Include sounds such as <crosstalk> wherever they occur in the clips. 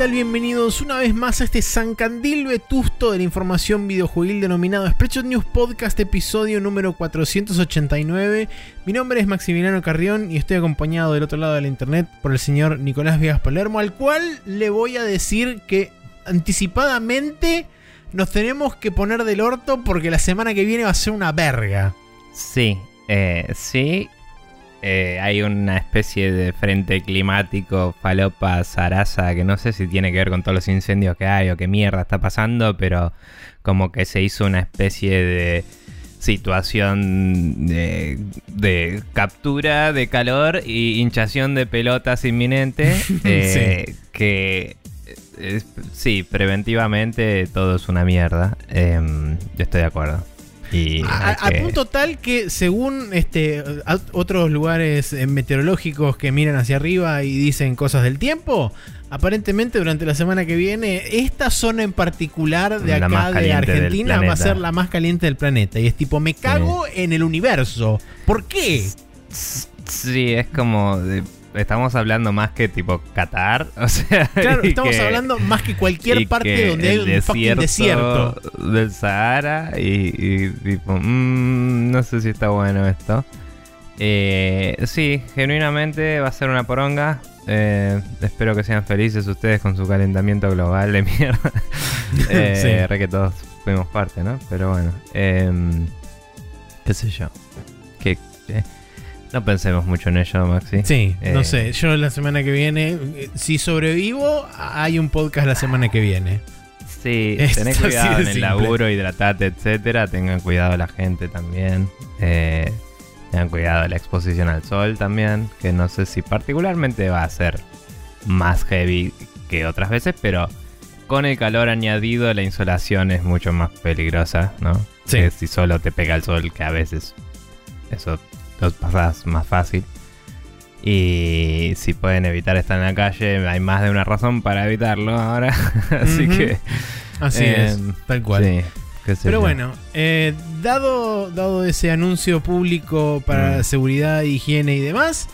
hola, ¿qué tal? Bienvenidos una vez más a este Zancandil vetusto de la información videojuegil denominado Spreadshot News Podcast, episodio número 489. Mi nombre es Maximiliano Carrión y estoy acompañado del otro lado de la internet por el señor Nicolás Viegas Palermo, al cual le voy a decir que anticipadamente nos tenemos que poner del orto porque la semana que viene va a ser una verga. Sí, eh, sí, eh, hay una especie de frente climático falopa zaraza que no sé si tiene que ver con todos los incendios que hay o qué mierda está pasando, pero como que se hizo una especie de situación de, captura de calor y hinchación de pelotas inminente <laughs> eh, que sí, preventivamente todo es una mierda. Em, estoy de acuerdo a, punto tal que según este otros lugares eh, meteorológicos que miran hacia arriba y dicen cosas del tiempo, aparentemente durante la semana que viene esta zona en particular de acá de Argentina va a ser la más caliente del planeta y es tipo me cago en el universo. ¿Por qué? Sí, es como estamos hablando más que tipo Qatar, <laughs> o sea, claro, estamos hablando más que cualquier parte donde hay un fucking desierto del Sahara y, tipo, mm, no sé si está bueno esto. Eh, sí, genuinamente va a ser una poronga. Eh, espero que sean felices ustedes con su calentamiento global de <laughs> mierda. <laughs> eh, Re que todos fuimos parte, ¿no? Pero bueno, em, qué sé yo. Que, eh, no pensemos mucho en ello, Maxi. Sí, no eh, sé. Yo la semana que viene, si sobrevivo, hay un podcast la semana que viene. Sí, tenés cuidado en el laburo, hidratate, etcétera. Tengan cuidado la gente también. Eh, tengan cuidado la exposición al sol también. Que no sé si particularmente va a ser más heavy que otras veces, pero con el calor añadido la insolación es mucho más peligrosa, ¿no? Sí. Que si solo te pega el sol, que a veces eso los pasás más fácil. Y si pueden evitar estar en la calle, hay más de una razón para evitarlo ahora. <laughs> Así que. Así es, em, tal cual. Pero bueno, eh, dado, dado ese anuncio público para mm. seguridad, higiene y demás,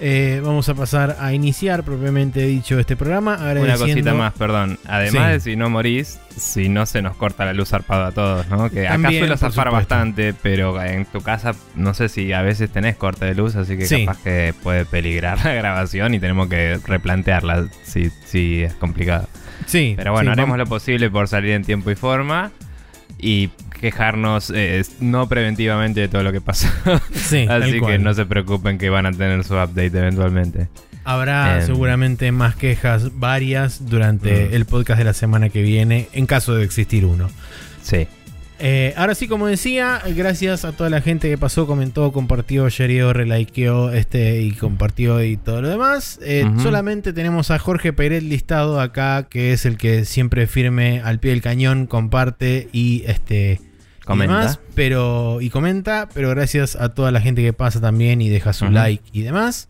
eh, vamos a pasar a iniciar propiamente dicho este programa. Una cosita más, perdón. Además de si no morís, si no se nos corta la luz zarpada a todos, ¿no? Que acá suele zafar bastante, pero en tu casa no sé si a veces tenés corte de luz, así que capaz que puede peligrar <laughs> la grabación y tenemos que replantearla si, si es complicado. Sí. Pero bueno, haremos lo posible por salir en tiempo y forma y quejarnos eh, no preventivamente de todo lo que pasó. Sí, <laughs> Así que no se preocupen que van a tener su update eventualmente. Habrá em, seguramente más quejas varias durante mm. el podcast de la semana que viene, en caso de existir uno. Sí. Eh, ahora sí, como decía, gracias a toda la gente que pasó, comentó, compartió, shareó, relikeó este, y compartió y todo lo demás. Eh, solamente tenemos a Jorge Pérez listado acá, que es el que siempre firme al pie del cañón, comparte y este. Comenta. pero, y comenta, pero gracias a toda la gente que pasa también y deja su like y demás.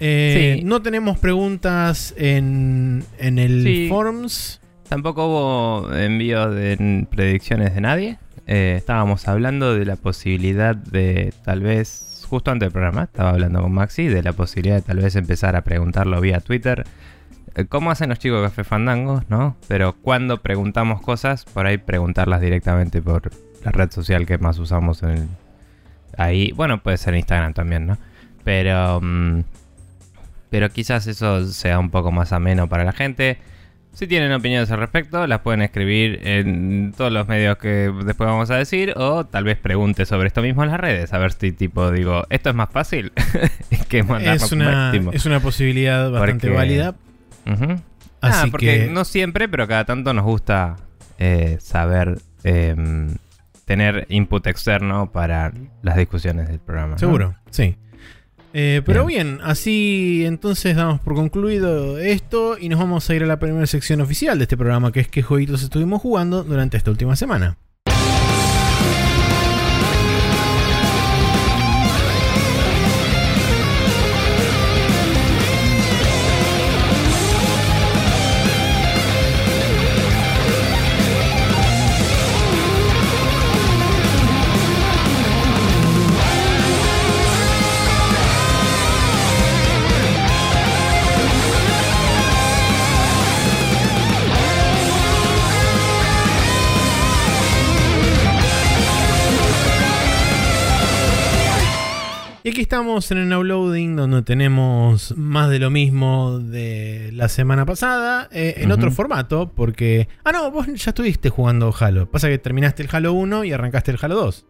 Eh, no tenemos preguntas en, en el forums. Tampoco hubo envío de predicciones de nadie. Eh, estábamos hablando de la posibilidad de tal vez, justo antes del programa, estaba hablando con Maxi, de la posibilidad de tal vez empezar a preguntarlo vía Twitter. Eh, ¿Cómo hacen los chicos de Café Fandangos, no? Pero cuando preguntamos cosas, por ahí preguntarlas directamente por la red social que más usamos en ahí. Bueno, puede ser Instagram también, ¿no? Pero, mm, pero quizás eso sea un poco más ameno para la gente. Si tienen opiniones al respecto, las pueden escribir en todos los medios que después vamos a decir, o tal vez pregunte sobre esto mismo en las redes, a ver si tipo digo, esto es más fácil <laughs> que es una, es una posibilidad bastante válida. ah, porque no siempre, pero cada tanto nos gusta eh, saber em, tener input externo para las discusiones del programa. Seguro, sí. Eh, pero bien. así entonces damos por concluido esto y nos vamos a ir a la primera sección oficial de este programa, que es qué jueguitos estuvimos jugando durante esta última semana. Y aquí estamos en el Now Loading, donde tenemos más de lo mismo de la semana pasada, eh, en otro formato, porque... Ah, no, vos ya estuviste jugando Halo. Pasa que terminaste el Halo 1 y arrancaste el Halo 2.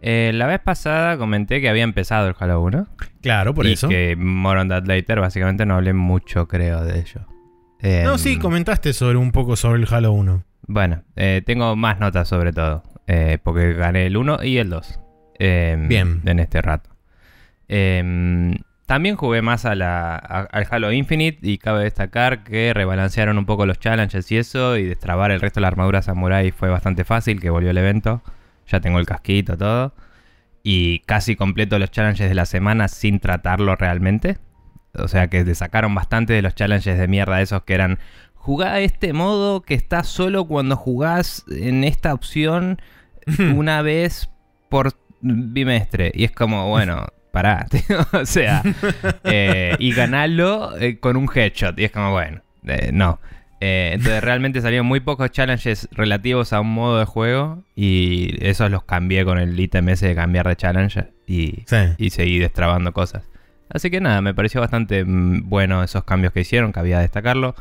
Eh, la vez pasada comenté que había empezado el Halo 1. Claro, por y eso. que More on That Later, básicamente no hablé mucho, creo, de ello. Eh, No, sí, comentaste sobre un poco sobre el Halo 1. Bueno, eh, tengo más notas sobre todo. porque gané el 1 y el 2. eh, Bien. En este rato. Eh, también jugué más a la, a- al Halo Infinite y cabe destacar que rebalancearon un poco los challenges y eso y destrabar el resto de la armadura samurai fue bastante fácil, que volvió el evento. Ya tengo el casquito, todo. Y casi completo los challenges de la semana sin tratarlo realmente. O sea que te sacaron bastante de los challenges de mierda esos que eran jugá este modo que está solo cuando jugás en esta opción <laughs> una vez por bimestre. Y es como, bueno, <laughs> pará. tío, <laughs> o sea, eh, y ganarlo eh, con un headshot. Y es como, bueno, eh, no. Entonces realmente salieron muy pocos challenges relativos a un modo de juego. Y esos los cambié con el ítem ese de cambiar de challenge. Y, Sí. y seguí destrabando cosas. Así que nada, me pareció bastante mm, bueno esos cambios que hicieron, cabía destacarlo.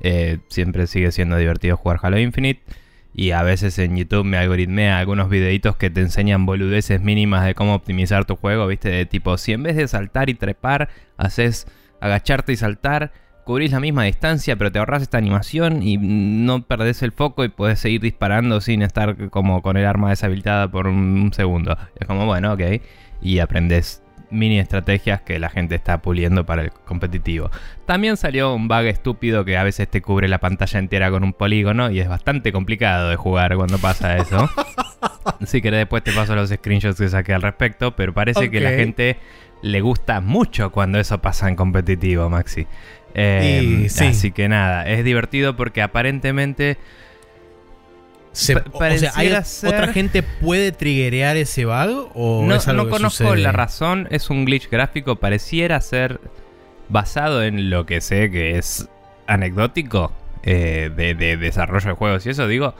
Eh, siempre sigue siendo divertido jugar Halo Infinite. Y a veces en YouTube me algoritmea algunos videitos que te enseñan boludeces mínimas de cómo optimizar tu juego, ¿viste? De tipo, si en vez de saltar y trepar, haces agacharte y saltar, cubrís la misma distancia, pero te ahorras esta animación y no perdés el foco y podés seguir disparando sin estar como con el arma deshabilitada por un, un segundo. Es como, bueno, ok. Y aprendes mini estrategias que la gente está puliendo para el competitivo. También salió un bug estúpido que a veces te cubre la pantalla entera con un polígono y es bastante complicado de jugar cuando pasa eso. <laughs> si querés después te paso los screenshots que saqué al respecto, pero parece que la gente le gusta mucho cuando eso pasa en competitivo, Maxi. Eh, Y sí. Así que nada, es divertido porque aparentemente Se- Pa- o sea, ¿hay pareciera ser- ¿otra gente puede triggerear ese bug? ¿O no, es algo no que conozco sucede? la razón, es un glitch gráfico, pareciera ser basado en lo que sé que es anecdótico eh, de, de desarrollo de juegos y eso, digo,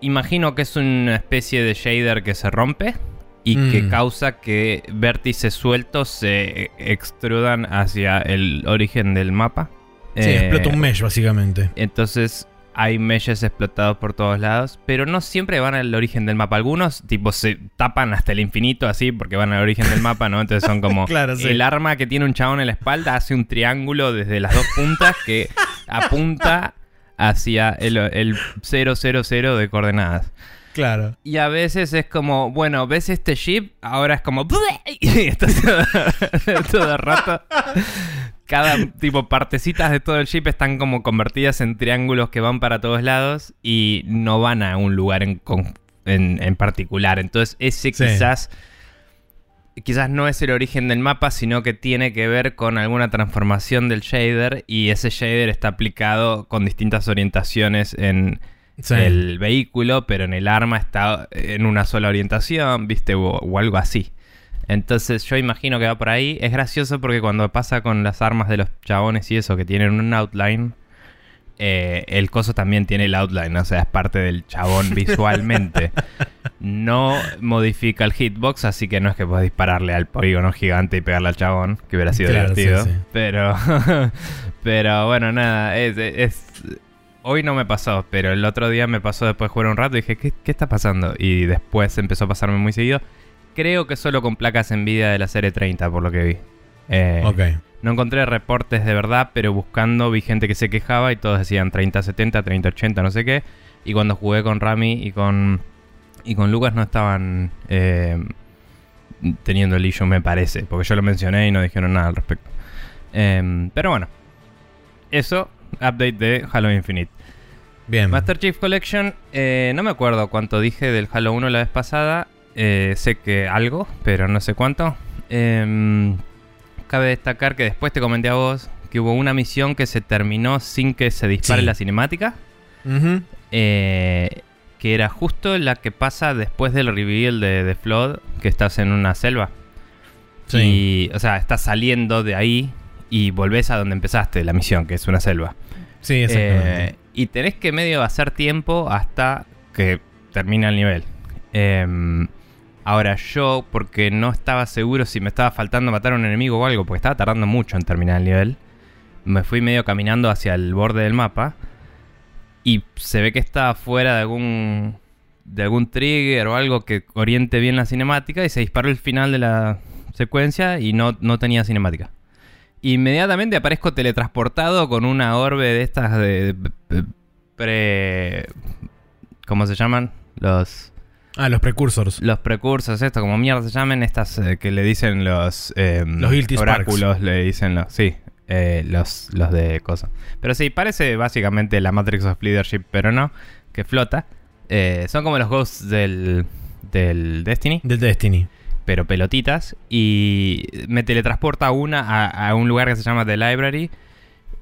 imagino que es una especie de shader que se rompe y que Mm. causa que vértices sueltos se extrudan hacia el origen del mapa. Sí, Eh, explota un mesh, básicamente. entonces hay meshes explotados por todos lados, pero no siempre van al origen del mapa. Algunos, tipo, se tapan hasta el infinito así porque van al origen del mapa, ¿no? Entonces son como <laughs> Claro, sí. el arma que tiene un chabón en la espalda hace un triángulo desde las dos puntas que apunta hacia el, el 000 de coordenadas. Claro. Y a veces es como, bueno, ¿ves este ship? Ahora es como... <laughs> Y todo, <laughs> todo el rato. Cada tipo partecitas de todo el ship están como convertidas en triángulos que van para todos lados y no van a un lugar en, en, en particular. Entonces ese Sí. quizás... Quizás no es el origen del mapa, sino que tiene que ver con alguna transformación del shader y ese shader está aplicado con distintas orientaciones en, Sí. el vehículo, pero en el arma está en una sola orientación, ¿viste? O, o algo así. Entonces yo imagino que va por ahí. Es gracioso porque cuando pasa con las armas de los chabones y eso, que tienen un outline, eh, el coso también tiene el outline, o sea, es parte del chabón <laughs> visualmente. No modifica el hitbox, así que no es que puedas dispararle al polígono gigante y pegarle al chabón, que hubiera sido Claro, sí, divertido. sí. Pero, <laughs> pero bueno, nada, es, es- Hoy no me pasó, pero el otro día me pasó después de jugar un rato y dije, ¿qué, qué está pasando? Y después empezó a pasarme muy seguido. Creo que solo con placas Nvidia de la serie 30, por lo que vi. Eh, Ok. no encontré reportes de verdad, pero buscando vi gente que se quejaba y todos decían 3070, 3080, no sé qué. Y cuando jugué con Rami y con, y con Lucas no estaban eh, teniendo el issue, me parece. Porque yo lo mencioné y no dijeron nada al respecto. Em, pero bueno, eso, update de Halo Infinite. Bien. Master Chief Collection, eh, no me acuerdo cuánto dije del Halo 1 la vez pasada. Eh, sé que algo, pero no sé cuánto. Em, cabe destacar que después te comenté a vos que hubo una misión que se terminó sin que se dispare Sí. la cinemática. Eh, que era justo la que pasa después del reveal de, de Flood, que estás en una selva. Sí. Y, o sea, estás saliendo de ahí y volvés a donde empezaste la misión, que es una selva. Sí, exactamente. Eh, y tenés que medio hacer tiempo hasta que termina el nivel. Em, Ahora yo, porque no estaba seguro si me estaba faltando matar a un enemigo o algo, porque estaba tardando mucho en terminar el nivel, me fui medio caminando hacia el borde del mapa y se ve que estaba fuera de algún de algún trigger o algo que oriente bien la cinemática y se disparó el final de la secuencia y no, no tenía cinemática. Inmediatamente aparezco teletransportado con una orbe de estas de, pre... ¿Cómo se llaman? Los... Ah, los precursors. Los precursores, esto, como mierda se llaman, estas eh, que le dicen los... eh, Los guilty oráculos, le dicen los... Sí, eh, los, los de cosas. Pero sí, parece básicamente la Matrix of Leadership, pero no, que flota. Eh, son como los ghosts del, del Destiny, Del Destiny. Pero pelotitas. Y me teletransporta a una a, a un lugar que se llama The Library.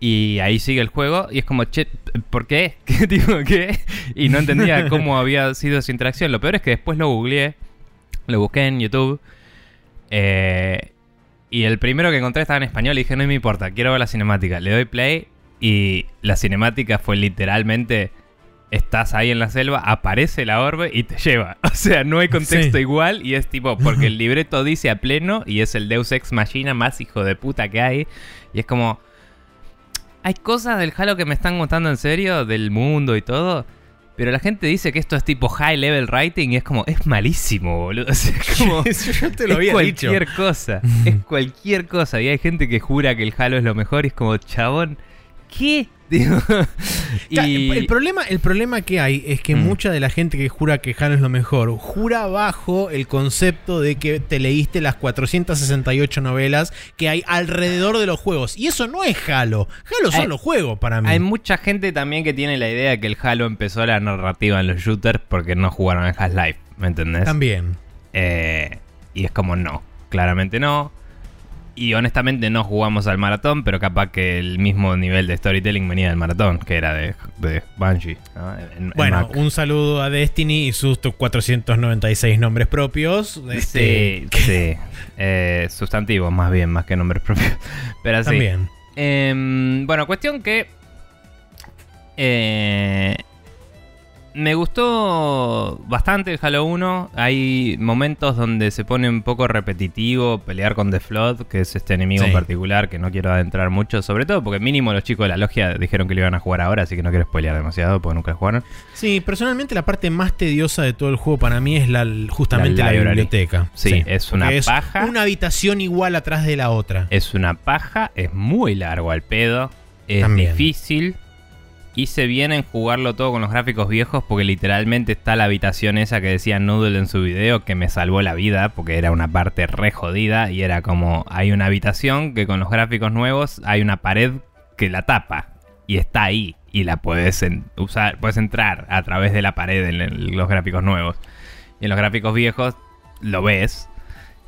Y ahí sigue el juego. Y es como, che, ¿por qué? <laughs> ¿Qué tipo qué? Y no entendía <laughs> cómo había sido esa interacción. Lo peor es que después lo googleé. Lo busqué en YouTube. eh, y el primero que encontré estaba en español. Y dije, no me importa, quiero ver la cinemática. Le doy play. Y la cinemática fue literalmente. Estás ahí en la selva, aparece la orbe y te lleva. <laughs> O sea, no hay contexto Sí. igual y es tipo, porque el <laughs> libreto dice a pleno y es el Deus Ex Machina más hijo de puta que hay. Y es como, hay cosas del Halo que me están contando en serio, del mundo y todo. Pero la gente dice que esto es tipo high level writing y es como, es malísimo, boludo. <laughs> O sea, es como, Eso yo te lo es había dicho. cualquier cosa. Es cualquier cosa. Y hay gente que jura que el Halo es lo mejor y es como, chabón, ¿qué? Y <laughs> El, problema, el problema que hay es que Mm. mucha de la gente que jura que Halo es lo mejor, jura bajo el concepto de que te leíste las 468 novelas que hay alrededor de los juegos. Y eso no es Halo. Halo son Hay- los juegos para mí. hay mucha gente también que tiene la idea de que el Halo empezó la narrativa en los shooters porque no jugaron en Half-Life, ¿me entendés? También. Eh, y es como no, claramente no. Y honestamente no jugamos al maratón, pero capaz que el mismo nivel de storytelling venía del maratón, que era de, de Bungie. ¿no? En- en Bueno, un saludo a Destiny y sus 496 nombres propios. Este, Sí, sí. Eh, sustantivos más bien, más que nombres propios. <laughs> Pero. También. Em, bueno, cuestión que. eh, me gustó bastante el Halo 1. Hay momentos donde se pone un poco repetitivo pelear con The Flood, que es este enemigo Sí. en particular que no quiero adentrar mucho. Sobre todo porque mínimo los chicos de la logia dijeron que lo iban a jugar ahora, así que no quiero spoilear demasiado porque nunca jugaron. Sí, personalmente la parte más tediosa de todo el juego para mí es la, justamente La biblioteca. Sí, es una paja. Una habitación igual atrás de la otra. Es una paja, es muy largo al pedo, es También. difícil. Hice bien en jugarlo todo con los gráficos viejos porque literalmente está la habitación esa que decía Noodle en su video que me salvó la vida porque era una parte re jodida y era como hay una habitación que con los gráficos nuevos hay una pared que la tapa y está ahí y la puedes usar, puedes entrar a través de la pared en los gráficos nuevos. Y en los gráficos viejos lo ves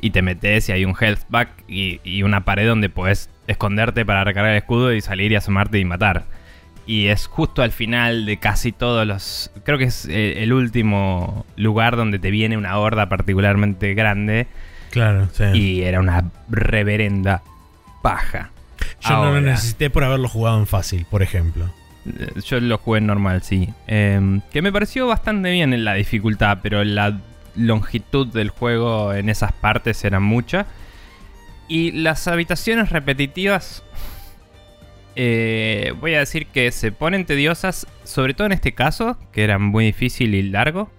y te metes y hay un health pack y, y una pared donde puedes esconderte para recargar el escudo y salir y asomarte y matar. Y es justo al final de casi todos los... Creo que es eh, el último lugar donde te viene una horda particularmente grande Claro, sí. y era una reverenda paja. Yo no lo necesité por haberlo jugado en fácil, por ejemplo. eh, Yo lo jugué en normal, sí. Eh, que me pareció bastante bien en la dificultad, pero la longitud del juego en esas partes era mucha. Y las habitaciones repetitivas, eh, voy a decir que se ponen tediosas, sobre todo en este caso, que era muy difícil y largo.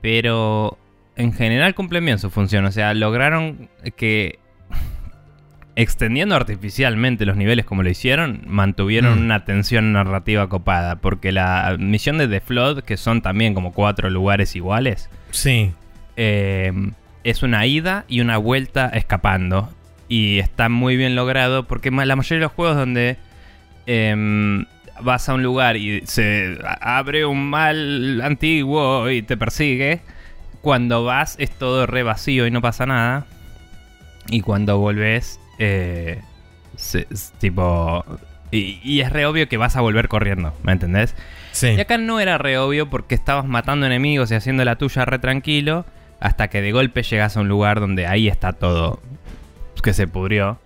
Pero en general cumplen bien su función. O sea, lograron que <laughs> extendiendo artificialmente los niveles como lo hicieron, mantuvieron Mm. una tensión narrativa copada. Porque la misión de The Flood, que son también como cuatro lugares iguales, Sí. eh, es una ida y una vuelta escapando. Y está muy bien logrado porque la mayoría de los juegos donde em, vas a un lugar y se abre un mal antiguo y te persigue, cuando vas es todo re vacío y no pasa nada. Y cuando volvés, eh, se- es tipo... Y, y es re obvio que vas a volver corriendo, ¿me entendés? Sí. Y acá no era re obvio porque estabas matando enemigos y haciendo la tuya re tranquilo. Hasta que de golpe llegas a un lugar donde ahí está todo que se pudrió.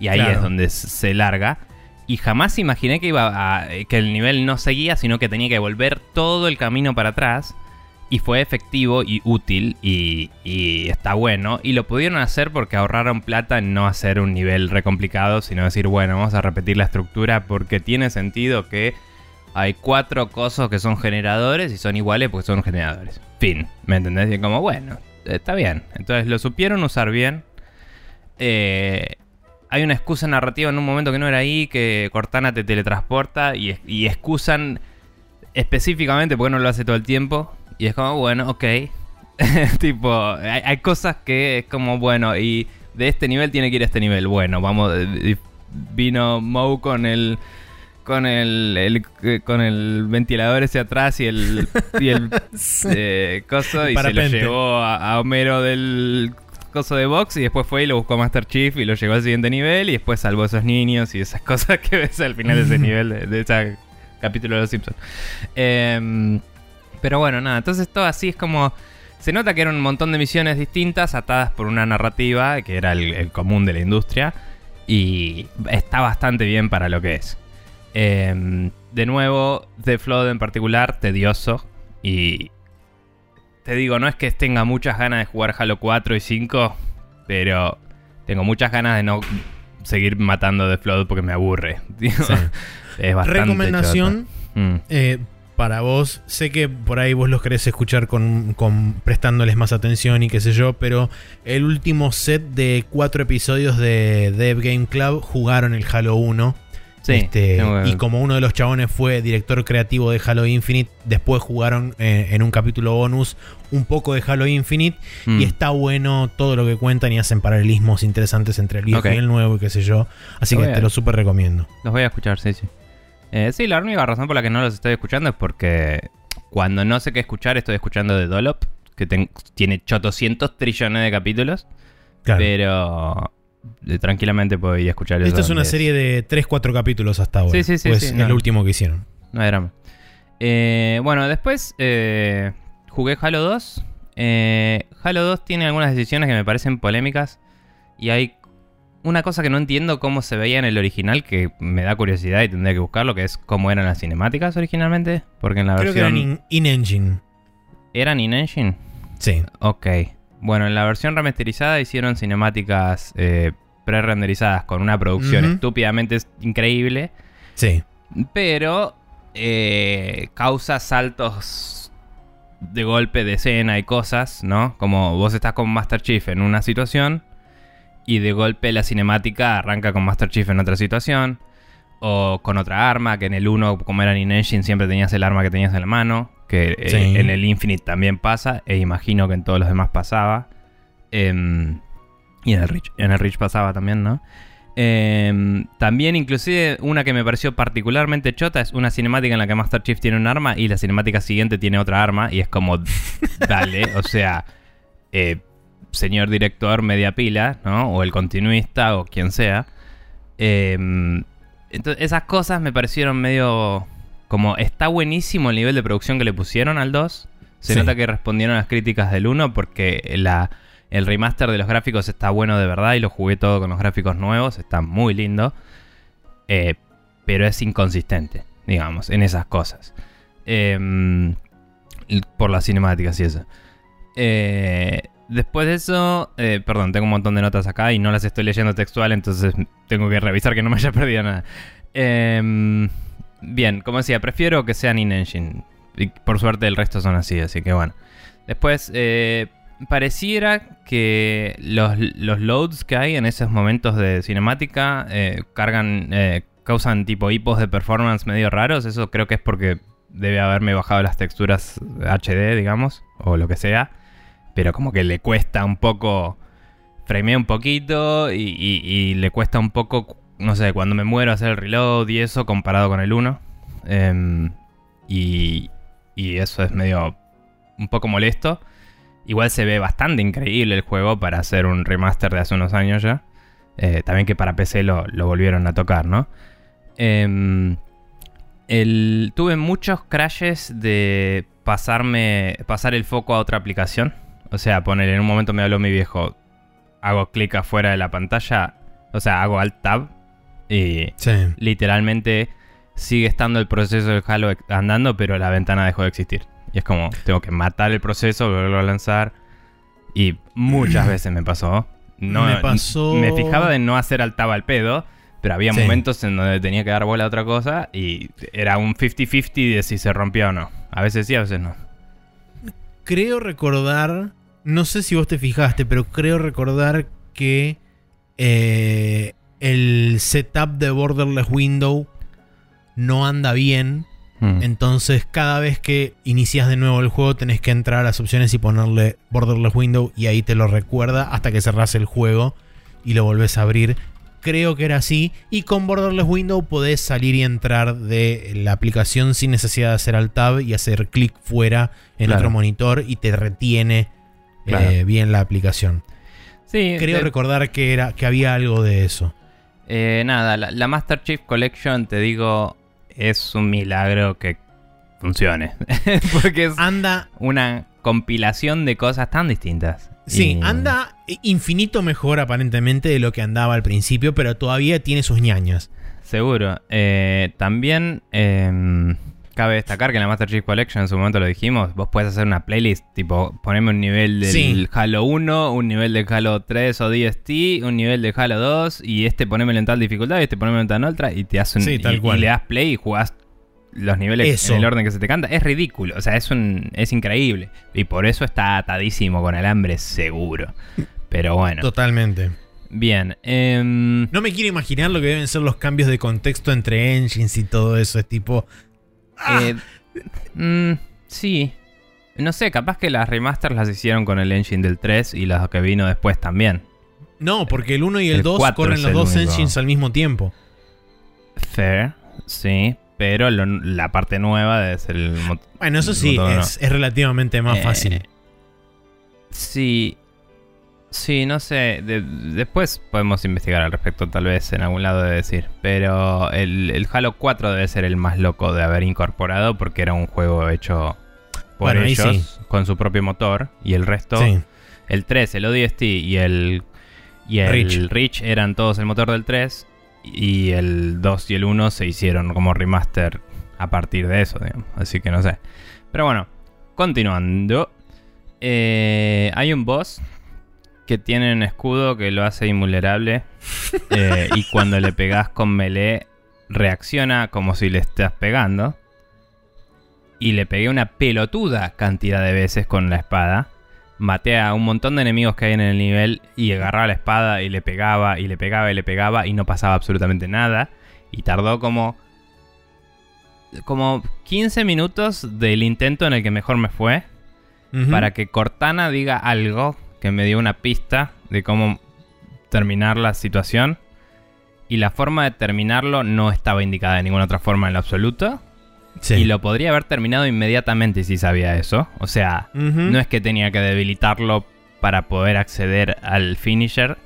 Y ahí Claro. es donde se larga. Y jamás imaginé que iba a, que el nivel no seguía, sino que tenía que volver todo el camino para atrás. Y fue efectivo y útil y, y está bueno. Y lo pudieron hacer porque ahorraron plata en no hacer un nivel re complicado, sino decir, bueno, vamos a repetir la estructura porque tiene sentido que hay cuatro cosas que son generadores y son iguales porque son generadores. Fin, ¿me entendés? Y como, bueno, está bien. Entonces lo supieron usar bien. Eh, hay una excusa narrativa en un momento que no era ahí, que Cortana te teletransporta y, y excusan específicamente porque no lo hace todo el tiempo. Y es como, bueno, ok. <laughs> tipo, hay, cosas que es como, bueno, y de este nivel tiene que ir a este nivel. Bueno, vamos. Vino Moe con el. Con el, con el ventilador ese atrás y el, y el <laughs> eh, coso y se lo llevó a, Homero del coso de box y después fue y lo buscó Master Chief y lo llevó al siguiente nivel y después salvó a esos niños y esas <laughs> cosas que ves al final de ese <laughs> nivel de, de ese capítulo de Los Simpsons. Eh, pero bueno, nada, entonces todo así es como... Se nota que eran un montón de misiones distintas atadas por una narrativa que era el, común de la industria y está bastante bien para lo que es. Em, de nuevo, The Flood en particular, tedioso y... Te digo, no es que tenga muchas ganas de jugar Halo 4 y 5, pero tengo muchas ganas de no seguir matando The Flood porque me aburre. <laughs> es bastante Recomendación, mm. eh, para vos. Sé que por ahí vos los querés escuchar con, prestándoles más atención y qué sé yo, pero el último set de cuatro episodios de Dev Game Club jugaron el Halo 1. Sí, este, y como uno de los chabones fue director creativo de Halo Infinite, después jugaron eh, en un capítulo bonus un poco de Halo Infinite. Y mm. está bueno todo lo que cuentan y hacen paralelismos interesantes entre el viejo y el nuevo y qué sé yo. Así que te lo súper recomiendo. Los voy a escuchar, sí, sí. Eh, sí, la única razón por la que no los estoy escuchando es porque cuando no sé qué escuchar estoy escuchando de Dolop, que tiene 800 trillones de capítulos. Pero eh, tranquilamente puedo ir a escuchar Esto es una serie de 3-4 capítulos hasta ahora. Sí, sí, sí. Pues es el último que hicieron. No hay drama. Eh, bueno, después jugué Halo 2. Halo 2 tiene algunas decisiones que me parecen polémicas. Y hay una cosa que no entiendo cómo se veía en el original, que me da curiosidad y tendría que buscarlo, que es cómo eran las cinemáticas originalmente. Porque en la Creo versión. Que eran in-engine. ¿Eran in-engine? Sí. Ok. Bueno, en la versión remasterizada hicieron cinemáticas eh, pre-renderizadas con una producción estúpidamente increíble. Sí. Pero eh, causa saltos de golpe de escena y cosas, ¿no? Como vos estás con Master Chief en una situación y de golpe la cinemática arranca con Master Chief en otra situación. O con otra arma, que en el 1, como era in Engine, siempre tenías el arma que tenías en la mano. Que eh, en el Infinite también pasa. E imagino que en todos los demás pasaba. Em, y en el Reach, en el Reach pasaba también, ¿no? Em, también, inclusive, una que me pareció particularmente chota es una cinemática en la que Master Chief tiene un arma y la cinemática siguiente tiene otra arma. Y es como, <laughs> dale, o sea, eh, señor director media pila, ¿no? O el continuista o quien sea. Em, entonces, esas cosas me parecieron medio... Como está buenísimo el nivel de producción que le pusieron al 2. Se nota que respondieron a las críticas del 1 porque la, el remaster de los gráficos está bueno de verdad y lo jugué todo con los gráficos nuevos. Está muy lindo. Eh, pero es inconsistente, digamos, en esas cosas. Em, por las cinemáticas y eso. Eh, Después de eso, eh, perdón, tengo un montón de notas acá y no las estoy leyendo textual, entonces tengo que revisar que no me haya perdido nada. Em, bien, como decía, prefiero que sean in-engine. Y por suerte el resto son así, así que bueno. Después, eh, pareciera que los, loads que hay en esos momentos de cinemática eh, cargan, causan tipo hipos de performance medio raros. Eso creo que es porque debe haberme bajado las texturas HD, digamos, o lo que sea pero como que le cuesta un poco, framea un poquito y, le cuesta un poco, no sé, cuando me muero hacer el reload y eso comparado con el 1. Em, y, y eso es medio un poco molesto. Igual se ve bastante increíble el juego para hacer un remaster de hace unos años ya. Eh, también que para PC lo, volvieron a tocar, ¿no? Em, tuve muchos crashes de pasarme, pasar el foco a otra aplicación. O sea, poner en un momento me habló mi viejo, hago clic afuera de la pantalla, o sea, hago alt tab y literalmente sigue estando el proceso del Halo andando, pero la ventana dejó de existir. Y es como, tengo que matar el proceso, volverlo a lanzar. Y muchas <clears throat> veces me pasó. No, Me pasó- Me fijaba de no hacer altaba al pedo, pero había Sí. momentos en donde tenía que dar bola a otra cosa y era un 50-50 de si se rompía o no. A veces sí, a veces no. Creo recordar, no sé si vos te fijaste, pero creo recordar que eh, el setup de Borderless Window no anda bien. Mm. Entonces, cada vez que inicias de nuevo el juego, tenés que entrar a las opciones y ponerle Borderless Window y ahí te lo recuerda hasta que cerrás el juego y lo volvés a abrir. Creo que era así. Y con Borderless Window podés salir y entrar de la aplicación sin necesidad de hacer alt tab y hacer clic fuera en Claro. otro monitor y te retiene eh, bien la aplicación. Sí, Creo de- recordar que, era, que había algo de eso. Eh, nada, la, la Master Chief Collection, te digo, es un milagro que funcione. <laughs> Porque es Anda una compilación de cosas tan distintas. Sí, Y- anda infinito mejor aparentemente de lo que andaba al principio, pero todavía tiene sus ñañas. Seguro. Eh, también em, cabe destacar que en la Master Chief Collection, en su momento lo dijimos, vos puedes hacer una playlist, tipo, poneme un nivel del Sí. Halo 1, un nivel del Halo 3 o DST, un nivel del Halo 2, y este ponémelo en tal dificultad, y este ponémelo en tal otra, y te hace un, Sí, tal y- y cual. le das play y jugás los niveles Eso. en el orden que se te canta. Es ridículo, o sea, es un es increíble. Y por eso está atadísimo con alambre, seguro. Pero bueno, Totalmente. bien. em, No me quiero imaginar lo que deben ser los cambios de contexto entre engines y todo eso. Es tipo. ¡Ah! Eh, mm, sí. No sé, capaz que las remasters las hicieron con el engine del 3 y las que vino después también. no, porque el 1 y el el 2 cuatro corren es los dos único. engines al mismo tiempo. Fair, sí. Pero lo- la parte nueva ser el... Bueno, eso sí, es, es relativamente más Eh, fácil. Sí. Sí, no sé. de- después podemos investigar al respecto, tal vez en algún lado de decir. Pero el, el Halo 4 debe ser el más loco de haber incorporado porque era un juego hecho por Bueno, ellos sí. con su propio motor. Y el resto, Sí. el 3, el ODST y el, y el. Reach. eran todos el motor del 3. Y el 2 y el 1 se hicieron como remaster a partir de eso, digamos. Así que no sé. Pero bueno, continuando. Eh, hay un boss que tiene un escudo que lo hace invulnerable. eh, y cuando le pegas con melee, reacciona como si le estás pegando. Y le pegué una pelotuda cantidad de veces con la espada. Maté a un montón de enemigos que hay en el nivel y agarraba la espada y le pegaba y le pegaba y le pegaba y no pasaba absolutamente nada. Y tardó como. como 15 minutos del intento en el que mejor me fue para que Cortana diga algo que me dio una pista de cómo terminar la situación. Y la forma de terminarlo no estaba indicada de ninguna otra forma en lo absoluto. Sí. Y lo podría haber terminado inmediatamente si sabía eso. O sea, no es que tenía que debilitarlo para poder acceder al finisher,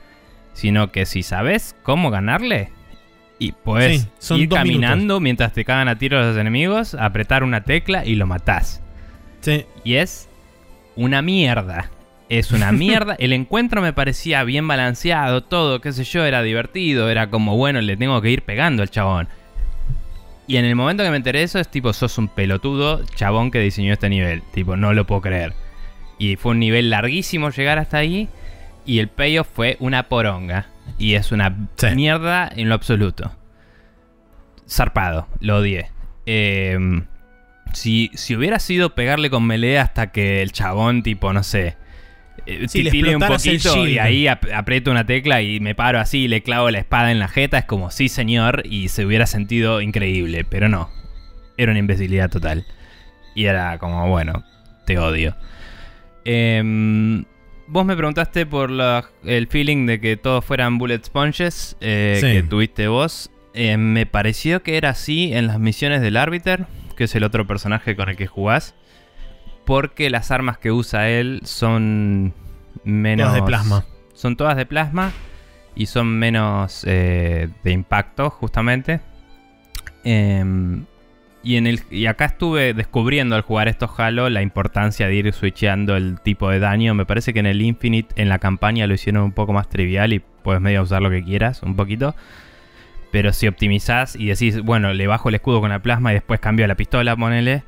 sino que si sabes cómo ganarle y puedes Sí, ir caminando mientras te cagan a tiros los enemigos, apretar una tecla y lo matás. Sí. Y es una mierda. Es una mierda. El encuentro me parecía bien balanceado, todo, qué sé yo, era divertido. Era como, bueno, le tengo que ir pegando al chabón. Y en el momento que me enteré de eso, es tipo, sos un pelotudo chabón que diseñó este nivel. Tipo, no lo puedo creer. Y fue un nivel larguísimo llegar hasta ahí. Y el payoff fue una poronga. Y es una Sí. mierda en lo absoluto. Zarpado, lo odié. Eh, si, si hubiera sido pegarle con melee hasta que el chabón, tipo, no sé, eh, Sí, le un poquito y ahí ap- aprieto una tecla y me paro así y le clavo la espada en la jeta, es como, sí señor, y se hubiera sentido increíble, pero no. Era una imbecilidad total. Y era como, bueno, te odio. Em, vos me preguntaste por la- el feeling de que todos fueran bullet sponges eh, Sí. que tuviste vos. Eh, me pareció que era así en las misiones del Arbiter, que es el otro personaje con el que jugás. Porque las armas que usa él son menos. Todas de plasma. Son todas de plasma y son menos eh, de impacto, justamente. Em, y, en el, y acá estuve descubriendo al jugar estos Halo la importancia de ir switcheando el tipo de daño. Me parece que en el Infinite, en la campaña, lo hicieron un poco más trivial y puedes medio usar lo que quieras, un poquito. Pero si optimizás y decís, bueno, le bajo el escudo con la plasma y después cambio a la pistola, ponele,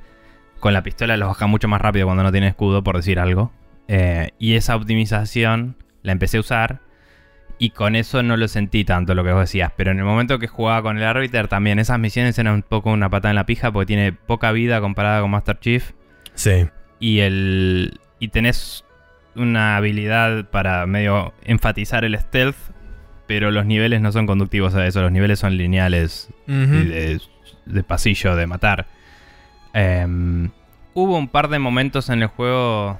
con la pistola los baja mucho más rápido cuando no tiene escudo, por decir algo. Eh, y esa optimización la empecé a usar. Y con eso no lo sentí tanto lo que vos decías. Pero en el momento que jugaba con el árbitro también esas misiones eran un poco una patada en la pija porque tiene poca vida comparada con Master Chief. Sí. Y el. Y tenés una habilidad para medio enfatizar el stealth. Pero los niveles no son conductivos a eso. Los niveles son lineales. de, de, pasillo, de matar. Em, hubo un par de momentos en el juego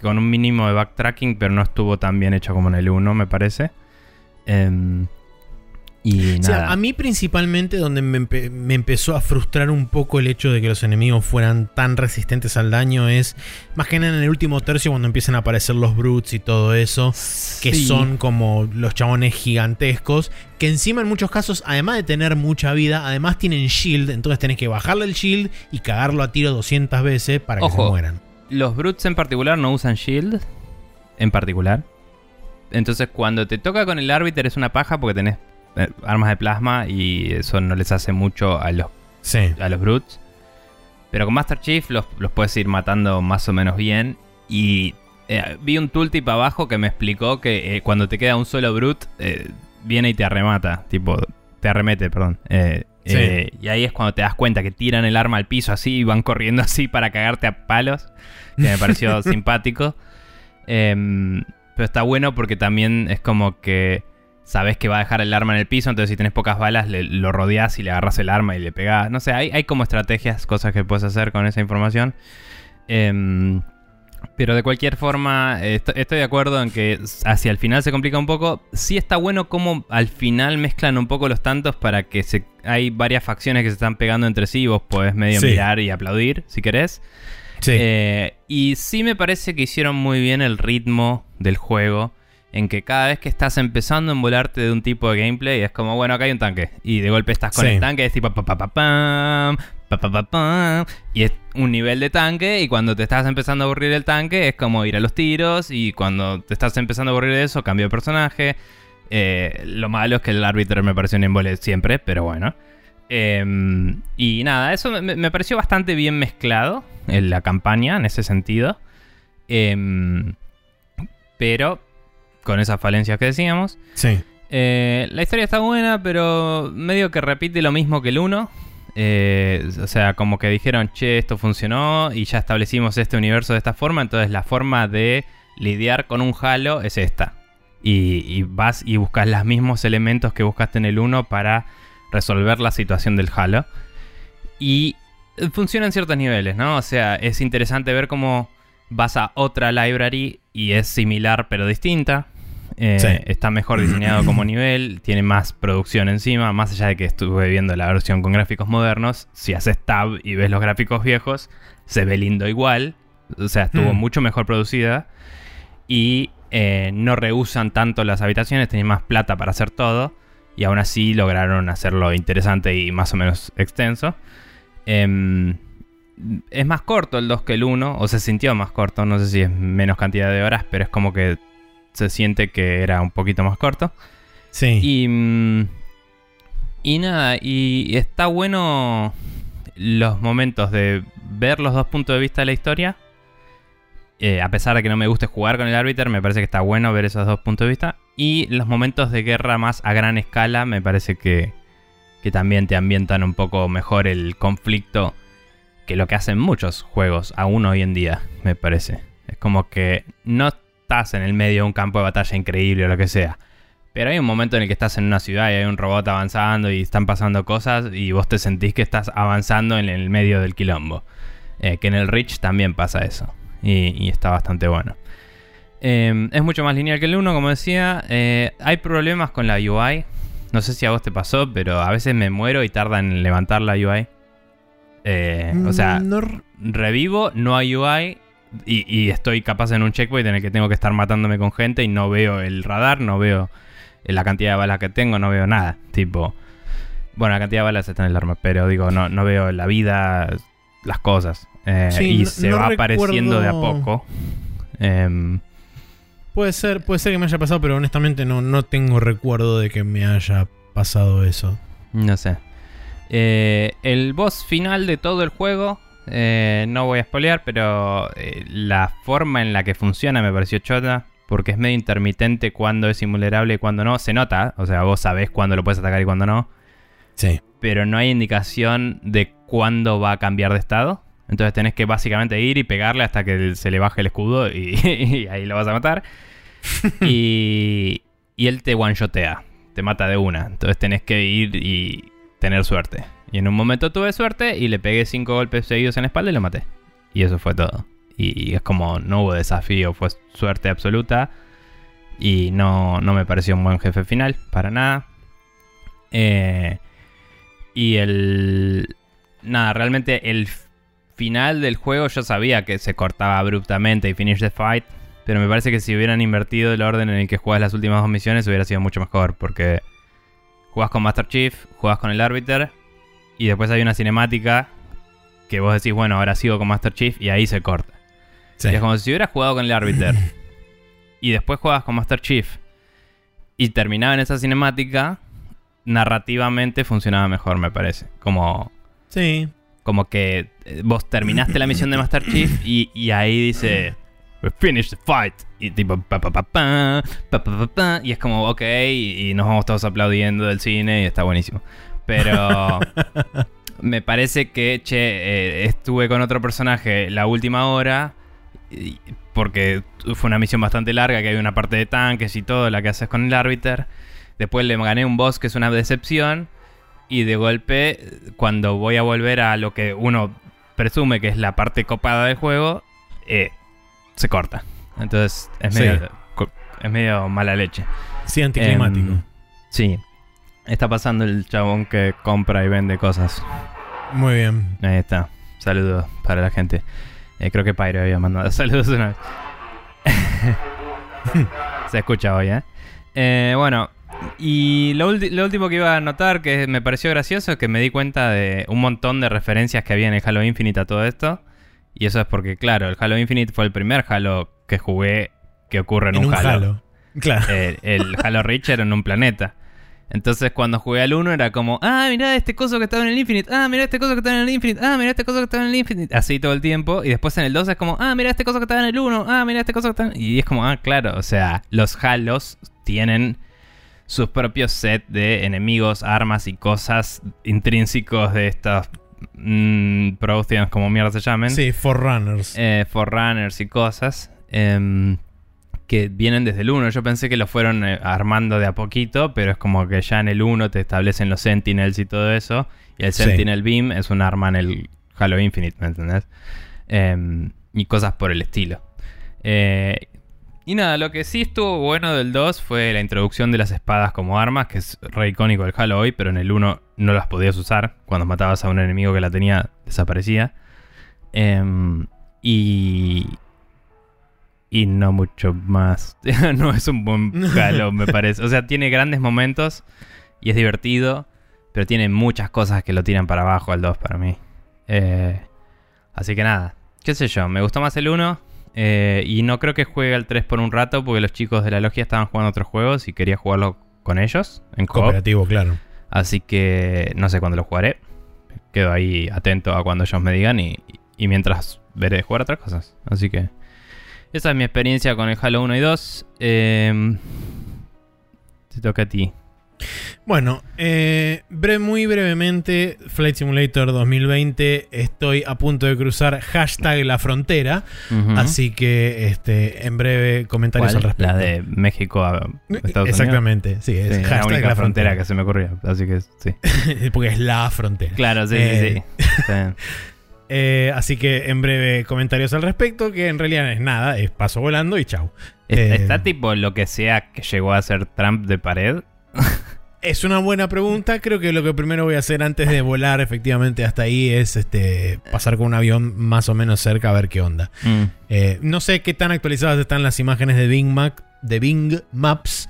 con un mínimo de backtracking, pero no estuvo tan bien hecho como en el 1, me parece. Em, y nada. a mí principalmente donde me, empezó a frustrar un poco el hecho de que los enemigos fueran tan resistentes al daño es más que nada en el último tercio cuando empiezan a aparecer los brutes y todo eso, que son como los chabones gigantescos, que encima en muchos casos, además de tener mucha vida, además tienen shield, entonces tenés que bajarle el shield y cagarlo a tiro 200 veces para que se mueran. Los brutes en particular no usan shield, en particular. Entonces cuando te toca con el árbitro es una paja porque tenés armas de plasma y eso no les hace mucho a los, a los brutes. Pero con Master Chief los, puedes ir matando más o menos bien. Y eh, vi un tooltip abajo que me explicó que eh, cuando te queda un solo brute, viene y te arremata. Tipo, te arremete, perdón. y ahí es cuando te das cuenta que tiran el arma al piso así y van corriendo <laughs> así para cagarte a palos. Que me pareció <laughs> simpático. Em, pero está bueno porque también es como que sabes que va a dejar el arma en el piso, entonces si tenés pocas balas lo rodeas y le agarras el arma y le pegás. No sé, hay, hay como estrategias, cosas que puedes hacer con esa información. Em, pero de cualquier forma, estoy de acuerdo en que hacia el final se complica un poco. Sí está bueno como al final mezclan un poco los tantos para que se, hay varias facciones que se están pegando entre sí y vos podés medio mirar y aplaudir si querés. Sí. Eh, y sí me parece que hicieron muy bien el ritmo del juego en que cada vez que estás empezando a envolarte de un tipo de gameplay es como, bueno, acá hay un tanque. Y de golpe estás con el tanque, es tipo pa pa pa pam, pa pa pa y es un nivel de tanque. Y cuando te estás empezando a aburrir el tanque, es como ir a los tiros. Y cuando te estás empezando a aburrir de eso, cambio de personaje. Eh, lo malo es que el árbitro me pareció un embole siempre, pero bueno. Em, y nada, eso me, pareció bastante bien mezclado en la campaña en ese sentido. Em, pero con esas falencias que decíamos. Sí. Eh, la historia está buena, pero medio que repite lo mismo que el 1. Eh, o sea, como que dijeron, che, esto funcionó y ya establecimos este universo de esta forma, entonces la forma de lidiar con un Halo es esta. Y, vas y buscas los mismos elementos que buscaste en el 1 para resolver la situación del Halo. Y funciona en ciertos niveles, ¿no? O sea, es interesante ver cómo vas a otra library y es similar pero distinta. Eh, está mejor diseñado como nivel, tiene más producción encima, más allá de que estuve viendo la versión con gráficos modernos, si haces tab y ves los gráficos viejos, se ve lindo igual, o sea, estuvo mm. mucho mejor producida y eh, no rehusan tanto las habitaciones, tienen más plata para hacer todo y aún así lograron hacerlo interesante y más o menos extenso. Em, es más corto el 2 que el 1, o se sintió más corto, no sé si es menos cantidad de horas, pero es como que se siente que era un poquito más corto. Sí. Y, mm, y nada, y está bueno los momentos de ver los dos puntos de vista de la historia. Eh, a pesar de que no me guste jugar con el árbitro, me parece que está bueno ver esos dos puntos de vista. Y los momentos de guerra más a gran escala, me parece que, que también te ambientan un poco mejor el conflicto que lo que hacen muchos juegos aún hoy en día, me parece. Es como que no estás en el medio de un campo de batalla increíble o lo que sea. Pero hay un momento en el que estás en una ciudad y hay un robot avanzando y están pasando cosas y vos te sentís que estás avanzando en el medio del quilombo. Eh, que en el Reach también pasa eso. Y, está bastante bueno. Em, es mucho más lineal que el 1, como decía. Eh, hay problemas con la UI. No sé si a vos te pasó, pero a veces me muero y tarda en levantar la UI. Eh, o sea, revivo, no hay UI y, estoy capaz en un checkpoint en el que tengo que estar matándome con gente y no veo el radar, no veo la cantidad de balas que tengo, no veo nada. Tipo, bueno, la cantidad de balas está en el arma, pero digo, no, no veo la vida, las cosas. Eh, y se va apareciendo de a poco. Em, puede ser, puede ser que me haya pasado, pero honestamente no, no tengo recuerdo de que me haya pasado eso. No sé. Eh, el boss final de todo el juego Eh, no voy a spoilear, pero eh, la forma en la que funciona me pareció chota. Porque es medio intermitente cuando es invulnerable y cuando no. Se nota, o sea, vos sabés cuándo lo puedes atacar y cuándo no. Sí. Pero no hay indicación de cuándo va a cambiar de estado. Entonces tenés que básicamente ir y pegarle hasta que se le baje el escudo y, <laughs> y ahí lo vas a matar. <laughs> y, y él te one-shotea, te mata de una. Entonces tenés que ir y tener suerte. Y en un momento tuve suerte y le pegué cinco golpes seguidos en la espalda y lo maté. Y eso fue todo. Y, es como no hubo desafío, fue suerte absoluta. Y no, no me pareció un buen jefe final, para nada. Eh, y el... Nada, realmente el final del juego yo sabía que se cortaba abruptamente y finish the fight. Pero me parece que si hubieran invertido el orden en el que juegas las últimas dos misiones hubiera sido mucho mejor. Porque juegas con Master Chief, juegas con el Arbiter. Y después hay una cinemática que vos decís, bueno, ahora sigo con Master Chief y ahí se corta. Sí. Y es como si hubieras jugado con el Arbiter y después jugabas con Master Chief y terminaba en esa cinemática, narrativamente funcionaba mejor, me parece. Como, Sí. como que eh, vos terminaste la misión de Master Chief y, y ahí dice "We finished the fight y tipo pa pa pa pa, pa, pa, pa, pa, y es como ok y, y nos vamos todos aplaudiendo del cine y está buenísimo pero <laughs> me parece que che eh, estuve con otro personaje la última hora y- porque fue una misión bastante larga que hay una parte de tanques y todo la que haces con el árbiter después le gané un boss que es una decepción y de golpe, cuando voy a volver a lo que uno presume que es la parte copada del juego, eh, se corta. Entonces es medio, es medio mala leche. Sí, anticlimático. Em, sí. Está pasando el chabón que compra y vende cosas. Muy bien. Ahí está. Saludos para la gente. Eh, creo que Pyro había mandado <laughs> saludos una vez. <laughs> Se escucha hoy, ¿eh? Eh, bueno, y lo, último que iba a notar que me pareció gracioso es que me di cuenta de un montón de referencias que había en el Halo Infinite a todo esto. Y eso es porque, claro, el Halo Infinite fue el primer Halo que jugué que ocurre en, En un, un Halo. Halo. Claro. Eh, el Halo Reach era en un planeta. Entonces cuando jugué al 1 era como, ah, mirá este coso que estaba en el Infinite, ah, mirá este coso que estaba en el Infinite, ah, mirá este coso que estaba en el Infinite, así todo el tiempo. Y después en el 2 es como, ah, mirá este coso que estaba en el 1, ah, mirá este coso que estaba en... Y es como, ah, claro, o sea, los Halos tienen sus propios set de enemigos, armas y cosas intrínsecos de estas mm, producciones como mierda se llamen Sí, Forerunners. eh, Forerunners y cosas em, que vienen desde el 1. Yo pensé que lo fueron eh, armando de a poquito, pero es como que ya en el 1 te establecen los Sentinels y todo eso. Y el Sí. Sentinel Beam es un arma en el Halo Infinite, ¿me entendés? Em, y cosas por el estilo. Eh, y nada, lo que sí estuvo bueno del 2 fue la introducción de las espadas como armas, que es re icónico del Halo hoy, pero en el 1 no las podías usar. Cuando matabas a un enemigo que la tenía, desaparecía. Em, y. Y no mucho más. <laughs> no es un buen <laughs> Halo, me parece. O sea, tiene grandes momentos y es divertido, pero tiene muchas cosas que lo tiran para abajo al 2 para mí. Eh, así que nada, qué sé yo, me gustó más el 1. eh, y no creo que juegue al 3 por un rato porque los chicos de la logia estaban jugando otros juegos y quería jugarlo con ellos en co Cooperativo, claro. Así que no sé cuándo lo jugaré. Quedo ahí atento a cuando ellos me digan y, y mientras veré jugar otras cosas. Así que esa es mi experiencia con el Halo 1 y 2. Eh, te toca a ti. Bueno, eh, bre- muy brevemente, Flight Simulator 2020, estoy a punto de cruzar hashtag la frontera, así que este, en breve comentarios ¿Cuál? al respecto. La de México a Estados Exactamente, sí, Unidos. es Sí, la hashtag única la frontera frontera, que se me ocurría. Así que sí. <laughs> porque es la frontera. Claro, sí, Eh, sí, sí. <laughs> Eh, así que en breve comentarios al respecto, que en realidad es nada, es paso volando y chau. Eh, ¿Está tipo lo que sea que llegó a ser Trump de pared? <laughs> Es una buena pregunta. Creo que lo que primero voy a hacer antes de volar efectivamente hasta ahí es este pasar con un avión más o menos cerca a ver qué onda. Mm. Eh, no sé qué tan actualizadas están las imágenes de Bing, Mac, de Bing Maps.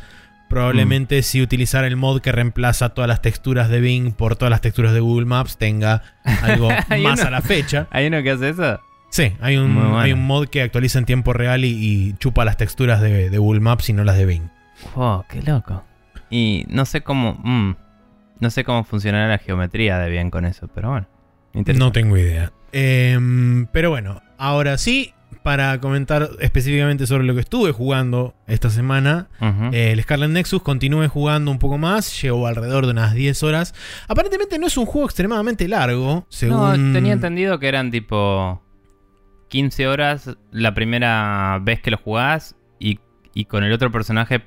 Probablemente si utilizar el mod que reemplaza todas las texturas de Bing por todas las texturas de Google Maps tenga algo <laughs> más uno- a la fecha. <laughs> ¿Hay uno que hace eso? Sí, hay un, bueno. hay un mod que actualiza en tiempo real y, y chupa las texturas de, de Google Maps y no las de Bing. Wow, qué loco. Y no sé cómo. mm, no sé cómo funcionará la geometría de bien con eso, pero bueno. No tengo idea. Em, pero bueno, ahora sí, para comentar específicamente sobre lo que estuve jugando esta semana, eh, el Scarlet Nexus continué jugando un poco más, llevo alrededor de unas 10 horas. Aparentemente no es un juego extremadamente largo, según... No, tenía entendido que eran tipo 15 horas la primera vez que lo jugás y, y con el otro personaje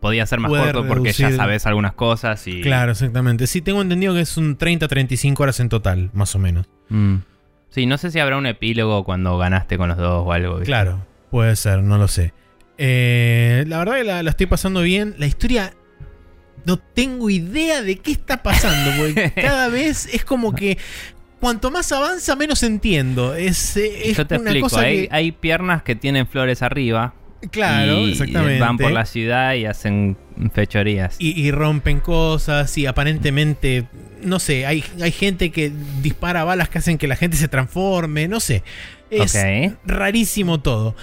podía ser más corto porque ya sabes algunas cosas y... Claro, exactamente. Sí, tengo entendido que es un 30-35 horas en total, más o menos. Mm. Sí, no sé si habrá un epílogo cuando ganaste con los dos o algo. ¿viste? Claro, puede ser, no lo sé. Eh, la verdad que la, la estoy pasando bien. La historia no tengo idea de qué está pasando, porque <laughs> cada vez es como que cuanto más avanza, menos entiendo. Es, eh, es Yo te una explico, cosa hay, que... hay piernas que tienen flores arriba. Claro, y exactamente. Van por la ciudad y hacen fechorías. y, y rompen cosas y aparentemente, no sé, hay, hay gente que dispara balas que hacen que la gente se transforme, no sé. Es rarísimo todo.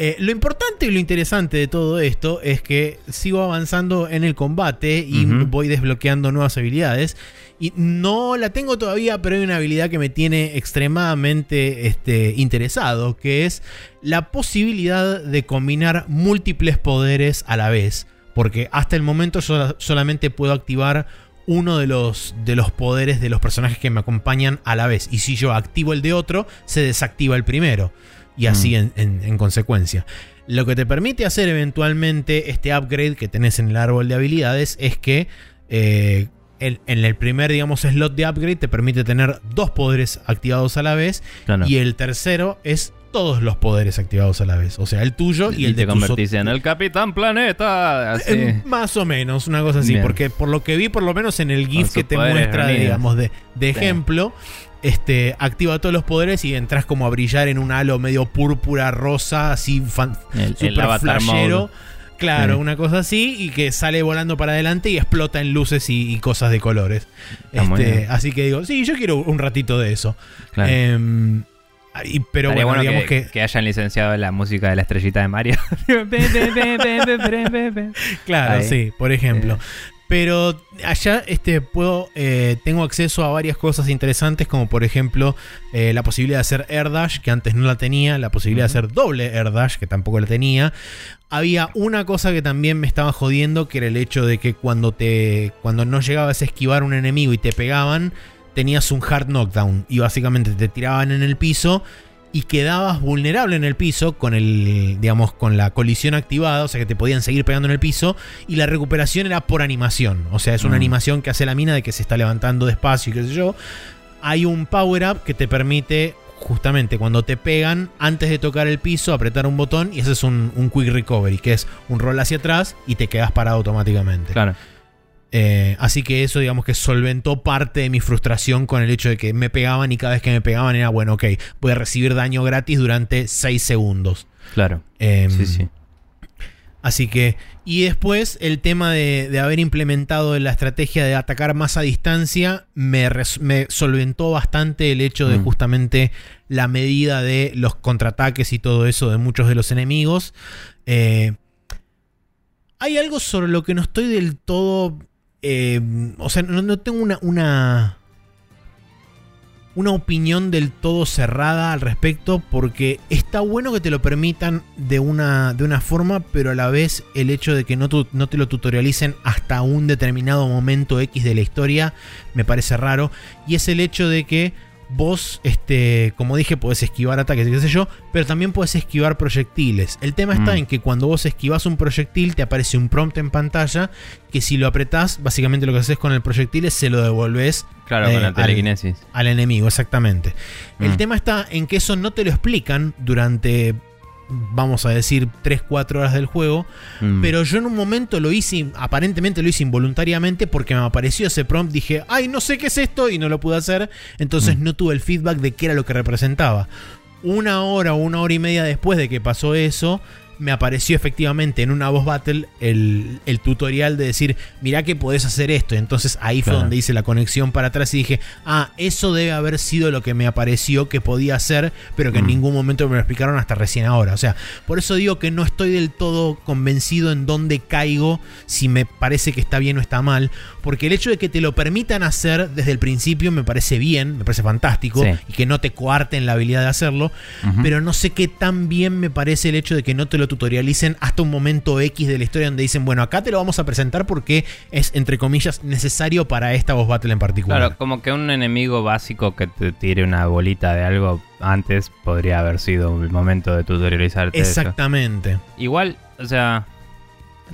Eh, lo importante y lo interesante de todo esto es que sigo avanzando en el combate y voy desbloqueando nuevas habilidades. Y no la tengo todavía, pero hay una habilidad que me tiene extremadamente este, interesado, que es la posibilidad de combinar múltiples poderes a la vez. Porque hasta el momento yo solamente puedo activar uno de los, de los poderes de los personajes que me acompañan a la vez. Y si yo activo el de otro, se desactiva el primero. Y así Mm. en, en- en consecuencia. Lo que te permite hacer eventualmente este upgrade que tenés en el árbol de habilidades es que eh, el- en el primer, digamos, slot de upgrade te permite tener dos poderes activados a la vez. Claro. Y el tercero es todos los poderes activados a la vez. O sea, el tuyo y, y el de te convertís en el Capitán Planeta. Así. eh, más o menos, una cosa así. Bien. Porque por lo que vi, por lo menos en el GIF que te muestra, digamos, de, de Sí. ejemplo, este, activa todos los poderes y entras como a brillar en un halo medio púrpura, rosa, así fan, el, el super Avatar flashero. Mode. Claro, Sí. una cosa así y que sale volando para adelante y explota en luces y, y cosas de colores. Este, así que digo, sí, yo quiero un ratito de eso. Claro. Em, y- pero Estaría bueno, digamos que, que, que hayan licenciado la música de la estrellita de Mario. Claro, Ahí. sí, por ejemplo. Pero allá este, puedo, eh, tengo acceso a varias cosas interesantes, como por ejemplo eh, la posibilidad de hacer air dash, que antes no la tenía, la posibilidad de hacer doble air dash, que tampoco la tenía. Había una cosa que también me estaba jodiendo, que era el hecho de que cuando, te, cuando no llegabas a esquivar un enemigo y te pegaban, tenías un hard knockdown y básicamente te tiraban en el piso y quedabas vulnerable en el piso con el digamos con la colisión activada, o sea que te podían seguir pegando en el piso y la recuperación era por animación, o sea, es una Mm. animación que hace la mina de que se está levantando despacio y qué sé yo. Hay un power up que te permite justamente cuando te pegan antes de tocar el piso apretar un botón y ese es un, un quick recovery, que es un roll hacia atrás y te quedas parado automáticamente. Claro. Eh, así que eso, digamos que solventó parte de mi frustración con el hecho de que me pegaban y cada vez que me pegaban era, bueno, ok, voy a recibir daño gratis durante 6 segundos. Claro. Em, Sí, sí. Así que, y después el tema de, de haber implementado la estrategia de atacar más a distancia me, res- me solventó bastante el hecho de Mm. justamente la medida de los contraataques y todo eso de muchos de los enemigos. Eh, hay algo sobre lo que no estoy del todo... eh, o sea, no, tengo una, una... Una opinión del todo cerrada al respecto porque está bueno que te lo permitan de una, de una forma, pero a la vez el hecho de que no, no te lo tutorialicen hasta un determinado momento X de la historia me parece raro. Y es el hecho de que vos, este, como dije, podés esquivar ataques y qué sé yo, pero también podés esquivar proyectiles. El tema está Mm. en que cuando vos esquivas un proyectil te aparece un prompt en pantalla que si lo apretás, básicamente lo que haces con el proyectil es se lo devolvés Claro, eh, con la telequinesis. al enemigo, exactamente. El Mm. tema está en que eso no te lo explican durante, vamos a decir, 3-4 horas del juego, Mm. pero yo en un momento lo hice, aparentemente lo hice involuntariamente porque me apareció ese prompt, dije, ay, no sé qué es esto y no lo pude hacer, entonces Mm. no tuve el feedback de qué era lo que representaba. Una hora o una hora y media después de que pasó eso, me apareció efectivamente en una voz battle el, el tutorial de decir, mirá que podés hacer esto. Entonces ahí fue donde hice la conexión para atrás y dije, ah, eso debe haber sido lo que me apareció que podía hacer, pero que en Mm. ningún momento me lo explicaron hasta recién ahora. O sea, por eso digo que no estoy del todo convencido en dónde caigo, si me parece que está bien o está mal, porque el hecho de que te lo permitan hacer desde el principio me parece bien, me parece fantástico, Sí. y que no te coarten la habilidad de hacerlo, pero no sé qué tan bien me parece el hecho de que no te lo tutorialicen hasta un momento X de la historia donde dicen, bueno, acá te lo vamos a presentar porque es, entre comillas, necesario para esta voz battle en particular. Claro, como que un enemigo básico que te tire una bolita de algo antes podría haber sido el momento de tutorializarte eso. Exactamente. Igual, o sea,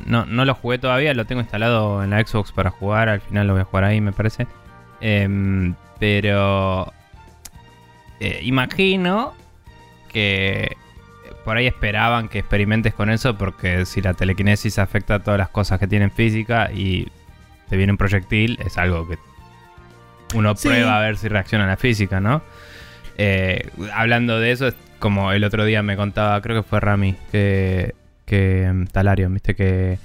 no, no lo jugué todavía, lo tengo instalado en la Xbox para jugar, al final lo voy a jugar ahí, me parece. Em, pero eh, imagino que por ahí esperaban que experimentes con eso, porque si la telequinesis afecta a todas las cosas que tienen física y te viene un proyectil, es algo que uno Sí. prueba a ver si reacciona a la física, ¿no? Eh, hablando de eso, es como el otro día me contaba, creo que fue Rami, que, que mm, Talarion, viste que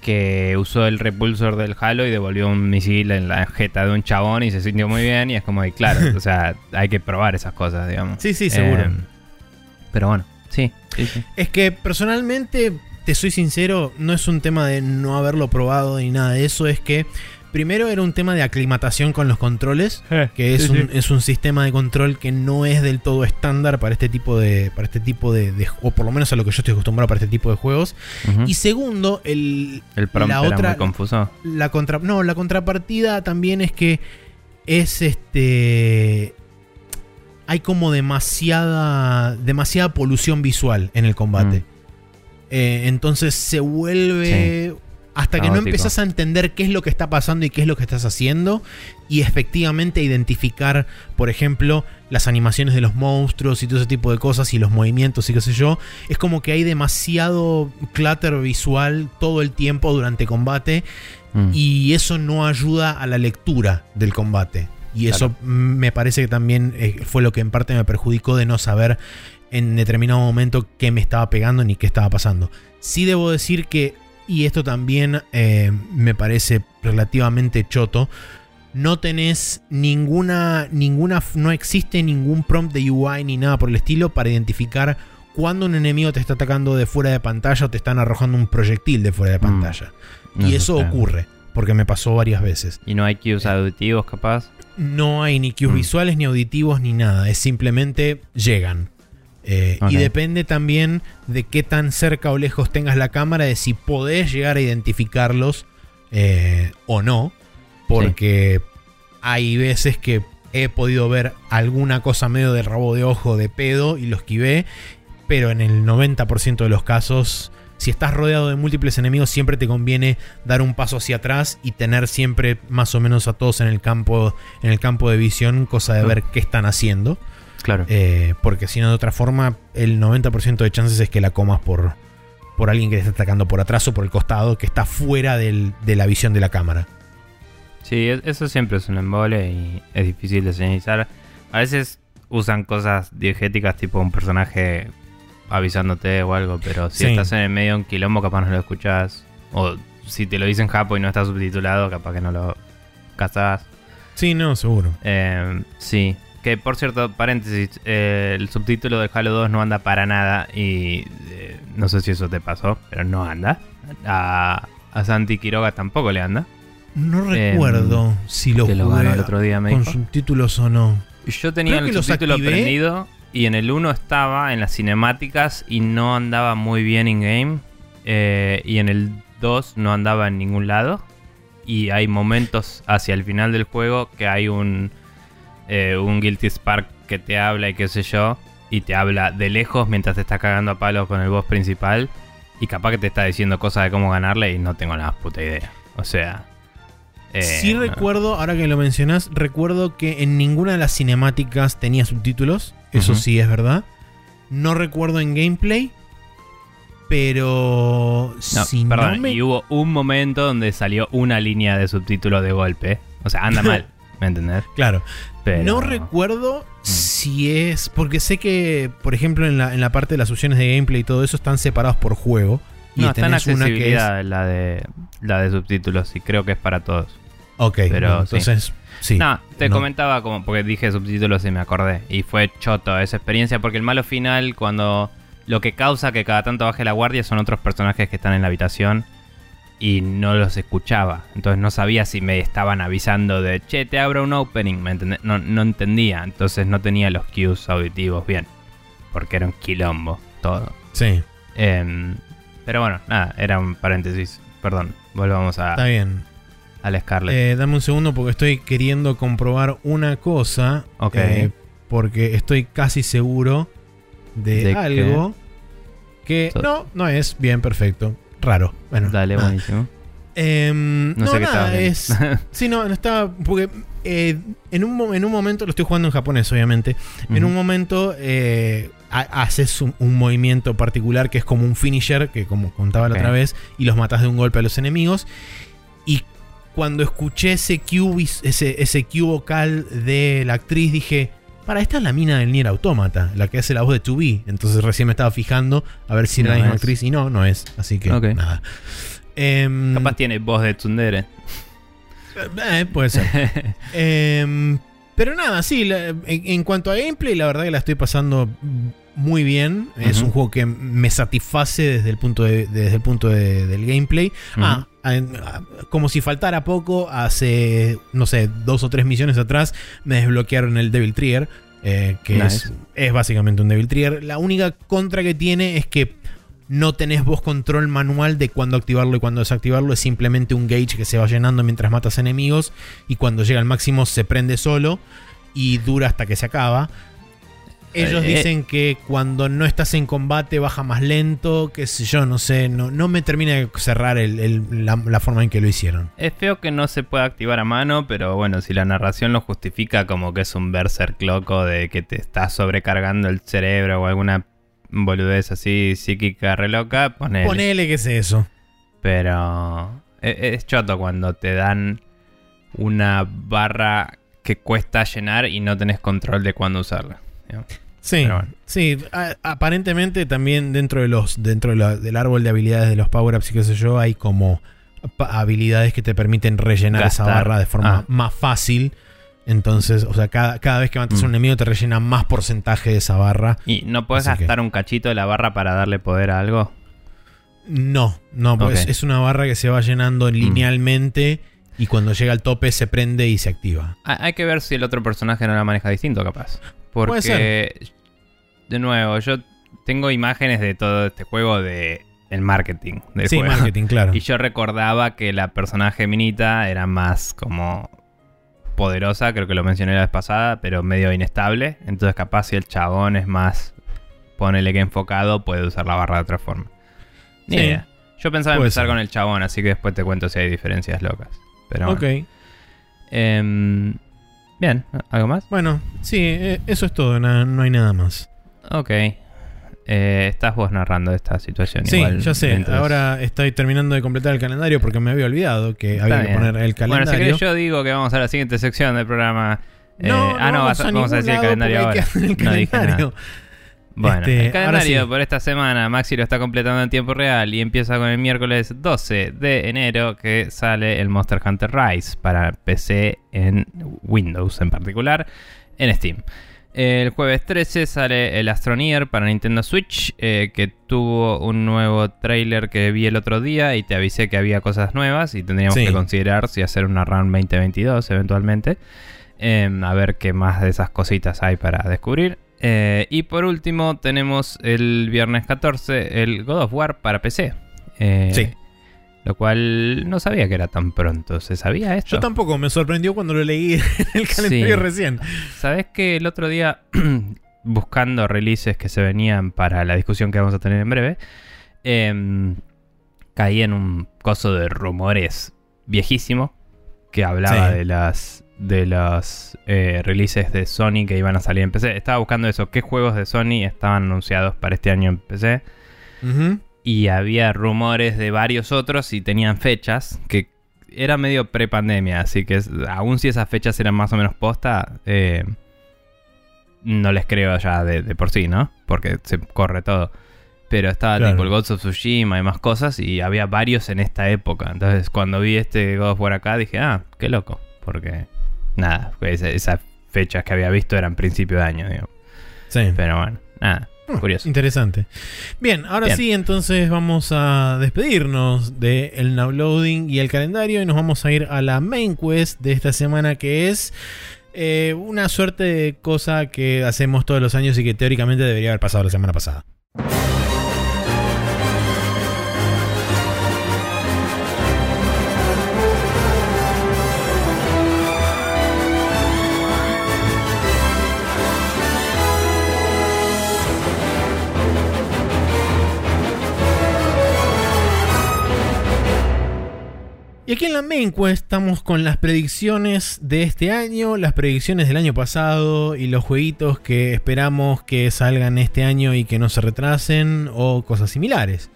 que usó el repulsor del Halo y devolvió un misil en la jeta de un chabón y se sintió muy bien y es como, y claro, <laughs> o sea, hay que probar esas cosas, digamos. Sí, sí, seguro. Eh, pero bueno, sí, sí, sí. Es que personalmente, te soy sincero, no es un tema de no haberlo probado ni nada de eso, es que primero era un tema de aclimatación con los controles, que es, Sí, un, sí. es un sistema de control que no es del todo estándar para este tipo de, para este tipo de, de- o por lo menos a lo que yo estoy acostumbrado para este tipo de juegos. Y segundo, el, el prompt la era otra- muy confuso. la contra, no, la contrapartida también es que es este hay como demasiada demasiada polución visual en el combate. Mm. Eh, entonces se vuelve hasta que no empezás a entender qué es lo que está pasando y qué es lo que estás haciendo y efectivamente identificar, por ejemplo, las animaciones de los monstruos y todo ese tipo de cosas y los movimientos y qué sé yo, es como que hay demasiado clutter visual todo el tiempo durante combate Mm. y eso no ayuda a la lectura del combate. Y eso me parece que también eh, fue lo que en parte me perjudicó de no saber en determinado momento qué me estaba pegando ni qué estaba pasando. Sí debo decir que, y esto también eh, me parece relativamente choto, no tenés ninguna, ninguna, no existe ningún prompt de UI ni nada por el estilo para identificar cuando un enemigo te está atacando de fuera de pantalla o te están arrojando un proyectil de fuera de Mm. pantalla. No y eso ocurre, porque me pasó varias veces. Y no hay cues auditivos, capaz. No hay ni cues Mm. visuales, ni auditivos, ni nada. Es simplemente llegan. Eh. Y depende también de qué tan cerca o lejos tengas la cámara, de si podés llegar a identificarlos eh, o no. Porque hay veces que he podido ver alguna cosa medio de rabo de ojo de pedo y lo esquivé. Pero en el 90% de los casos, si estás rodeado de múltiples enemigos, siempre te conviene dar un paso hacia atrás y tener siempre más o menos a todos en el campo, en el campo de visión, cosa de ver qué están haciendo. Claro. Eh, porque si no, de otra forma, el 90% de chances es que la comas por, por alguien que te está atacando por atrás o por el costado, que está fuera del- de la visión de la cámara. Sí, es- eso siempre es un embole y es difícil de señalizar. A veces usan cosas diegéticas tipo un personaje avisándote o algo, pero si Sí. estás en el medio de un quilombo capaz no lo escuchás. O si te lo dicen japo y no está subtitulado, capaz que no lo cazás. Sí, no, seguro. Eh, sí. Que por cierto, paréntesis, eh, el subtítulo de Halo 2 no anda para nada y eh, no sé si eso te pasó, pero no anda. A, a Santi Quiroga tampoco le anda. No Em, recuerdo si lo jugué el otro día, me con subtítulos o no. Yo tenía Creo el subtítulo activé. prendido y en el 1 estaba en las cinemáticas y no andaba muy bien in-game. eh, y en el 2 no andaba en ningún lado. Y hay momentos hacia el final del juego que hay un, eh, un Guilty Spark que te habla y qué sé yo. Y te habla de lejos mientras te está cagando a palos con el boss principal. Y capaz que te está diciendo cosas de cómo ganarle y no tengo la puta idea. O sea... eh, sí no. recuerdo, ahora que lo mencionás, recuerdo que en ninguna de las cinemáticas tenía subtítulos. Eso sí es verdad. No recuerdo en gameplay. Pero No, si perdón, no me... y hubo un momento donde salió una línea de subtítulo de golpe. O sea, anda mal, <laughs> ¿me entendés? Claro. Pero... No recuerdo Mm. si es. Porque sé que, por ejemplo, en la, en la parte de las opciones de gameplay y todo eso están separados por juego. Y no, está en tenés una que es. la de la de subtítulos y creo que es para todos. Ok, Pero bueno, entonces. Sí. No, te no. comentaba como porque dije subtítulos y me acordé. Y fue choto esa experiencia porque el malo final, cuando lo que causa que cada tanto baje la guardia son otros personajes que están en la habitación y no los escuchaba. Entonces no sabía si me estaban avisando de, che, te abro un opening. ¿me entendés? No, no entendía. Entonces no tenía los cues auditivos bien. Porque era un quilombo todo. Sí, Em, pero bueno, nada, era un paréntesis. Perdón, volvamos está a, bien. Al Scarlet. Eh, dame un segundo porque estoy queriendo comprobar una cosa. Ok. eh, porque estoy casi seguro de, ¿De algo que. So- No, no es. Bien, perfecto. Raro. Bueno, Dale, nada. buenísimo. Em, No no, sé qué nada, es. <laughs> Sí, no, no estaba. Porque eh, en, un, en un momento, lo estoy jugando en japonés, obviamente. En un momento eh, ha- haces un, un movimiento particular que es como un finisher, que como contaba la otra vez, y los matas de un golpe a los enemigos. Cuando escuché ese vis- ese, ese cue vocal de la actriz, dije. Para, esta es la mina del Nier Automata, la que hace la voz de 2B. Entonces recién me estaba fijando a ver si era No la misma es. actriz. Y no, no es. Así que nada. Em, Capaz tiene voz de Tsundere. eh, puede ser. <laughs> Em, pero nada, sí, la- en, en cuanto a gameplay, la verdad que la estoy pasando muy bien. Es un juego que me satisface desde el punto, de- desde el punto de- del gameplay. Ah, en- ah, como si faltara poco, hace, no sé, dos o tres misiones atrás me desbloquearon el Devil Trigger. eh, que Nice. es, es básicamente un Devil Trigger. La única contra que tiene es que no tenés vos control manual de cuándo activarlo y cuándo desactivarlo. Es simplemente un gauge que se va llenando mientras matas enemigos. Y cuando llega al máximo se prende solo. Y dura hasta que se acaba. Ellos Eh, dicen que cuando no estás en combate baja más lento. Qué sé yo, no sé. No, no me termina de cerrar el- el- la, la forma en que lo hicieron. Es feo que no se pueda activar a mano, pero bueno, si la narración lo justifica como que es un berserk loco de que te está sobrecargando el cerebro o alguna boludez así psíquica re loca, ponele. Ponele que es eso. Pero e- es choto cuando te dan una barra que cuesta llenar y no tenés control de cuándo usarla. Sí, bueno. sí. a- aparentemente también dentro de los dentro de la- del árbol de habilidades de los power ups y qué sé yo hay como habilidades que te permiten rellenar esa barra de forma Ah. más fácil. Entonces, o sea, cada, cada vez que matas a un Mm. enemigo te rellena más porcentaje de esa barra. ¿Y no puedes Así que- gastar un cachito de la barra para darle poder a algo? No, no, pues es una barra que se va llenando linealmente y cuando llega al tope se prende y se activa. Ha- Hay que ver si el otro personaje no la maneja distinto, capaz. Porque, de nuevo, yo tengo imágenes de todo este juego de el marketing del sí, juego. marketing, claro. <laughs> Y yo recordaba que la personaje minita era más como poderosa, creo que lo mencioné la vez pasada, pero medio inestable. Entonces capaz si el chabón es más, ponele que enfocado, puede usar la barra de otra forma. Ni Sí. idea. Yo pensaba Puede empezar ser. con el chabón, así que después te cuento si hay diferencias locas. Pero ok. bueno. Em, bien, ¿algo más? Bueno, sí, eh, eso es todo, na- no hay nada más. Ok. Eh, estás vos narrando esta situación. Sí, igual, ya sé. Ahora estoy terminando de completar el calendario porque me había olvidado que Está había que poner el Bueno, si calendario. querés yo digo que vamos a la siguiente sección del programa. Eh, no, ah, no, vamos, a- vamos a decir el calendario ahora. el No dije nada. Bueno, Este, el ahora calendario sí. por esta semana, Maxi lo está completando en tiempo real y empieza con el miércoles 12 de enero que sale el Monster Hunter Rise para PC en Windows en particular, en Steam. El jueves 13 sale el Astroneer para Nintendo Switch, eh, que tuvo un nuevo trailer que vi el otro día y te avisé que había cosas nuevas y tendríamos Sí. que considerar si hacer una run 2022 eventualmente. Em, a ver qué más de esas cositas hay para descubrir. Eh, y por último tenemos el viernes 14 el God of War para PC. Eh, Sí. Lo cual no sabía que era tan pronto. ¿Se sabía esto? Yo tampoco, me sorprendió cuando lo leí <laughs> en el calendario Sí. recién. ¿Sabes que el otro día, <clears throat> buscando releases que se venían para la discusión que vamos a tener en breve, em, caí en un coso de rumores viejísimo que hablaba Sí. de las de los eh, releases de Sony que iban a salir en PC. Estaba buscando eso, qué juegos de Sony estaban anunciados para este año en PC. Y había rumores de varios otros y tenían fechas que era medio pre-pandemia, así que aún si esas fechas eran más o menos posta, eh, no les creo ya de, de por sí, ¿no? Porque se corre todo. Pero estaba Claro. tipo el Ghost of Tsushima y más cosas y había varios en esta época. Entonces cuando vi este God of War acá dije, ah, qué loco. Porque nada, pues, esas fechas que había visto eran principio de año, digo. Sí. Pero bueno, nada, Ah, curioso. Interesante. Bien, ahora Bien. sí, entonces vamos a despedirnos del now loading y el calendario y nos vamos a ir a la main quest de esta semana que es eh, una suerte de cosa que hacemos todos los años y que teóricamente debería haber pasado la semana pasada. Y aquí en la main quest estamos con las predicciones de este año, las predicciones del año pasado y los jueguitos que esperamos que salgan este año y que no se retrasen o cosas similares.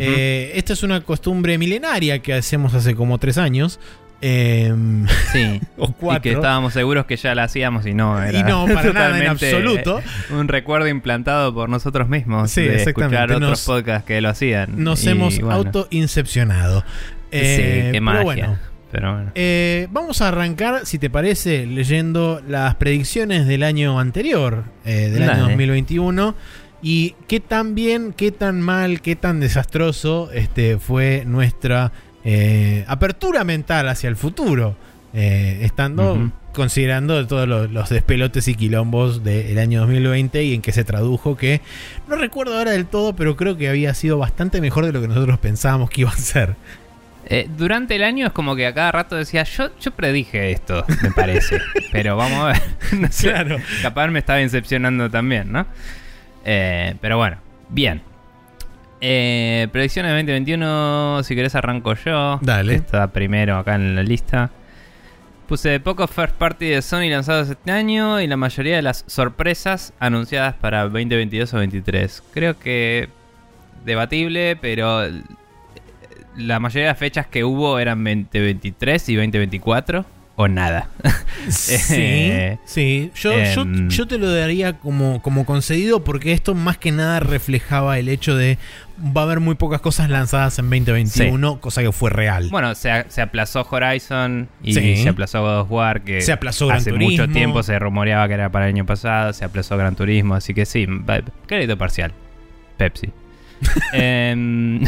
Eh, esta es una costumbre milenaria que hacemos hace como tres años. em, sí. <laughs> o Y cuatro. que estábamos seguros que ya la hacíamos y no era Y no, para nada en totalmente absoluto. Un recuerdo implantado por nosotros mismos Sí, de exactamente. escuchar otros Nos- podcast podcasts que lo hacían. Nos Y hemos bueno, auto-incepcionado. Eh, sí, qué pero magia. bueno, Pero bueno. Eh, vamos a arrancar, si te parece, leyendo las predicciones del año anterior, eh, del año Dale. 2021. Y qué tan bien, qué tan mal, qué tan desastroso este, fue nuestra eh, apertura mental hacia el futuro. eh, estando, considerando todos los, los despelotes y quilombos del año 2020 y en que se tradujo que, no recuerdo ahora del todo, pero creo que había sido bastante mejor de lo que nosotros pensábamos que iba a ser. Eh, durante el año es como que a cada rato decía, yo, yo predije esto, me parece. <laughs> pero vamos a ver. <laughs> No sé, Claro. Capaz me estaba incepcionando también, ¿no? Eh, pero bueno, bien. Eh, predicciones de 2021, si querés arranco yo. Dale. Está primero acá en la lista. Puse pocos first party de Sony lanzados este año y la mayoría de las sorpresas anunciadas para 2022 o 2023. Creo que debatible, pero la mayoría de las fechas que hubo eran 2023 y 2024 o nada. <laughs> Sí, <laughs> Eh, sí. Yo, yo, em, yo te lo daría como, como concedido porque esto más que nada reflejaba el hecho de va a haber muy pocas cosas lanzadas en 2021, cosa que fue real. Bueno, se, se aplazó Horizon y Sí. se aplazó God of War, que Se aplazó Gran hace Turismo. mucho tiempo se rumoreaba que era para el año pasado, se aplazó Gran Turismo, así que sí, crédito parcial. Pepsi. <laughs> Em,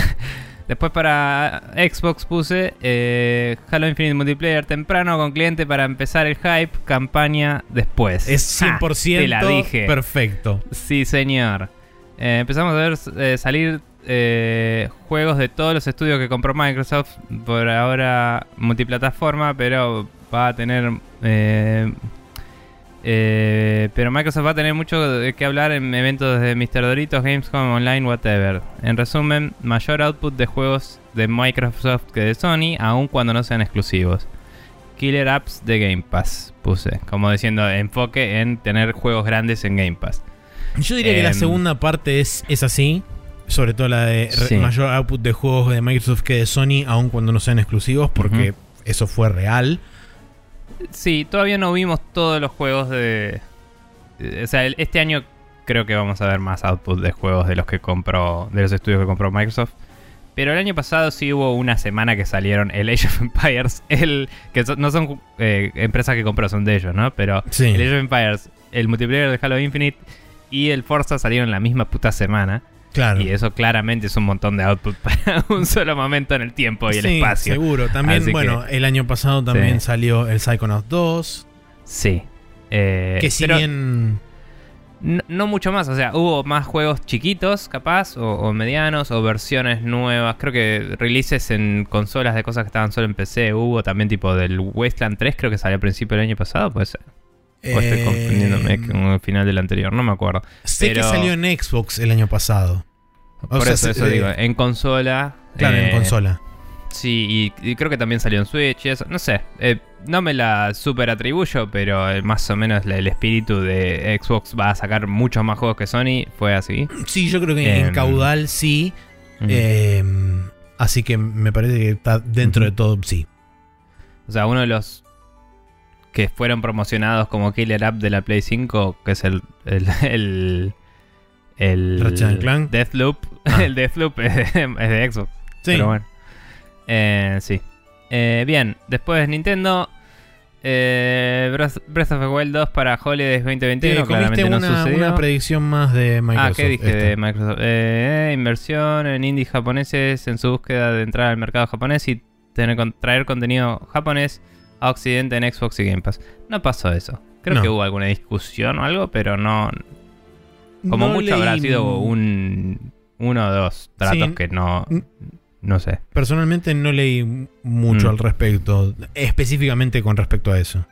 después para Xbox puse eh, Halo Infinite Multiplayer temprano con cliente para empezar el hype, campaña después. es Ja, <laughs> 100% te la dije. perfecto. Sí, señor. Eh, empezamos a ver eh, salir juegos de todos los estudios que compró Microsoft. Por ahora multiplataforma, pero va a tener... eh, pero Microsoft va a tener mucho de qué hablar en eventos de Mr. Doritos, Gamescom, Online, whatever. En resumen, mayor output de juegos de Microsoft que de Sony, aun cuando no sean exclusivos. Killer apps de Game Pass, puse. Como diciendo, enfoque en tener juegos grandes en Game Pass. Yo diría que la Em, segunda parte es, es así. Sobre todo la de Sí. mayor output de juegos de Microsoft que de Sony, aun cuando no sean exclusivos, porque eso fue real. Sí, todavía no vimos todos los juegos de. O sea, este año creo que vamos a ver más output de juegos de los que compró. de los estudios que compró Microsoft. Pero el año pasado sí hubo una semana que salieron el Age of Empires, el. que so- no son eh, empresas que compró, son de ellos, ¿no? Pero Sí. el Age of Empires, el multiplayer de Halo Infinite y el Forza salieron la misma puta semana. Claro. Y eso claramente es un montón de output <laughs> para un solo momento en el tiempo y el espacio. Seguro. También, Así bueno, el año pasado también Sí. salió el Psychonauts 2. Sí. Eh, Que si bien. No, no mucho más, o sea, hubo más juegos chiquitos, capaz, o, o medianos, o versiones nuevas. Creo que releases en consolas de cosas que estaban solo en PC. Hubo también tipo del Wasteland 3, creo que salió al principio del año pasado, pues. O estoy eh, confundiéndome con el final del anterior, no me acuerdo. Sé pero- que salió en Xbox el año pasado. O Por sea, eso, eso eh, digo, en consola. Claro, en eh, consola. Sí, y, y creo que también salió en Switch y eso. No sé, eh, no me la super atribuyo, pero más o menos el espíritu de Xbox va a sacar muchos más juegos que Sony. Fue así. Sí, yo creo que en em, caudal sí. Eh, así que me parece que está dentro de todo sí. O sea, uno de los que fueron promocionados como Killer App de la Play 5, que es el. el, el, el. Deathloop. Ah. <laughs> El Deathloop es de, es de Xbox. Sí. Pero bueno. Eh, sí. Eh, bien, después Nintendo. Eh, Breath, of the Wild 2 para Holidays 2021. Te comiste claramente no una, sucedió. una predicción más de Microsoft. Ah, ¿qué dije de Microsoft? Eh, inversión en indies japoneses en su búsqueda de entrar al mercado japonés y tener, traer contenido japonés a Occidente en Xbox y Game Pass. No pasó eso. Creo No. que hubo alguna discusión o algo, pero no. Como No mucho habrá sido un. Uno o dos tratos Sí. que no. Mm. No sé. Personalmente no leí mucho Mm. al respecto, específicamente con respecto a eso.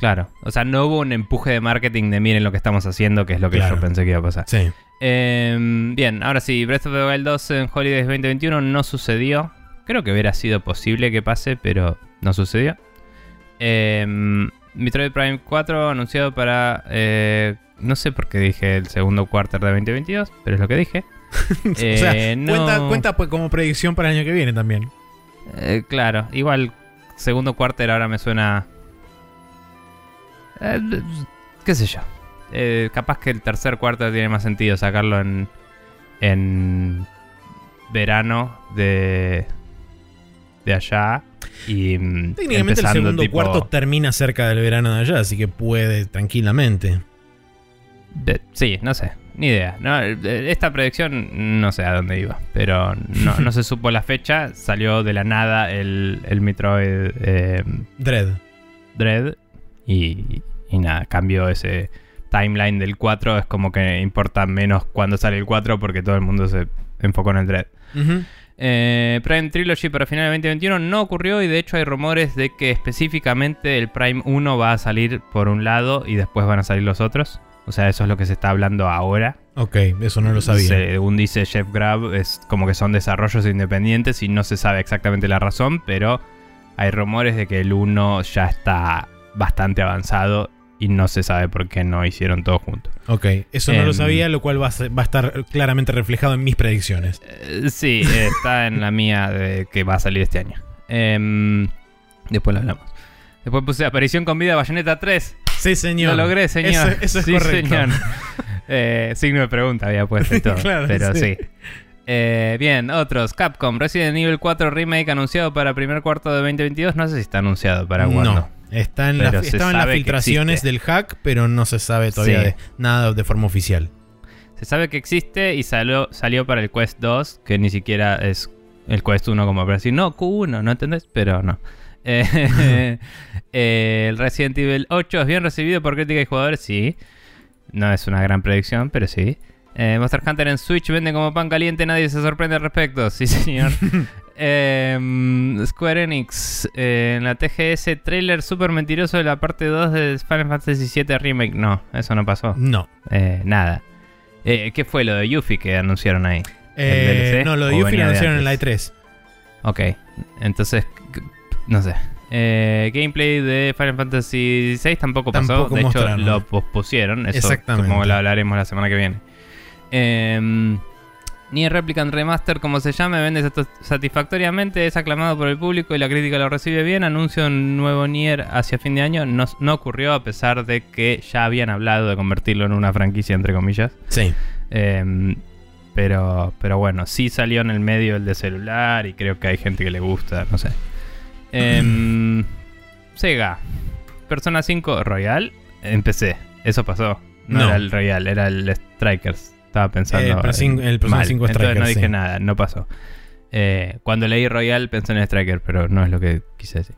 Claro. O sea, no hubo un empuje de marketing de miren lo que estamos haciendo, que es lo que Claro. yo pensé que iba a pasar. Sí. Eh, bien, ahora sí, Breath of the Wild 2 en Holidays 2021 no sucedió. Creo que hubiera sido posible que pase, pero no sucedió. Eh, Metroid Prime 4 anunciado para... eh, no sé por qué dije el segundo quarter de 2022, pero es lo que dije. <laughs> o sea, Eh, no- cuenta, cuenta pues como predicción para el año que viene también. Eh, claro, igual segundo quarter ahora me suena... eh, qué sé yo. Eh, capaz que el tercer quarter tiene más sentido sacarlo en, en verano de, de allá. Y mm, Técnicamente el segundo tipo- cuarto termina cerca del verano de allá, así que puede tranquilamente. de- sí, no sé, ni idea. No, esta predicción no sé a dónde iba, pero no, no se <laughs> supo la fecha. Salió de la nada el, el Metroid eh, Dread. Dread y, y nada, cambió ese timeline del 4. Es como que importa menos cuando sale el 4 porque todo el mundo se enfocó en el Dread. Ujú. Eh, Prime Trilogy para final de 2021 no ocurrió y de hecho hay rumores de que específicamente el Prime 1 va a salir por un lado y después van a salir los otros. O sea, eso es lo que se está hablando ahora. Ok, eso no lo sabía. Según dice Jeff Grab, es como que son desarrollos independientes y no se sabe exactamente la razón, pero hay rumores de que el 1 ya está bastante avanzado y no se sabe por qué no hicieron todo junto. Ok, eso no lo Em. sabía, lo cual va a, ser- va a estar claramente reflejado en mis predicciones. Eh, sí, está en la mía de que va a salir este año. Em, después lo hablamos. Después puse aparición con vida Bayonetta 3. Sí, señor. Lo logré, señor. Eso, eso es Sí, correcto. señor. Eh, signo de pregunta había puesto y <laughs> todo. Claro, pero sí. sí. Eh, bien, otros. Capcom, Resident Evil 4 Remake anunciado para primer cuarto de 2022. No sé si está anunciado para cuándo. No, está en la- Pero se estaba en las filtraciones del hack, pero no se sabe todavía Sí. de nada de forma oficial. Se sabe que existe y salió, salió para el Quest 2, que ni siquiera es el Quest 1 como para decir, no, Q1, ¿no entendés? Pero no. <laughs> Eh, <laughs> eh, el Resident Evil 8 es bien recibido por crítica y jugadores, sí. No es una gran predicción, pero sí. Eh, Monster Hunter en Switch vende como pan caliente, nadie se sorprende al respecto, sí <laughs> señor. <laughs> Eh, Square Enix eh, en la TGS trailer súper mentiroso de la parte 2 de Final Fantasy VII Remake. No, eso no pasó. No. Eh, nada. ¿Qué fue lo de Yuffie que anunciaron ahí? DLC? no, lo de ¿O Yuffie lo anunciaron en la antes? E3. Ok, entonces, no sé. Eh, gameplay de Final Fantasy VI tampoco pasó. Tampoco de hecho, mostraron. lo pospusieron. Eso Exactamente. como lo hablaremos la semana que viene. Eh, Nier Replicant Remaster, como se llame, vende sat- satisfactoriamente, es aclamado por el público y la crítica lo recibe bien. Anuncio un nuevo Nier hacia fin de año. No, no ocurrió a pesar de que ya habían hablado de convertirlo en una franquicia, entre comillas. Sí. Em, pero, pero bueno, sí salió en el medio el de celular y creo que hay gente que le gusta, no sé. Em, <laughs> Sega, Persona 5 Royal, empecé, eso pasó. No, No. era el Royal, era el Strikers. Estaba pensando. Eh, el Persin- en- el Persona mal. 5 Entonces no dije sí. nada, no pasó. Eh, cuando leí Royal pensé en Striker, pero no es lo que quise decir.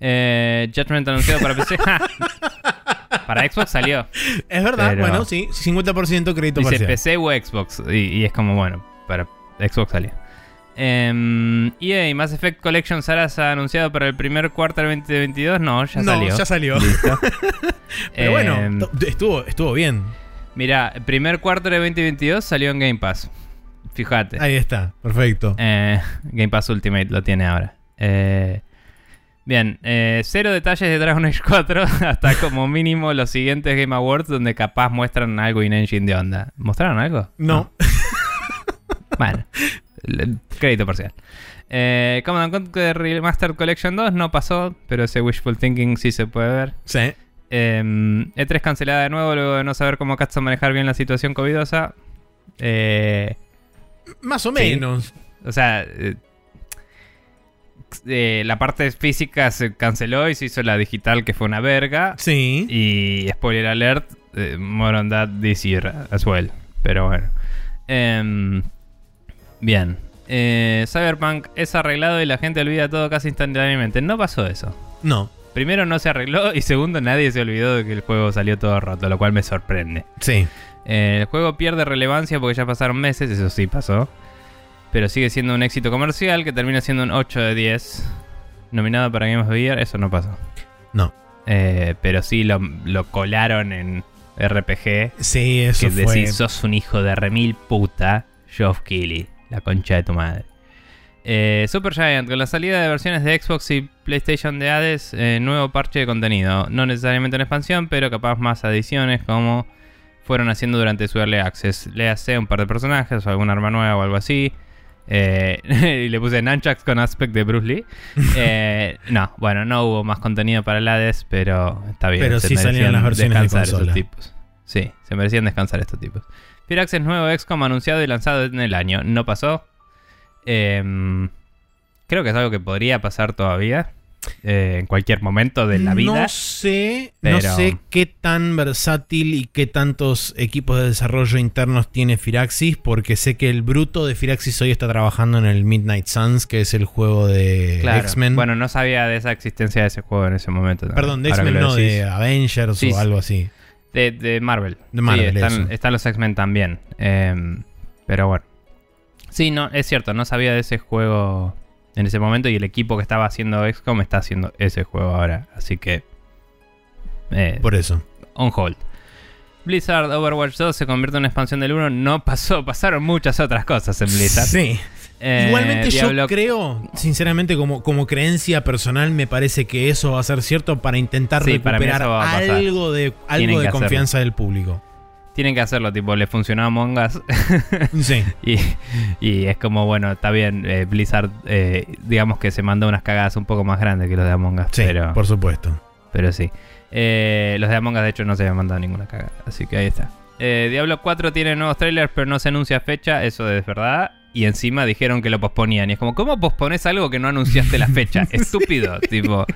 Eh, Judgment anunciado para PC. <laughs> <laughs> Para Xbox salió. Es verdad, Pero- bueno, sí, 50% crédito Dice parcial. PC o Xbox. Y, y es como, bueno, para Xbox salió. Em, EA Mass Effect Collection Sarasa anunciado para el primer cuarto del 2022. No, ya no, salió. ya salió. Listo. <laughs> Pero bueno, Em, estuvo, estuvo bien. Mira, primer cuarto de 2022 salió en Game Pass. Fíjate. Ahí está, perfecto. Eh, Game Pass Ultimate lo tiene ahora. Eh, bien, eh, cero detalles de Dragon Age 4 <laughs> hasta como mínimo los siguientes Game Awards donde capaz muestran algo in-engine de onda. ¿Mostraron algo? No. <laughs> Bueno, crédito parcial. Eh, Command Conquer Remastered Collection 2 no pasó, pero ese wishful thinking sí se puede ver. Sí. Eh, E3 cancelada de nuevo luego de no saber cómo Katsu manejar bien la situación covidosa. Eh, Más o Sí. menos. o sea, eh, eh, la parte física se canceló y se hizo la digital que fue una verga. Sí. Y spoiler alert, more on that this year as well. Pero bueno. Em, bien. Cyberpunk es arreglado y la gente olvida todo casi instantáneamente. No pasó eso. No. Primero no se arregló y segundo nadie se olvidó de que el juego salió todo roto, lo cual me sorprende. Sí. Eh, el juego pierde relevancia porque ya pasaron meses, eso sí pasó. Pero sigue siendo un éxito comercial que termina siendo un 8 de 10. Nominado para Game of the Year, eso no pasó. No. Eh, pero sí lo, lo colaron en RPG. Sí, eso que fue. decís, sos un hijo de remil puta, Geoff Keighley, la concha de tu madre. Eh, Super Giant, con la salida de versiones de Xbox y PlayStation de Hades, eh, nuevo parche de contenido. No necesariamente una expansión, pero capaz más adiciones como fueron haciendo durante su Early Access. Léase un par de personajes o alguna arma nueva o algo así. Eh, <laughs> y le puse Nunchucks con aspect de Bruce Lee. <laughs> Eh, no, bueno, no hubo más contenido para el Hades, pero está bien. Pero se sí salieron las versiones de descansar esos tipos. Sí, se merecían descansar estos tipos. Firaxis nuevo XCOM anunciado y lanzado en el año. No pasó. Em, creo que es algo que podría pasar todavía. eh, en cualquier momento de la vida. No sé, no sé qué tan versátil y qué tantos equipos de desarrollo internos tiene Firaxis, porque sé que el bruto de Firaxis hoy está trabajando en el Midnight Suns, que es el juego de Claro. X-Men. Bueno, no sabía de esa existencia de ese juego en ese momento. también. Perdón, de X-Men no, de Avengers Sí, o algo así. De, de Marvel. De Marvel, Sí, están, están los X-Men también. Em, pero bueno. Sí, no, es cierto, no sabía de ese juego en ese momento y el equipo que estaba haciendo XCOM está haciendo ese juego ahora. Así que... eh, Por eso. on hold. Blizzard Overwatch 2 se convierte en una expansión del 1. No pasó, <laughs> pasaron muchas otras cosas en Blizzard. Sí. Eh, Igualmente Diablo- yo creo, sinceramente, como, como creencia personal, me parece que eso va a ser cierto para intentar Sí, para recuperar eso va a pasar. algo de, Tienen algo de confianza del público. Tienen que hacerlo, tipo, le funcionó a Among Us. <laughs> Sí. y, y es como, bueno, está bien, eh, Blizzard, eh, digamos que se mandó unas cagadas un poco más grandes que los de Among Us. Sí, pero, por supuesto. pero sí. Eh, los de Among Us, de hecho, no se habían mandado ninguna cagada. Así que ahí está. Eh, Diablo 4 tiene nuevos trailers, pero no se anuncia fecha. Eso es verdad. Y encima dijeron que lo posponían. Y es como, ¿cómo pospones algo que no anunciaste la fecha? <laughs> Estúpido. tipo,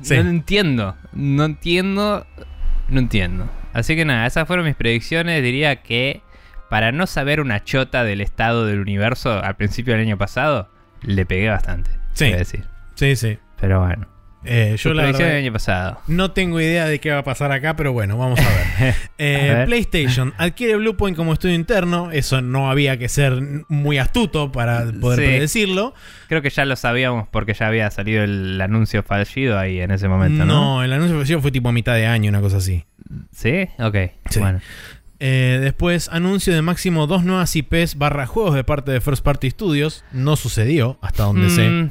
Sí. no entiendo. No entiendo. No entiendo. Así que nada, esas fueron mis predicciones. Diría que para no saber una chota del estado del universo al principio del año pasado, le pegué bastante. Sí. decir. Sí, sí. Pero bueno. Eh, yo la verdad, del año pasado. no tengo idea de qué va a pasar acá, pero bueno, vamos a ver. <laughs> Eh, A ver. PlayStation adquiere Bluepoint como estudio interno. Eso no había que ser muy astuto para poder Sí. predecirlo. Creo que ya lo sabíamos porque ya había salido el anuncio fallido ahí en ese momento, ¿no? No, el anuncio oficial fue tipo a mitad de año, una cosa así. ¿Sí? Ok. Sí. Bueno. Eh, después, anuncio de máximo dos nuevas IPs barra juegos de parte de First Party Studios. No sucedió, hasta donde sé. Mm,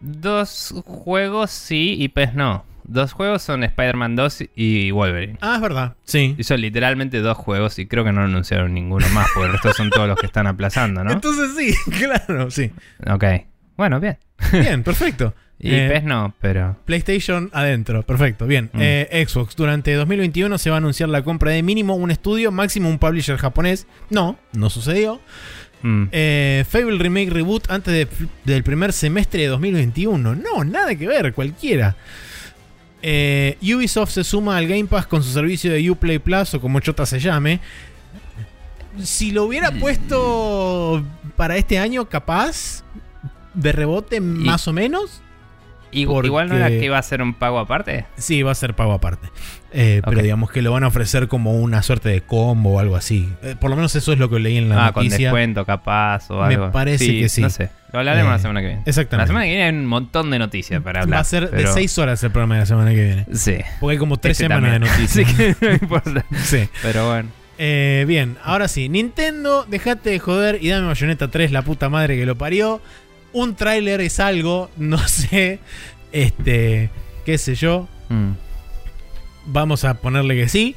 dos juegos sí y PES no. Dos juegos son Spider-Man 2 y Wolverine. Ah, es verdad. Sí. Y son literalmente dos juegos y creo que no anunciaron ninguno más, porque el resto son todos los que están aplazando, ¿no? <laughs> Entonces sí, <laughs> claro, sí. Ok. Bueno, bien. Bien, perfecto. <laughs> Y Eh, PES no, pero... PlayStation adentro, perfecto. Bien. Mm. Eh, Xbox, durante 2021 se va a anunciar la compra de mínimo un estudio, máximo un publisher japonés. No, no sucedió. mm, Eh, Fable Remake Reboot antes de- del primer semestre de 2021. No, nada que ver, cualquiera. Eh, Ubisoft se suma al Game Pass con su servicio de Uplay Plus o como chota se llame. Si lo hubiera puesto para este año, capaz, de rebote más o menos, y- porque- Igual no era que iba a ser un pago aparte. sí, va a ser pago aparte. Eh, Pero digamos que lo van a ofrecer como una suerte de combo o algo así. Eh, por lo menos eso es lo que leí en la ah, con noticia. descuento capaz o Me algo. parece que sí. No sé. Lo hablaremos Eh, la semana que viene. La Exactamente. semana que viene hay un montón de noticias para hablar. Va a ser pero- de 6 horas el programa de la semana que viene. Sí. Porque hay como 3 Este semanas también. de noticias. <laughs> Así que no importa. Sí. Pero bueno. Eh, bien, ahora sí. Nintendo, dejate de joder y dame Bayonetta 3, la puta madre que lo parió. Un tráiler es algo, no <laughs> sé. Este, qué sé yo. Mm. Vamos a ponerle que sí.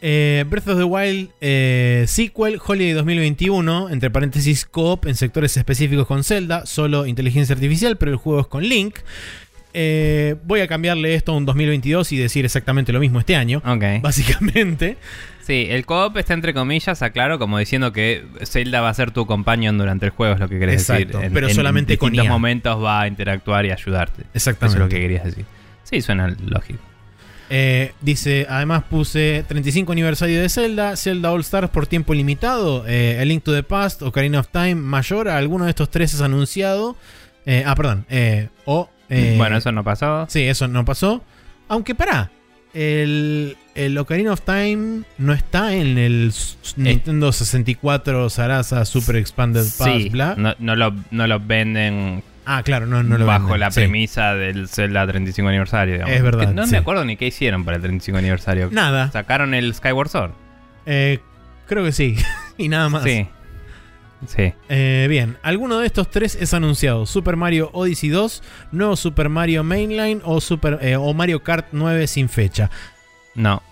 Eh, Breath of the Wild eh, sequel, Holiday 2021, entre paréntesis co-op en sectores específicos con Zelda, solo inteligencia artificial, pero el juego es con Link. Eh, voy a cambiarle esto a un 2022 y decir exactamente lo mismo este año, Ok. <laughs> básicamente. Sí, el co-op está entre comillas, aclaro, como diciendo que Zelda va a ser tu companion durante el juego, es lo que querés Exacto, decir. pero solamente con distintos IA. momentos va a interactuar y ayudarte. Exactamente. Eso es lo que querías decir. Sí, suena lógico. Eh, dice, además puse 35 aniversario de Zelda, Zelda All Stars por tiempo limitado, eh, A Link to the Past, Ocarina of Time, mayor, a alguno de estos tres es anunciado. Eh, ah, perdón. o... eh, bueno, eso no pasó. Sí, eso no pasó. Aunque pará, el, el Ocarina of Time no está en el s- Nintendo 64 Sarasa Super Expanded Pass, sí, bla. no, no lo, no lo venden Ah, claro, no, no lo bajo venden, la sí. premisa del Zelda 35 aniversario. digamos. Es verdad, Que no sí. me acuerdo ni qué hicieron para el 35 aniversario. Nada, Sacaron el Skyward Sword. eh, creo que sí. <laughs> y nada más. Sí. Sí. Eh, bien, alguno de estos tres es anunciado: Super Mario Odyssey 2, nuevo Super Mario Mainline o, Super, eh, o Mario Kart 9 sin fecha. No.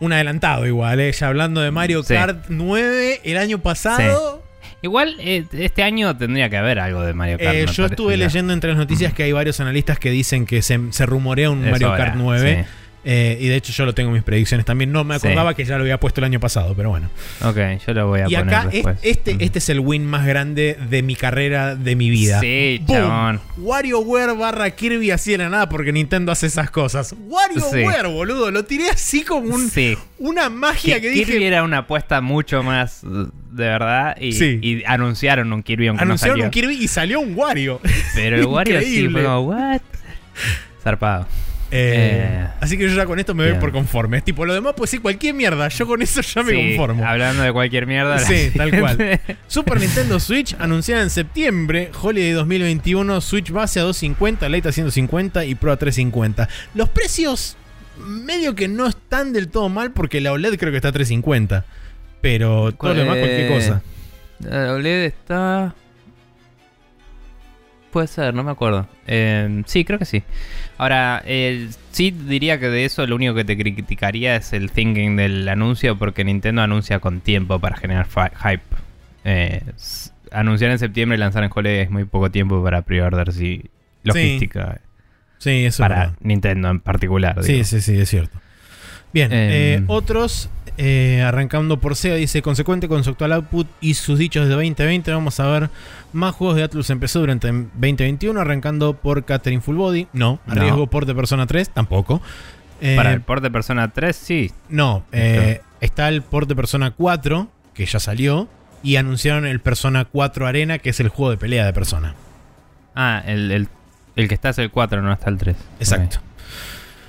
Un adelantado igual, ¿eh? Ya hablando de Mario Sí. Kart 9 el año pasado. Igual eh, este año tendría que haber algo de Mario Kart. Eh, yo estuve leyendo entre las noticias que hay varios analistas que dicen que se, se rumorea un Mario Kart 9. sí. Eh, y de hecho yo lo tengo en mis predicciones también. No me Sí. acordaba que ya lo había puesto el año pasado, pero bueno. Ok, yo lo voy a Y poner acá es- después. este, este es el win más grande de mi carrera, de mi vida. Sí, chabón. WarioWare barra Kirby así de la nada porque Nintendo hace esas cosas. WarioWare, boludo. Lo tiré así como un- Sí. una magia que Kirby dije. era una apuesta mucho más de verdad y, Sí. y anunciaron un Kirby aunque Anunciaron no un salió. Kirby y salió un Wario. Pero el <laughs> Wario sí fue como, what? Zarpado. Eh, Eh, así que yo ya con esto me doy por conforme. Es tipo, lo demás puede ser cualquier mierda. Yo con eso ya me Sí, conformo. Hablando de cualquier mierda. Sí, tal cual. <laughs> Super Nintendo Switch anunciada en septiembre, Holiday 2021, Switch base a 250, Lite a 150 y Pro a 350. Los precios medio que no están del todo mal porque la OLED creo que está a 350. Pero todo lo demás cualquier Eh, cosa. La OLED está. Puede ser, no me acuerdo. Eh, sí, creo que sí. Ahora, eh, sí diría que de eso lo único que te criticaría es el thinking del anuncio, porque Nintendo anuncia con tiempo para generar hype. Eh, anunciar en septiembre y lanzar en Holiday es muy poco tiempo para pre-orders y logística. Sí, eso es para. Nintendo en particular. Sí, digo. sí, sí, es cierto. Bien, Em. eh, otros, eh, arrancando por Sega, dice, consecuente con su actual output y sus dichos de 2020, vamos a ver más juegos de Atlus empezó durante 2021, arrancando por Catherine Full Body, no, No. arriesgo por de Persona 3, tampoco. Eh, Para el port de Persona 3, sí. No, eh, está el port de Persona 4, que ya salió, y anunciaron el Persona 4 Arena, que es el juego de pelea de Persona. Ah, el, el, el que está es el 4, no está el 3. Exacto.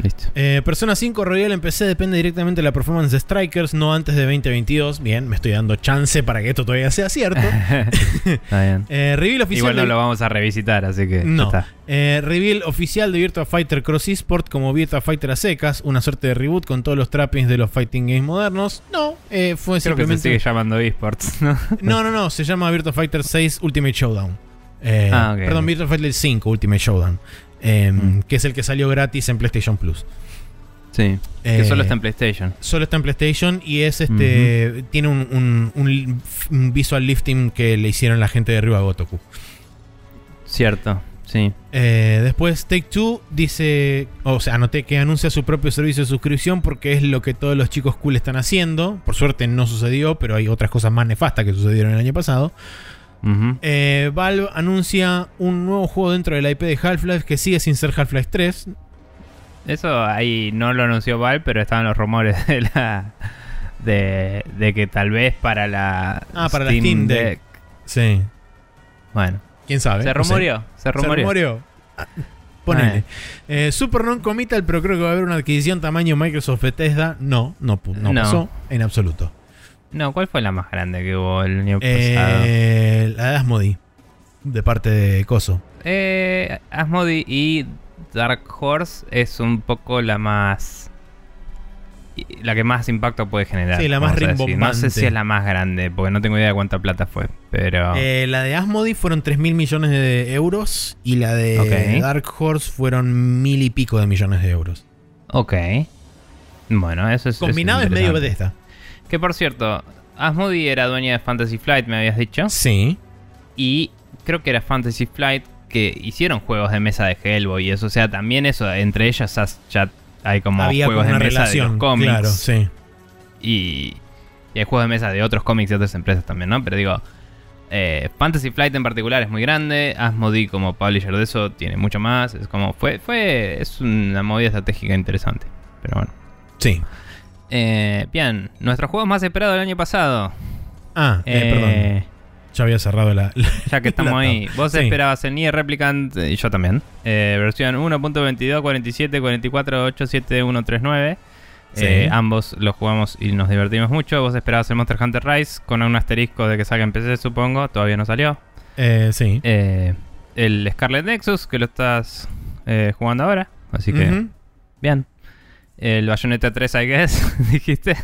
Listo. Eh, Persona 5 Royal en PC depende directamente de la performance de Strikers, no antes de 2022. Bien, me estoy dando chance para que esto todavía sea cierto. <laughs> Está bien. <laughs> Eh, reveal oficial Igual no de- lo vamos a revisitar, así que No. está. Eh, reveal oficial de Virtua Fighter Cross Esport como Virtua Fighter a secas, una suerte de reboot con todos los trappings de los fighting games modernos. No, eh, fue Creo que se simplemente. sigue llamando eSports, <laughs> ¿no? No, no, no, se llama Virtua Fighter 6 Ultimate Showdown. Eh, Ah, ok. Perdón, Virtua Fighter 5 Ultimate Showdown. Eh, Mm. Que es el que salió gratis en PlayStation Plus. Sí. Eh, que solo está en PlayStation. Solo está en PlayStation y es este. Tiene un, un- un- un visual lifting que le hicieron la gente de Ryuga Gotoku. Cierto, sí. Eh, después Take Two dice, o sea, anoté que anuncia su propio servicio de suscripción porque es lo que todos los chicos cool están haciendo. Por suerte no sucedió, pero hay otras cosas más nefastas que sucedieron el año pasado. Eh, Valve anuncia un nuevo juego dentro de la IP de Half-Life que sigue sin ser Half-Life 3. Eso ahí no lo anunció Val, pero estaban los rumores de la. De, de que tal vez para la. Ah, para la Steam Deck. Sí. Bueno, ¿Quién sabe? se No sé. rumoreó. Se Se rumoreó. rumoreó. Ah, Ponele. Eh, Super Non-Committal, pero creo que va a haber una adquisición tamaño Microsoft Bethesda. No, no, no No. pasó en absoluto. No, ¿cuál fue la más grande que hubo el año pasado? Eh, la de Asmodee, de parte de Coso. Eh, Asmodee y Dark Horse es un poco la más. La que más impacto puede generar. Sí, la más decir. No sé rimbombante. si es la más grande, porque no tengo idea de cuánta plata fue. Pero. Eh, la de Asmodee fueron 3 mil millones de euros y la de. Dark Horse fueron mil y pico de millones de euros. ok. Bueno, eso es. Combinado es, medio. Bethesda. Que por cierto, Asmodee era dueña de Fantasy Flight, me habías dicho. Sí. Y creo que era Fantasy Flight que hicieron juegos de mesa de Hellboy y eso. O sea, también eso, entre ellas ya hay como Había juegos de mesa de los cómics. Claro, sí. y, y hay juegos de mesa de otros cómics de otras empresas también, ¿no? Pero digo, eh, Fantasy Flight en particular es muy grande. Asmodee como publisher de eso tiene mucho más. Es como, fue, fue, es una movida estratégica interesante. Pero bueno. Sí. Eh, bien, nuestro juego más esperado del año pasado. Ah, eh, perdón. Eh, Ya había cerrado la. la- Ya que <laughs> estamos la ahí, vos Sí. esperabas el Nier Replicant y yo también. Eh, versión 1.22, 47, 44, 87139. Sí. Eh, ambos los jugamos y nos divertimos mucho. Vos esperabas el Monster Hunter Rise con un asterisco de que salga en PC, supongo. Todavía no salió. Eh, sí. Eh, el Scarlet Nexus, que lo estás eh, jugando ahora. Así que, bien. El Bayonetta 3, I guess, <laughs> dijiste.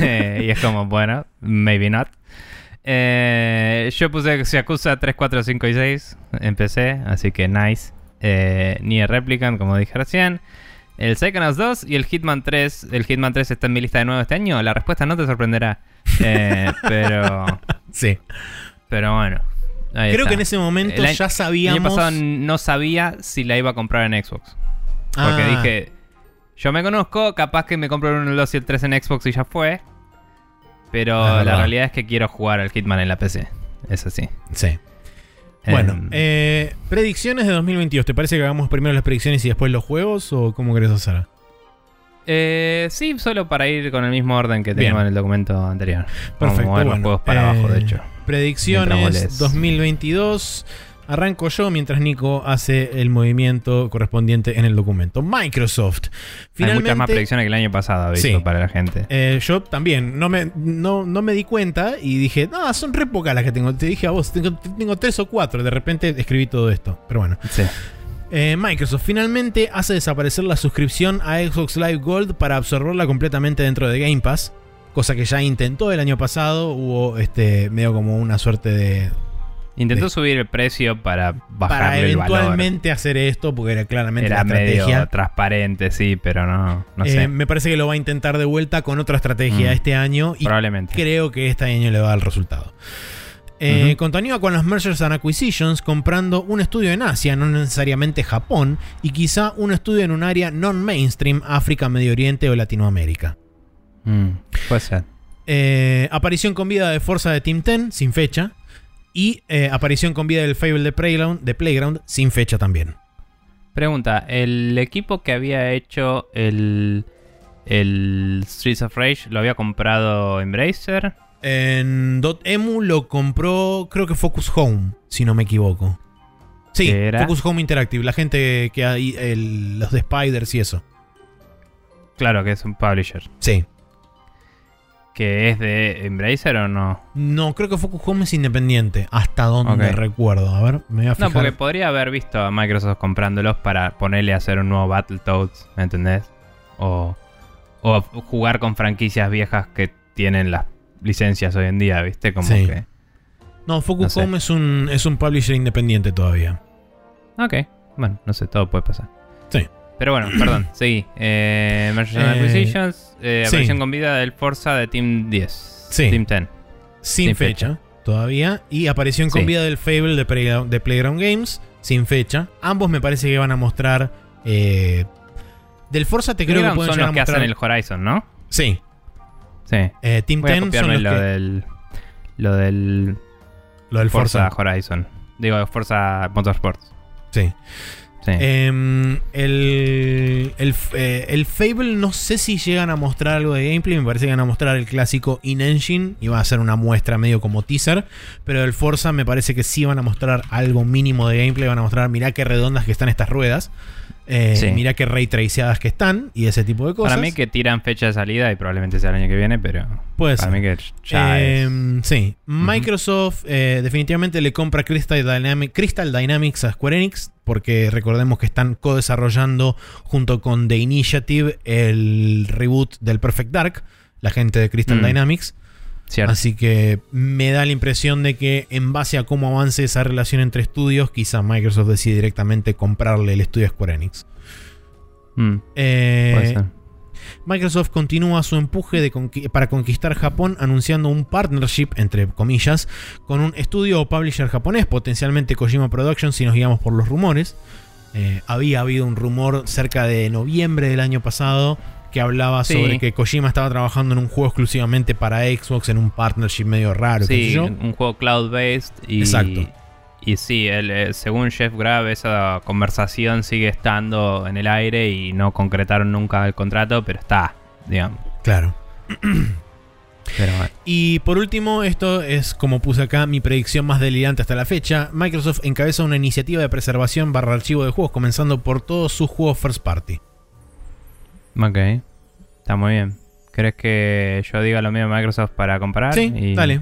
Eh, y es como, bueno, maybe not. Eh, yo puse Yakuza 3, 4, 5 y 6 en PC, así que nice. Eh, Nier Replicant, como dije recién. El Psychonauts 2 y el Hitman 3. El Hitman 3 está en mi lista de nuevo este año. La respuesta no te sorprenderá. Eh, <laughs> pero, Sí. pero bueno. Creo está. que en ese momento El ya El sabíamos. año pasado no sabía si la iba a comprar en Xbox. Porque Ah, dije, yo me conozco, capaz que me compro el 1, el 2 y el 3 en Xbox y ya fue. Pero la realidad es que quiero jugar al Hitman en la PC. Es así. Sí. Bueno, Em, eh, predicciones de 2022. ¿Te parece que hagamos primero las predicciones y después los juegos? ¿O cómo querés hacer? eh, sí, solo para ir con el mismo orden que teníamos en el documento anterior. Vamos a Perfecto. mover los juegos para eh, abajo, de hecho. Mientras Predicciones vos lees. 2022. Arranco yo mientras Nico hace el movimiento correspondiente en el documento. Microsoft. Hay muchas más predicciones que el año pasado, aviso, Sí. para la gente. eh, yo también no me, no, no me di cuenta y dije, no, son re pocas las que tengo. Te dije a vos, tengo, tengo tres o cuatro. De repente escribí todo esto. Pero bueno. Sí. Eh, Microsoft finalmente hace desaparecer la suscripción a Xbox Live Gold para absorberla completamente dentro de Game Pass. Cosa que ya intentó el año pasado. Hubo este medio como una suerte de. Intentó De- subir el precio para para el valor. eventualmente hacer esto, porque era claramente Era la estrategia. medio transparente, sí, pero no, no Eh, sé. me parece que lo va a intentar de vuelta con otra estrategia Mm. este año. Y Probablemente. creo que este año le va a dar el resultado. Eh. Continúa con las Mergers and Acquisitions comprando un estudio en Asia, no necesariamente Japón, y quizá un estudio en un área non-mainstream, África, Medio Oriente o Latinoamérica. Mm, puede ser. Eh, aparición con vida de Forza de Team 10, sin fecha. Y eh, aparición con vida del Fable de Playground, de Playground, sin fecha también. Pregunta, ¿el equipo que había hecho el, el Streets of Rage lo había comprado Embracer? En Dotemu lo compró, creo que Focus Home, si no me equivoco. Sí, ¿Qué era? Focus Home Interactive, la gente que hay, el- los de Spiders y eso. Claro que es un publisher. Sí. ¿Que es de Embracer o no? No, creo que Focus Home es independiente, hasta donde recuerdo. A ver, me voy a fijar. No, porque podría haber visto a Microsoft comprándolos para ponerle a hacer un nuevo Battletoads, ¿me entendés? O, o jugar con franquicias viejas que tienen las licencias hoy en día, ¿viste? Como Sí. que... No, Focus no sé. Home es un, es un publisher independiente todavía. Ok, bueno, no sé, todo puede pasar. Pero bueno, <clears throat> perdón, seguí. Eh, Mergers and Eh, Acquisitions, eh, sí. aparición con vida del Forza de Team 10. Sí. Team 10. Sin, Sin fecha, fecha. todavía. Y aparición con Sí. vida del Fable de, Playground- de Playground Games, sin fecha. Ambos me parece que van a mostrar. eh, del Forza te creo que pueden son llegar los a que hacen el Horizon, ¿no? Sí. Sí. Eh, Team Voy a 10 son copiarme los lo que- del... Lo del lo del Forza, Forza. Horizon. Digo, Forza Motorsports. Sí. Em, el, el, eh, el Fable no sé si llegan a mostrar algo de gameplay, me parece que van a mostrar el clásico in-engine y va a ser una muestra medio como teaser, pero el Forza me parece que sí van a mostrar algo mínimo de gameplay, van a mostrar mirá qué redondas que están estas ruedas, eh, Sí. mirá qué ray traceadas que están y ese tipo de cosas. Para mí que tiran fecha de salida y probablemente sea el año que viene, pero Puede para mí que ya es... Em, Sí, Microsoft eh, definitivamente le compra Crystal, Dynamic- Crystal Dynamics a Square Enix, porque recordemos que están co-desarrollando junto con The Initiative el reboot del Perfect Dark, la gente de Crystal Mm. Dynamics. Cierto. Así que me da la impresión de que en base a cómo avance esa relación entre estudios, quizá Microsoft decide directamente comprarle el estudio a Square Enix. Mm, Eh. Microsoft continúa su empuje de para conquistar Japón anunciando un partnership, entre comillas, con un estudio o publisher japonés, potencialmente Kojima Productions si nos guiamos por los rumores. Eh, había habido un rumor cerca de noviembre del año pasado que hablaba Sí. sobre que Kojima estaba trabajando en un juego exclusivamente para Xbox, en un partnership medio raro. qué sé Sí, yo. un juego cloud-based. Y, Exacto. Y sí, el, eh, según Jeff Grab, esa conversación sigue estando en el aire y no concretaron nunca el contrato, pero está, digamos. Claro. <clears throat> Pero bueno. Y por último, esto es como puse acá mi predicción más delirante hasta la fecha. Microsoft encabeza una iniciativa de preservación barra archivo de juegos, comenzando por todos sus juegos first party. Ok. Está muy bien. ¿Crees que yo diga lo mismo de Microsoft para comparar? Sí, Y- dale.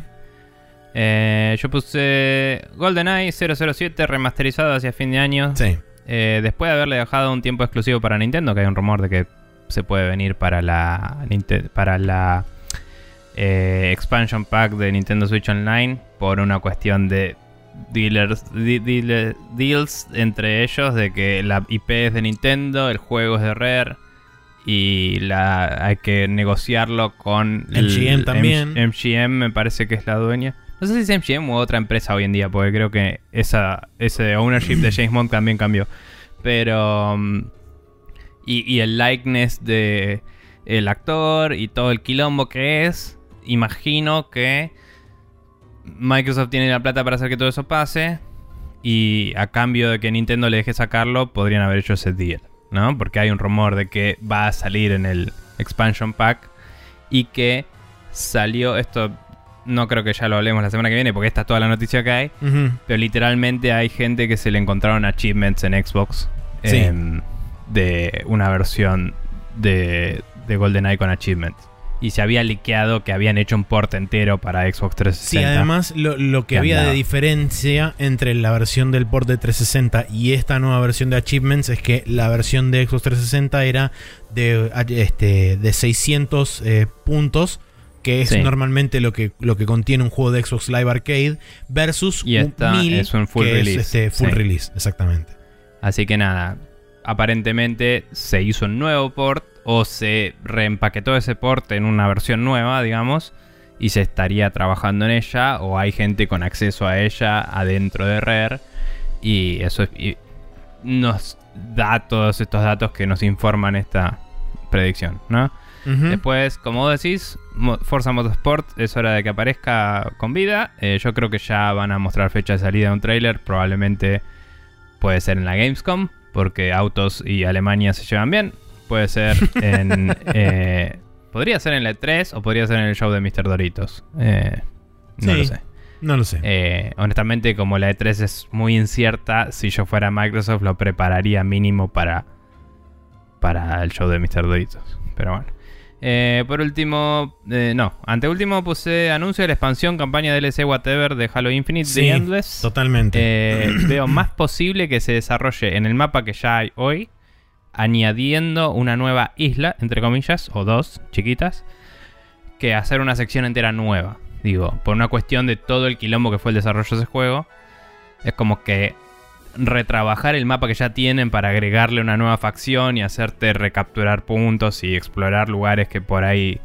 Eh, yo puse GoldenEye 007 remasterizado hacia fin de año. Sí. Eh, después de haberle dejado un tiempo exclusivo para Nintendo, que hay un rumor de que se puede venir para la para la eh, expansion pack de Nintendo Switch Online por una cuestión de dealers, dealer- deals entre ellos de que la IP es de Nintendo, el juego es de Rare y la hay que negociarlo con el MGM también. M- MGM me parece que es la dueña. No sé si es MGM u otra empresa hoy en día, porque creo que esa, ese ownership de James Bond también cambió. Pero. um, y, y el likeness de el actor y todo el quilombo que es. Imagino que Microsoft tiene la plata para hacer que todo eso pase. Y a cambio de que Nintendo le deje sacarlo, podrían haber hecho ese deal. ¿No? Porque hay un rumor de que va a salir en el expansion pack. Y que salió. Esto no creo que ya lo hablemos la semana que viene, porque esta es toda la noticia que hay. Pero literalmente hay gente que se le encontraron achievements en Xbox. Sí. em, de una versión de, de GoldenEye con achievements. Y se había liqueado que habían hecho un port entero para Xbox Sí, 360. además lo, lo que Que había de diferencia entre la versión del port de 360 y esta nueva versión de Achievements es que la versión de Xbox 360 era de, este, de 600 eh, puntos, que es Sí. normalmente lo que, lo que contiene un juego de Xbox Live Arcade, versus Y esta 1000, es un full que es, release. este, full Sí. release, exactamente. Así que nada, aparentemente se hizo un nuevo port o se reempaquetó ese port en una versión nueva, digamos, y se estaría trabajando en ella o hay gente con acceso a ella adentro de Rare y eso y nos da todos estos datos que nos informan esta predicción, ¿no? Después, como vos decís, Forza Motorsport es hora de que aparezca con vida. Eh, yo creo que ya van a mostrar fecha de salida de un trailer. Probablemente puede ser en la Gamescom, porque autos y Alemania se llevan bien. Puede ser en. <laughs> eh, podría ser en la E3 o podría ser en el show de Mr. Doritos. Eh, no Sí. lo sé. No lo sé. Eh, honestamente, como la E3 es muy incierta, si yo fuera Microsoft lo prepararía mínimo para, para el show de Mr. Doritos. Pero bueno. Eh, por último, eh, no, anteúltimo puse anuncio de la expansión, campaña DLC Whatever de Halo Infinite Sí, de Endless. Totalmente. Eh, <clears throat> veo más posible que se desarrolle en el mapa que ya hay hoy, añadiendo una nueva isla, entre comillas, o dos chiquitas, que hacer una sección entera nueva. Digo, por una cuestión de todo el quilombo que fue el desarrollo de ese juego, es como que retrabajar el mapa que ya tienen para agregarle una nueva facción y hacerte recapturar puntos y explorar lugares que por ahí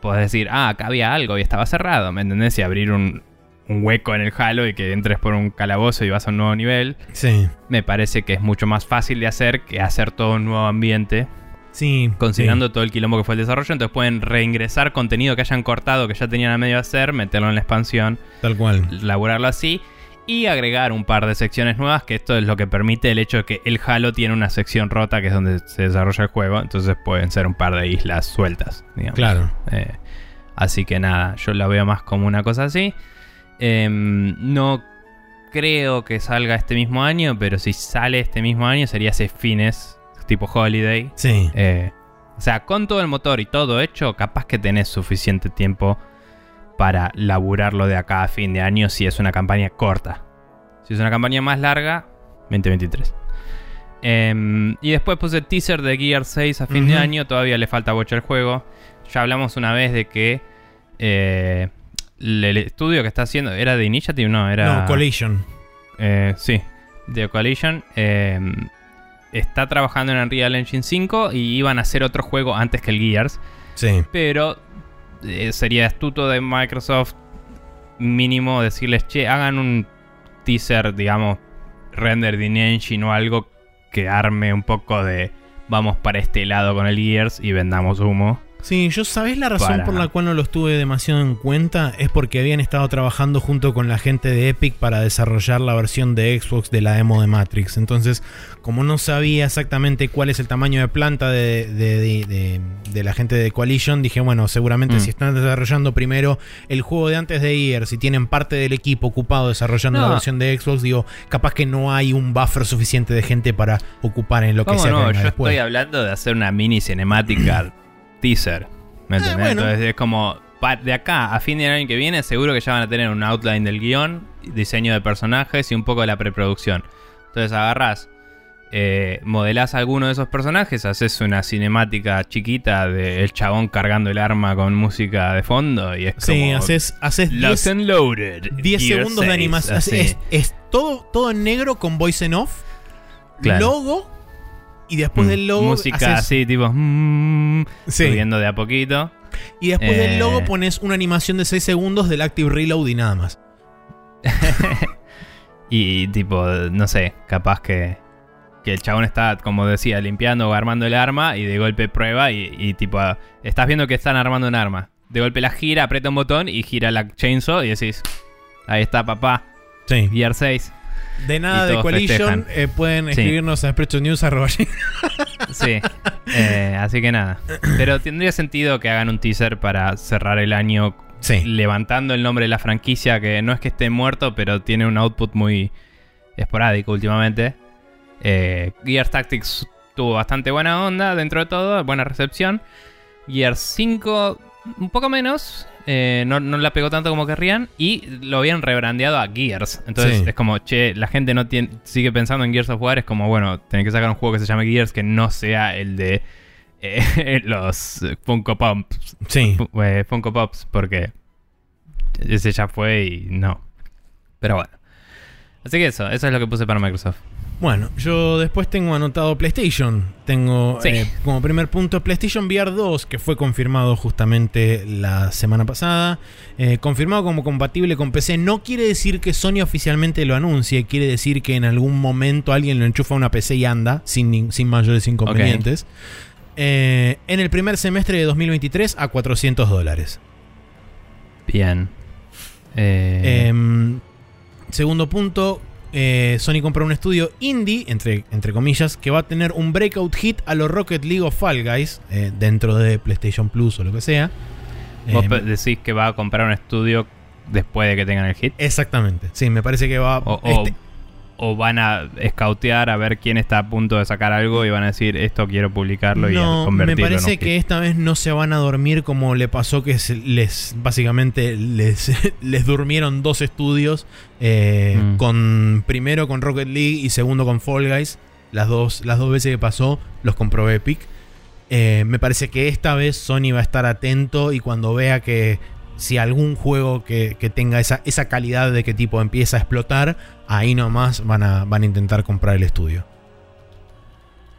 podés decir, ah, acá había algo y estaba cerrado, ¿me entendés? Y abrir un, un hueco en el Halo y que entres por un calabozo y vas a un nuevo nivel, sí. me parece que es mucho más fácil de hacer que hacer todo un nuevo ambiente, Sí. considerando todo el quilombo que fue el desarrollo. Entonces pueden reingresar contenido que hayan cortado, que ya tenían a medio hacer, meterlo en la expansión, Tal cual. laburarlo así. Y agregar un par de secciones nuevas, que esto es lo que permite el hecho de que el Halo tiene una sección rota que es donde se desarrolla el juego. Entonces pueden ser un par de islas sueltas, digamos. Claro. Eh, así que nada, yo la veo más como una cosa así. Em, no creo que salga este mismo año, pero si sale este mismo año sería ese fines, tipo Holiday. Sí. Eh, o sea, con todo el motor y todo hecho, capaz que tenés suficiente tiempo para laburarlo de acá a fin de año si es una campaña corta. Si es una campaña más larga, 2023. Em, y después puse teaser de Gear 6 a fin de año. Todavía le falta bocha al juego. Ya hablamos una vez de que eh, el estudio que está haciendo. ¿Era de Initiative? No, era. No, Collision. Eh, sí, de Coalition. eh, está trabajando en Unreal Engine 5 y iban a hacer otro juego antes que el Gears. Sí. Pero eh, sería astuto de Microsoft mínimo decirles, che, hagan un teaser, digamos, render in engine o algo que arme un poco de vamos para este lado con el Gears y vendamos humo. Sí, yo sabés la razón Para- por la cual no los tuve demasiado en cuenta es porque habían estado trabajando junto con la gente de Epic para desarrollar la versión de Xbox de la demo de Matrix. Entonces, como no sabía exactamente cuál es el tamaño de planta de, de- de- la gente de Coalition, dije, bueno, seguramente Mm. si están desarrollando primero el juego de antes de Gears, si tienen parte del equipo ocupado desarrollando No. la versión de Xbox, digo, capaz que no hay un buffer suficiente de gente para ocupar en lo que ¿Cómo sea no? Yo después. estoy hablando de hacer una mini cinemática teaser. ¿Me entendés? bueno. Entonces es como, de acá a fin de año que viene, seguro que ya van a tener un outline del guion, diseño de personajes y un poco de la preproducción. Entonces agarrás, eh, modelás alguno de esos personajes, haces una cinemática chiquita del chabón cargando el arma con música de fondo y es Sí, como... haces, haces 10 Locked and Loaded. 10 Gear segundos de 6, animación. Es, es todo, todo en negro con voice en off, Claro. logo, y después Mm, del logo. Música haces- así, tipo... mm, Sí. Subiendo de a poquito. Y después del Eh. logo pones una animación de 6 segundos del Active Reload y nada más. <laughs> Y tipo, no sé, capaz que, que el chabón está, como decía, limpiando o armando el arma y de golpe prueba y, y tipo, estás viendo que están armando un arma. De golpe la gira, aprieta un botón y gira la chainsaw y decís, ahí está papá, Sí. Gear 6. De nada de Coalition, eh, pueden Sí. escribirnos a News Sí, eh, así que nada. Pero tendría sentido que hagan un teaser para cerrar el año Sí. levantando el nombre de la franquicia, que no es que esté muerto, pero tiene un output muy esporádico últimamente. Eh, Gears Tactics tuvo bastante buena onda dentro de todo, buena recepción. Gears 5 un poco menos, eh, no, no la pegó tanto como querrían y lo habían rebrandeado a Gears. Entonces Sí. es como, che, la gente no tiene, sigue pensando en Gears of War, es como, bueno, tenés que sacar un juego que se llame Gears que no sea el de eh, <laughs> los Funko Pops. Sí. Eh, Funko Pops, porque ese ya fue y no. Pero bueno. Así que eso, eso es lo que puse para Microsoft. Bueno, yo después tengo anotado PlayStation. Tengo Sí. eh, como primer punto PlayStation VR 2, que fue confirmado justamente la semana pasada. Eh, confirmado como compatible con PC. No quiere decir que Sony oficialmente lo anuncie, quiere decir que en algún momento alguien lo enchufa a una PC y anda, sin, sin mayores inconvenientes. Eh, en el primer semestre de 2023 a 400 dólares. Bien. Em, segundo punto, eh, Sony compró un estudio indie, entre, entre comillas, que va a tener un breakout hit a los Rocket League of Fall Guys eh, dentro de PlayStation Plus o lo que sea. vos pe- decís que va a comprar un estudio después de que tengan el hit. exactamente, sí, me parece que va... O- este- o van a escautear a ver quién está a punto de sacar algo y van a decir esto quiero publicarlo y me convertirlo en un parece que esta vez no se van a dormir como le pasó que les básicamente les, <laughs> les durmieron dos estudios eh, Mm. con primero con Rocket League y segundo con Fall Guys las dos las dos veces que pasó los compró Epic Eh, me parece que esta vez Sony va a estar atento y cuando vea que si algún juego que, que tenga esa, esa calidad de que tipo empieza a explotar, ahí nomás van a, van a intentar comprar el estudio.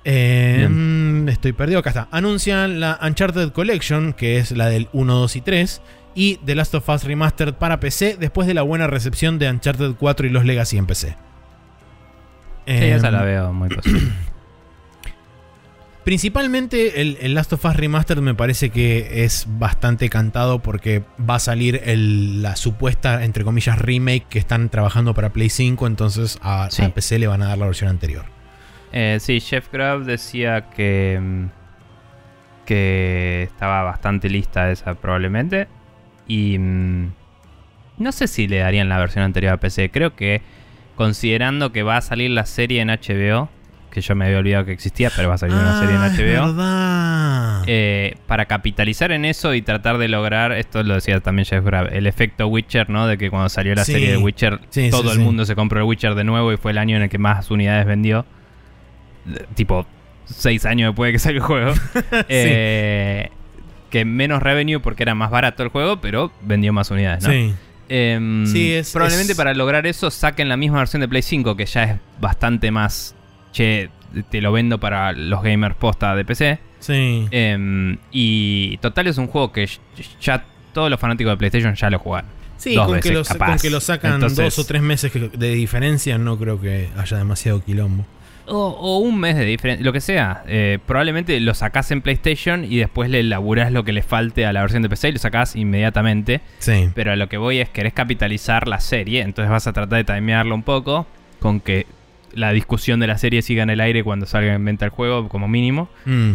Eh, mm, estoy perdido, acá está. Anuncian la Uncharted Collection, que es la del 1, 2 y 3, y The Last of Us Remastered para PC, después de la buena recepción de Uncharted 4 y los Legacy en PC. Sí, esa Em, la veo muy posible. <clears throat> Principalmente el, el Last of Us Remastered me parece que es bastante cantado porque va a salir el- la supuesta, entre comillas, remake que están trabajando para Play 5, entonces a, Sí. a PC le van a dar la versión anterior. Eh, sí, Jeff Grubb decía que, mm, que estaba bastante lista esa probablemente. Y mm, no sé si le darían la versión anterior a PC. Creo que considerando que va a salir la serie en HBO, que yo me había olvidado que existía, pero va a salir una serie en Ah, HBO. verdad. eh, para capitalizar en eso y tratar de lograr, esto lo decía también Jeff Grubb, el efecto Witcher, ¿no? De que cuando salió la Sí. serie de Witcher, Sí, todo sí, el mundo se compró el Witcher de nuevo y fue el año en el que más unidades vendió. Tipo, seis años después de que salió el juego. <laughs> Eh, que menos revenue porque era más barato el juego, pero vendió más unidades, ¿no? Sí. Em, Sí, es- probablemente es- para lograr eso saquen la misma versión de Play 5, que ya es bastante más. Che, te lo vendo para los gamers posta de PC. Sí. Em, y total es un juego que ya todos los fanáticos de PlayStation ya lo jugaron. Sí, dos con, veces, que lo, capaz. con que lo sacan Entonces- dos o tres meses de diferencia, no creo que haya demasiado quilombo. O, o un mes de diferencia, lo que sea. Eh, probablemente lo sacás en PlayStation y después le laburás lo que le falte a la versión de PC y lo sacás inmediatamente. Sí. Pero a lo que voy es querés capitalizar la serie, entonces vas a tratar de timearlo un poco con que la discusión de la serie siga en el aire cuando salga en venta el juego, como mínimo. Mm.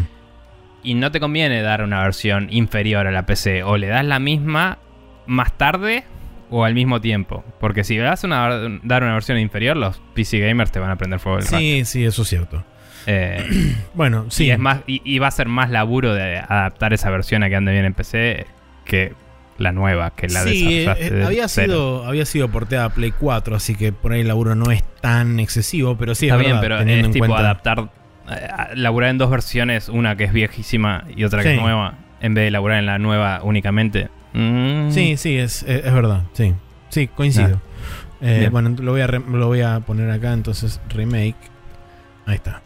Y no te conviene dar una versión inferior a la PC. O le das la misma más tarde o al mismo tiempo. Porque si das una, dar una versión inferior, los PC gamers te van a prender fuego el rato. Sí, sí, eso es cierto. Eh, <clears throat> Bueno, sí. y, es más, y, y va a ser más laburo de adaptar esa versión a que ande bien en PC que la nueva, que la sí, eh, eh, había, cero. sido, había sido porteada a Play 4, así que por ahí el laburo no es tan excesivo, pero sí Está es bien, verdad, pero teniendo es en tipo cuenta. adaptar, eh, laburar en dos versiones, una que es viejísima y otra que Sí. es nueva, en vez de laburar en la nueva únicamente. Mm. Sí, sí, es, es, es verdad, sí. Sí, coincido. Eh, Bien. bueno, lo voy, a re- lo voy a poner acá, entonces, remake. Ahí está.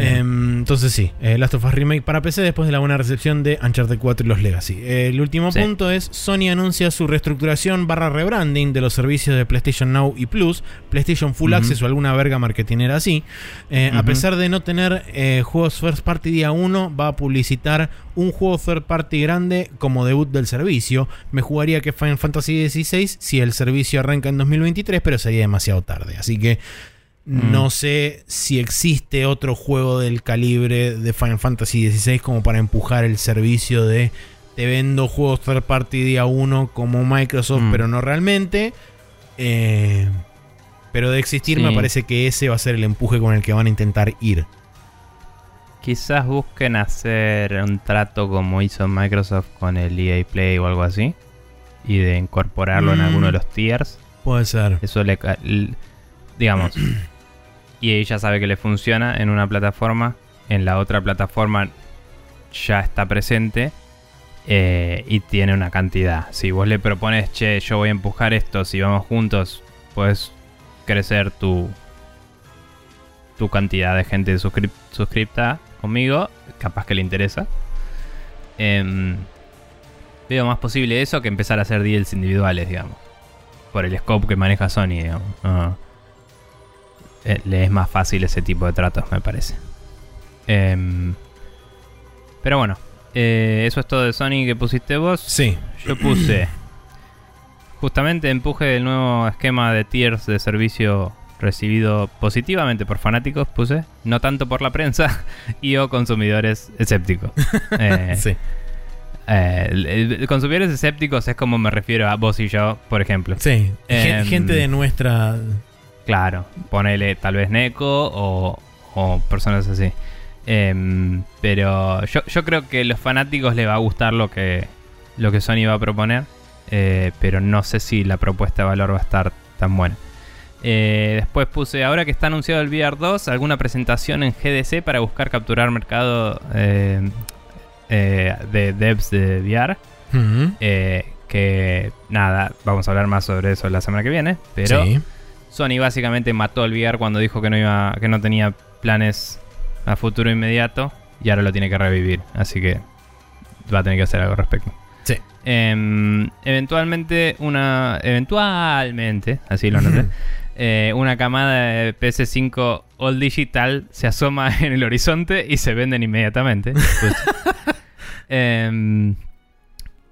Em, entonces sí, eh, Last of Us Remake para PC después de la buena recepción de Uncharted 4 y los Legacy. Eh, el último Sí. punto es, Sony anuncia su reestructuración barra rebranding de los servicios de PlayStation Now y Plus, PlayStation Full. Access o alguna verga marketinera así. Eh, A pesar de no tener eh, juegos first party día 1, va a publicitar un juego third party grande como debut del servicio. Me jugaría que Final Fantasy XVI si el servicio arranca en 2023, pero sería demasiado tarde. Así que Mm. no sé si existe otro juego del calibre de Final Fantasy XVI como para empujar el servicio de te vendo juegos third party día 1 como Microsoft, Mm. pero no realmente. Eh, pero de existir Sí. me parece que ese va a ser el empuje con el que van a intentar ir. Quizás busquen hacer un trato como hizo Microsoft con el EA Play o algo así. Y de incorporarlo en Mm. alguno de los tiers. Puede ser. Eso le... ca- l- Digamos. <clears throat> y ella sabe que le funciona en una plataforma. En la otra plataforma ya está presente. eh, y tiene una cantidad. Si vos le propones, che, yo voy a empujar esto, si vamos juntos, puedes crecer tu, tu cantidad de gente suscrip- suscripta conmigo, capaz que le interesa. Em, veo más posible eso que empezar a hacer deals individuales, digamos. Por el scope que maneja Sony, digamos. Eh, le es más fácil ese tipo de tratos, me parece. Em, pero bueno, eh, eso es todo de Sony que pusiste vos. Sí. Yo puse justamente empuje del nuevo esquema de tiers de servicio recibido positivamente por fanáticos, puse, no tanto por la prensa <laughs> y o consumidores escépticos. <laughs> Eh, sí. eh, el- el- consumidores escépticos es como me refiero a vos y yo, por ejemplo. Sí. Em, gente de nuestra. Claro, ponele tal vez Neko o, o personas así. Em, pero yo, yo creo que a los fanáticos les va a gustar lo que, lo que Sony va a proponer. eh, pero no sé si la propuesta de valor va a estar tan buena. Eh, después puse, ahora que está anunciado el VR 2, alguna presentación en GDC para buscar capturar mercado eh, eh, de devs de VR. Que nada, vamos a hablar más sobre eso la semana que viene. Pero Sí. Sony básicamente mató el VR cuando dijo que no iba, que no tenía planes a futuro inmediato y ahora lo tiene que revivir, así que va a tener que hacer algo al respecto. Sí. Em, eventualmente una, eventualmente, así lo noté, <laughs> eh, una camada de PS5 All Digital se asoma <laughs> en el horizonte y se venden inmediatamente. Pues, <laughs> em,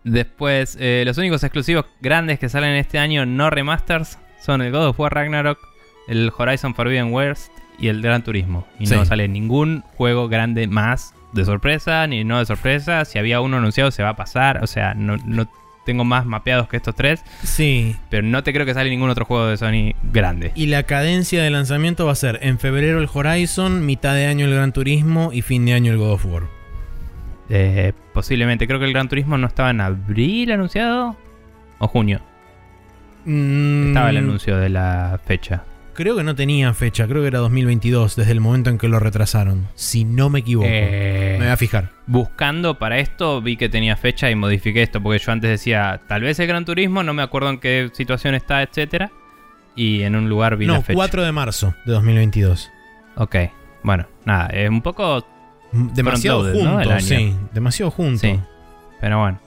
después, eh, los únicos exclusivos grandes que salen este año no remasters son el God of War Ragnarok, el Horizon Forbidden West y el Gran Turismo. Y no sale ningún juego grande más de sorpresa, ni no de sorpresa. Si había uno anunciado se va a pasar. O sea, no, no tengo más mapeados que estos tres. Sí. Pero no te creo que sale ningún otro juego de Sony grande. Y la cadencia de lanzamiento va a ser en febrero el Horizon, mitad de año el Gran Turismo y fin de año el God of War. Eh, posiblemente, creo que el Gran Turismo no estaba en abril anunciado. O junio. Mm, Estaba el anuncio de la fecha. Creo que no tenía fecha, creo que era 2022, desde el momento en que lo retrasaron. Si no me equivoco. Eh, Me voy a fijar. buscando para esto vi que tenía fecha y modifiqué esto porque yo antes decía tal vez el Gran Turismo, no me acuerdo en qué situación está, etcétera. Y en un lugar vi No, la fecha. 4 de marzo de 2022. Ok. Bueno, nada, es un poco. Demasiado Front-loaded, ¿no? junto, año. sí. Demasiado junto. Sí. Pero bueno.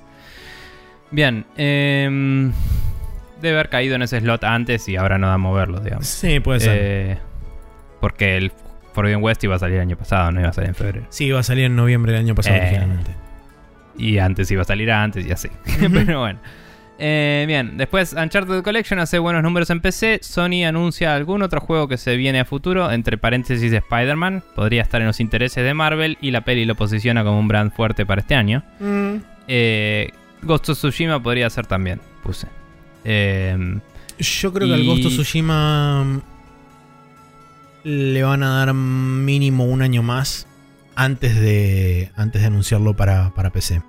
Bien. em, debe haber caído en ese slot antes y ahora no da a moverlo, digamos. Sí, puede ser. Eh, porque el Forbidden West iba a salir el año pasado, no iba a salir en febrero. Sí, iba a salir en noviembre del año pasado Eh, originalmente. Y antes iba a salir antes y así. <laughs> Pero bueno. Eh, bien, después Uncharted Collection hace buenos números en PC. Sony anuncia algún otro juego que se viene a futuro, entre paréntesis Spider-Man. Podría estar en los intereses de Marvel y la peli lo posiciona como un brand fuerte para este año. Mm, Eh, Ghost of Tsushima podría ser también, puse. Eh, Yo creo que al Ghost of Tsushima le van a dar mínimo un año más antes de, antes de anunciarlo para, para PC.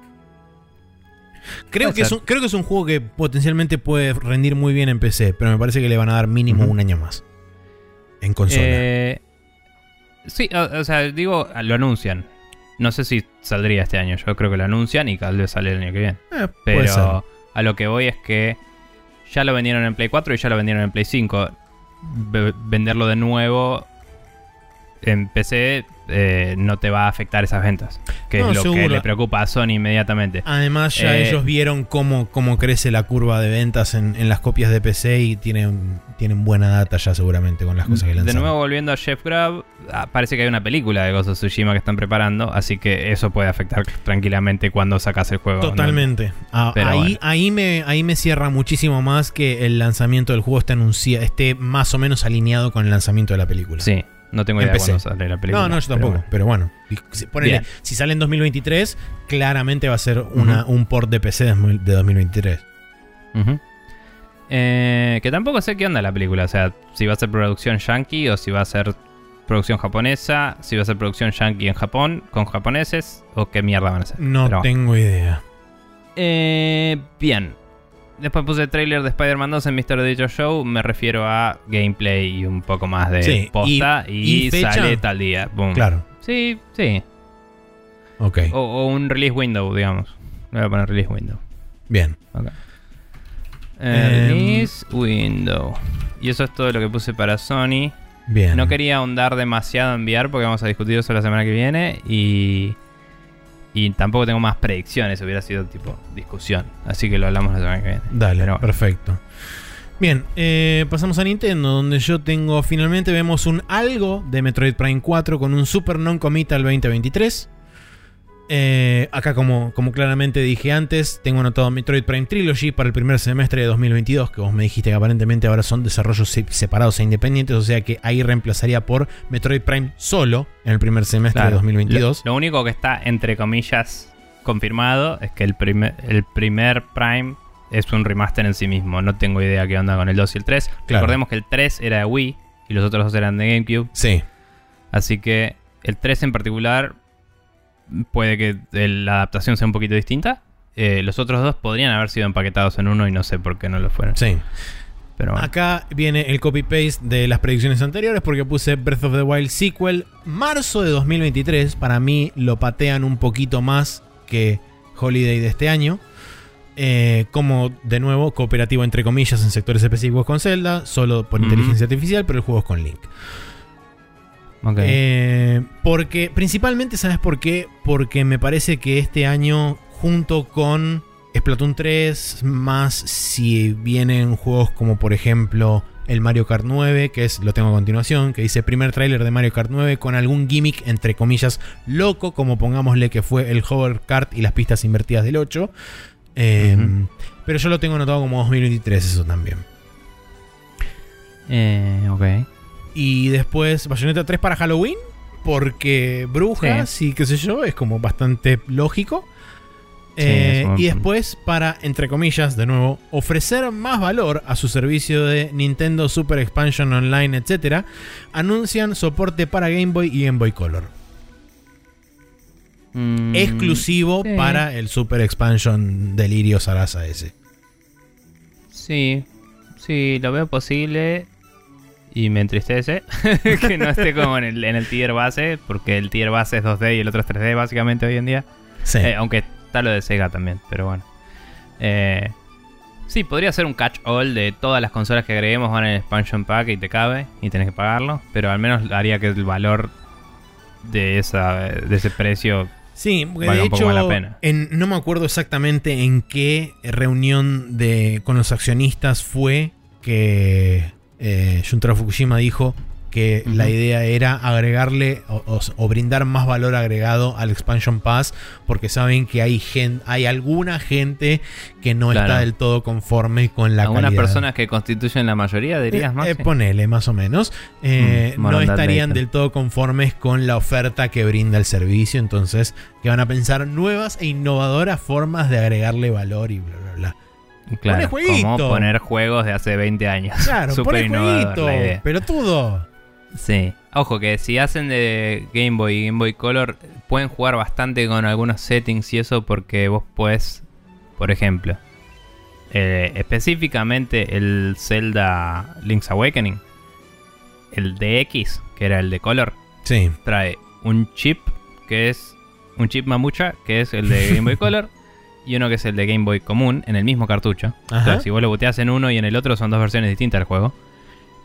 Creo que, es un, creo que es un juego que potencialmente puede rendir muy bien en PC, pero me parece que le van a dar mínimo un año más en consola. eh, sí, o, o sea, digo, lo anuncian. No sé si saldría este año. Yo creo que lo anuncian y tal vez sale el año que viene. Eh. Pero a lo que voy es que ya lo vendieron en Play 4 y ya lo vendieron en Play 5. Ve- venderlo de nuevo en PC eh, no te va a afectar esas ventas. Que No, es lo que le preocupa a Sony inmediatamente. Además, ya Eh, ellos vieron cómo, cómo crece la curva de ventas en, en las copias de PC y tienen, tienen buena data ya seguramente con las cosas que De lanzan. nuevo, volviendo a Chef Grab, ah, parece que hay una película de Ghost of Tsushima que están preparando, así que eso puede afectar tranquilamente cuando sacas el juego. ¿no? Totalmente. Ah, ahí, bueno. ahí, me, ahí me cierra muchísimo más que el lanzamiento del juego esté, esté más o menos alineado con el lanzamiento de la película. Sí, no tengo idea Empecé. cuándo sale la película. no, no, yo pero tampoco. bueno. Pero bueno, si, ponele, Bien. si sale en 2023, claramente va a ser una, un port de PC de 2023. Ujú. Eh, que tampoco sé qué onda la película. O sea, si va a ser producción yankee o si va a ser producción japonesa, si va a ser producción yankee en Japón con japoneses o qué mierda van a hacer. No Pero bueno. tengo idea. Eh, bien. Después puse trailer de Spider-Man 2 en Mr. Dicho Show. Me refiero a gameplay y un poco más de Sí, posta. y- Y, y fecha. sale tal día. Boom. Claro. Sí, sí. Ok. O, o un release window, digamos. Le voy a poner release window. Bien. Ok. Eh, Em. release window. Y eso es todo lo que puse para Sony. Bien. No quería ahondar demasiado en VR porque vamos a discutir eso la semana que viene. Y. Y tampoco tengo más predicciones, hubiera sido tipo discusión. Así que lo hablamos la semana que viene. Dale, bueno. perfecto. Bien, eh, pasamos a Nintendo, donde yo tengo finalmente vemos un algo de Metroid Prime 4 con un Super Non-Committal 2023. Eh, acá, como, como claramente dije antes, tengo anotado Metroid Prime Trilogy para el primer semestre de 2022, que vos me dijiste que aparentemente ahora son desarrollos se- separados e independientes, o sea que ahí reemplazaría por Metroid Prime solo en el primer semestre de Claro. 2022. Lo, lo único que está, entre comillas, confirmado es que el primer, el primer Prime es un remaster en sí mismo. No tengo idea qué onda con el 2 y el 3. Claro. Recordemos que el 3 era de Wii y los otros dos eran de GameCube. Sí, Así que el 3 en particular puede que la adaptación sea un poquito distinta. Eh, los otros dos podrían haber sido empaquetados en uno y no sé por qué no lo fueron. sí. Pero bueno. Acá viene el copy-paste de las predicciones anteriores porque puse Breath of the Wild sequel marzo de 2023. Para mí lo patean un poquito más que Holiday de este año. Eh, como de nuevo, cooperativo entre comillas en sectores específicos con Zelda, solo por inteligencia artificial, pero el juego es con Link. Eh, porque, principalmente, ¿sabes por qué? Porque me parece que este año, junto con Splatoon 3, más si vienen juegos como por ejemplo el Mario Kart 9, que es, lo tengo a continuación, que dice primer tráiler de Mario Kart 9 con algún gimmick, entre comillas, loco, como pongámosle que fue el Hover Kart y las pistas invertidas del 8. Eh. Pero yo lo tengo anotado como 2023, eso también. Eh, ok. Y después Bayonetta 3 para Halloween. Porque brujas y qué sé yo, es como bastante lógico. Sí, Eh, y después para, entre comillas, de nuevo, ofrecer más valor a su servicio de Nintendo Super Expansion Online, etc., anuncian soporte para Game Boy y Game Boy Color. Mm, exclusivo sí. para el Super Expansion Delirio Sarasa ese. Sí, sí, lo veo posible. Y me entristece <laughs> que no esté como en el, en el tier base, porque el tier base es 2D y el otro es 3D básicamente hoy en día. Sí. Eh, aunque está lo de Sega también, pero bueno. Eh, sí, podría ser un catch-all de todas las consolas que agreguemos van en el expansion pack y te cabe y tenés que pagarlo, pero al menos haría que el valor de, esa, de ese precio. Sí, porque valga de un poco más la pena. en- no me acuerdo exactamente en qué reunión de, con los accionistas fue que eh, Juntaro Fukushima dijo que la idea era agregarle o, o- o brindar más valor agregado al Expansion Pass, porque saben que hay, gen- hay alguna gente que no Claro. está del todo conforme con la Algunas calidad. personas que constituyen la mayoría, dirías Eh, más. eh, ponele, más o menos. Eh, Mm, no estarían del todo conformes con la oferta que brinda el servicio. Entonces, que van a pensar nuevas e innovadoras formas de agregarle valor y bla, bla, bla. Claro, Pone jueguito. como poner juegos de hace 20 años. Claro, <laughs> innovador jueguito, la idea. pelotudo. Sí. Ojo que si hacen de Game Boy y Game Boy Color, pueden jugar bastante con algunos settings y eso porque vos podés, por ejemplo, eh, específicamente el Zelda Link's Awakening, el DX, que era el de Color, Sí. trae un chip que es un chip mamucha, que es el de Game Boy <laughs> Color, y uno que es el de Game Boy común en el mismo cartucho. Ajá. Entonces, si vos lo boteás en uno y en el otro, son dos versiones distintas del juego.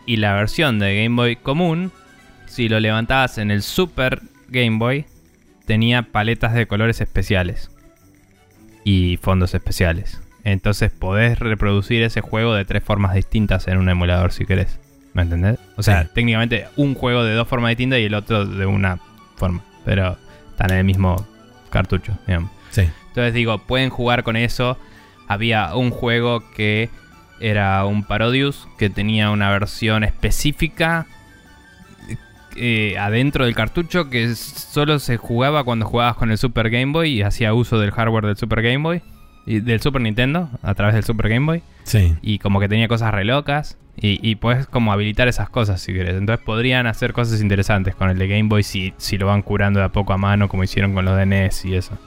Y la versión de Game Boy común, si lo levantabas en el Super Game Boy, tenía paletas de colores especiales y fondos especiales. Entonces podés reproducir ese juego de tres formas distintas en un emulador si querés. ¿Me entendés? O sea, Sí. técnicamente un juego de dos formas distintas y el otro de una forma. Pero están en el mismo cartucho, digamos. Entonces digo, pueden jugar con eso. Había un juego que era un Parodius que tenía una versión específica eh, adentro del cartucho que solo se jugaba cuando jugabas con el Super Game Boy y hacía uso del hardware del Super Game Boy y del Super Nintendo a través del Super Game Boy Sí. y como que tenía cosas re locas y, y puedes como habilitar esas cosas si querés. Entonces podrían hacer cosas interesantes con el de Game Boy si, si lo van curando de a poco a mano como hicieron con los de NES y eso.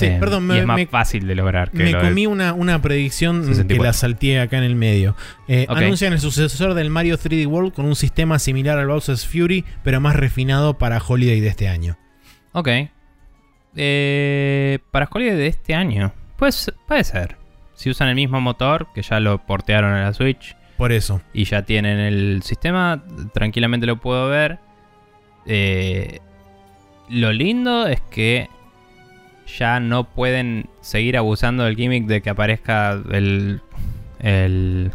Sí, Eh, perdón, y me- es más me- fácil de lograr que Me lo comí una, una predicción 64. que la salteé acá en el medio. Eh. Anuncian el sucesor del Mario 3D World con un sistema similar al Bowser's Fury, pero más refinado para Holiday de este año. Ok. Eh, para Holiday de este año. Pues puede ser. Si usan el mismo motor, que ya lo portearon a la Switch Por eso. y ya tienen el sistema, tranquilamente lo puedo ver. Eh, lo lindo es que ya no pueden seguir abusando del gimmick de que aparezca el, el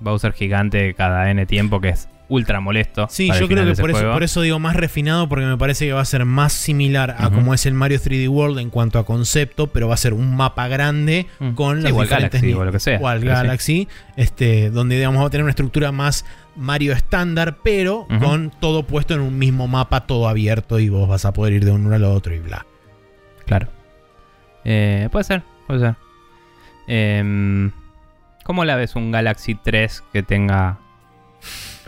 Bowser gigante cada N tiempo, que es ultra molesto. Sí, yo creo que por eso, por eso digo más refinado, porque me parece que va a ser más similar a Ujú. como es el Mario 3D World en cuanto a concepto, pero va a ser un mapa grande Mm. con Sí, las diferentes Galaxy, o lo que sea. o al Pero sí. Galaxy, este, donde digamos va a tener una estructura más Mario estándar, pero con todo puesto en un mismo mapa, todo abierto y vos vas a poder ir de uno al otro y bla. Claro. Eh, puede ser, puede ser. Em, ¿Cómo la ves un Galaxy 3 que tenga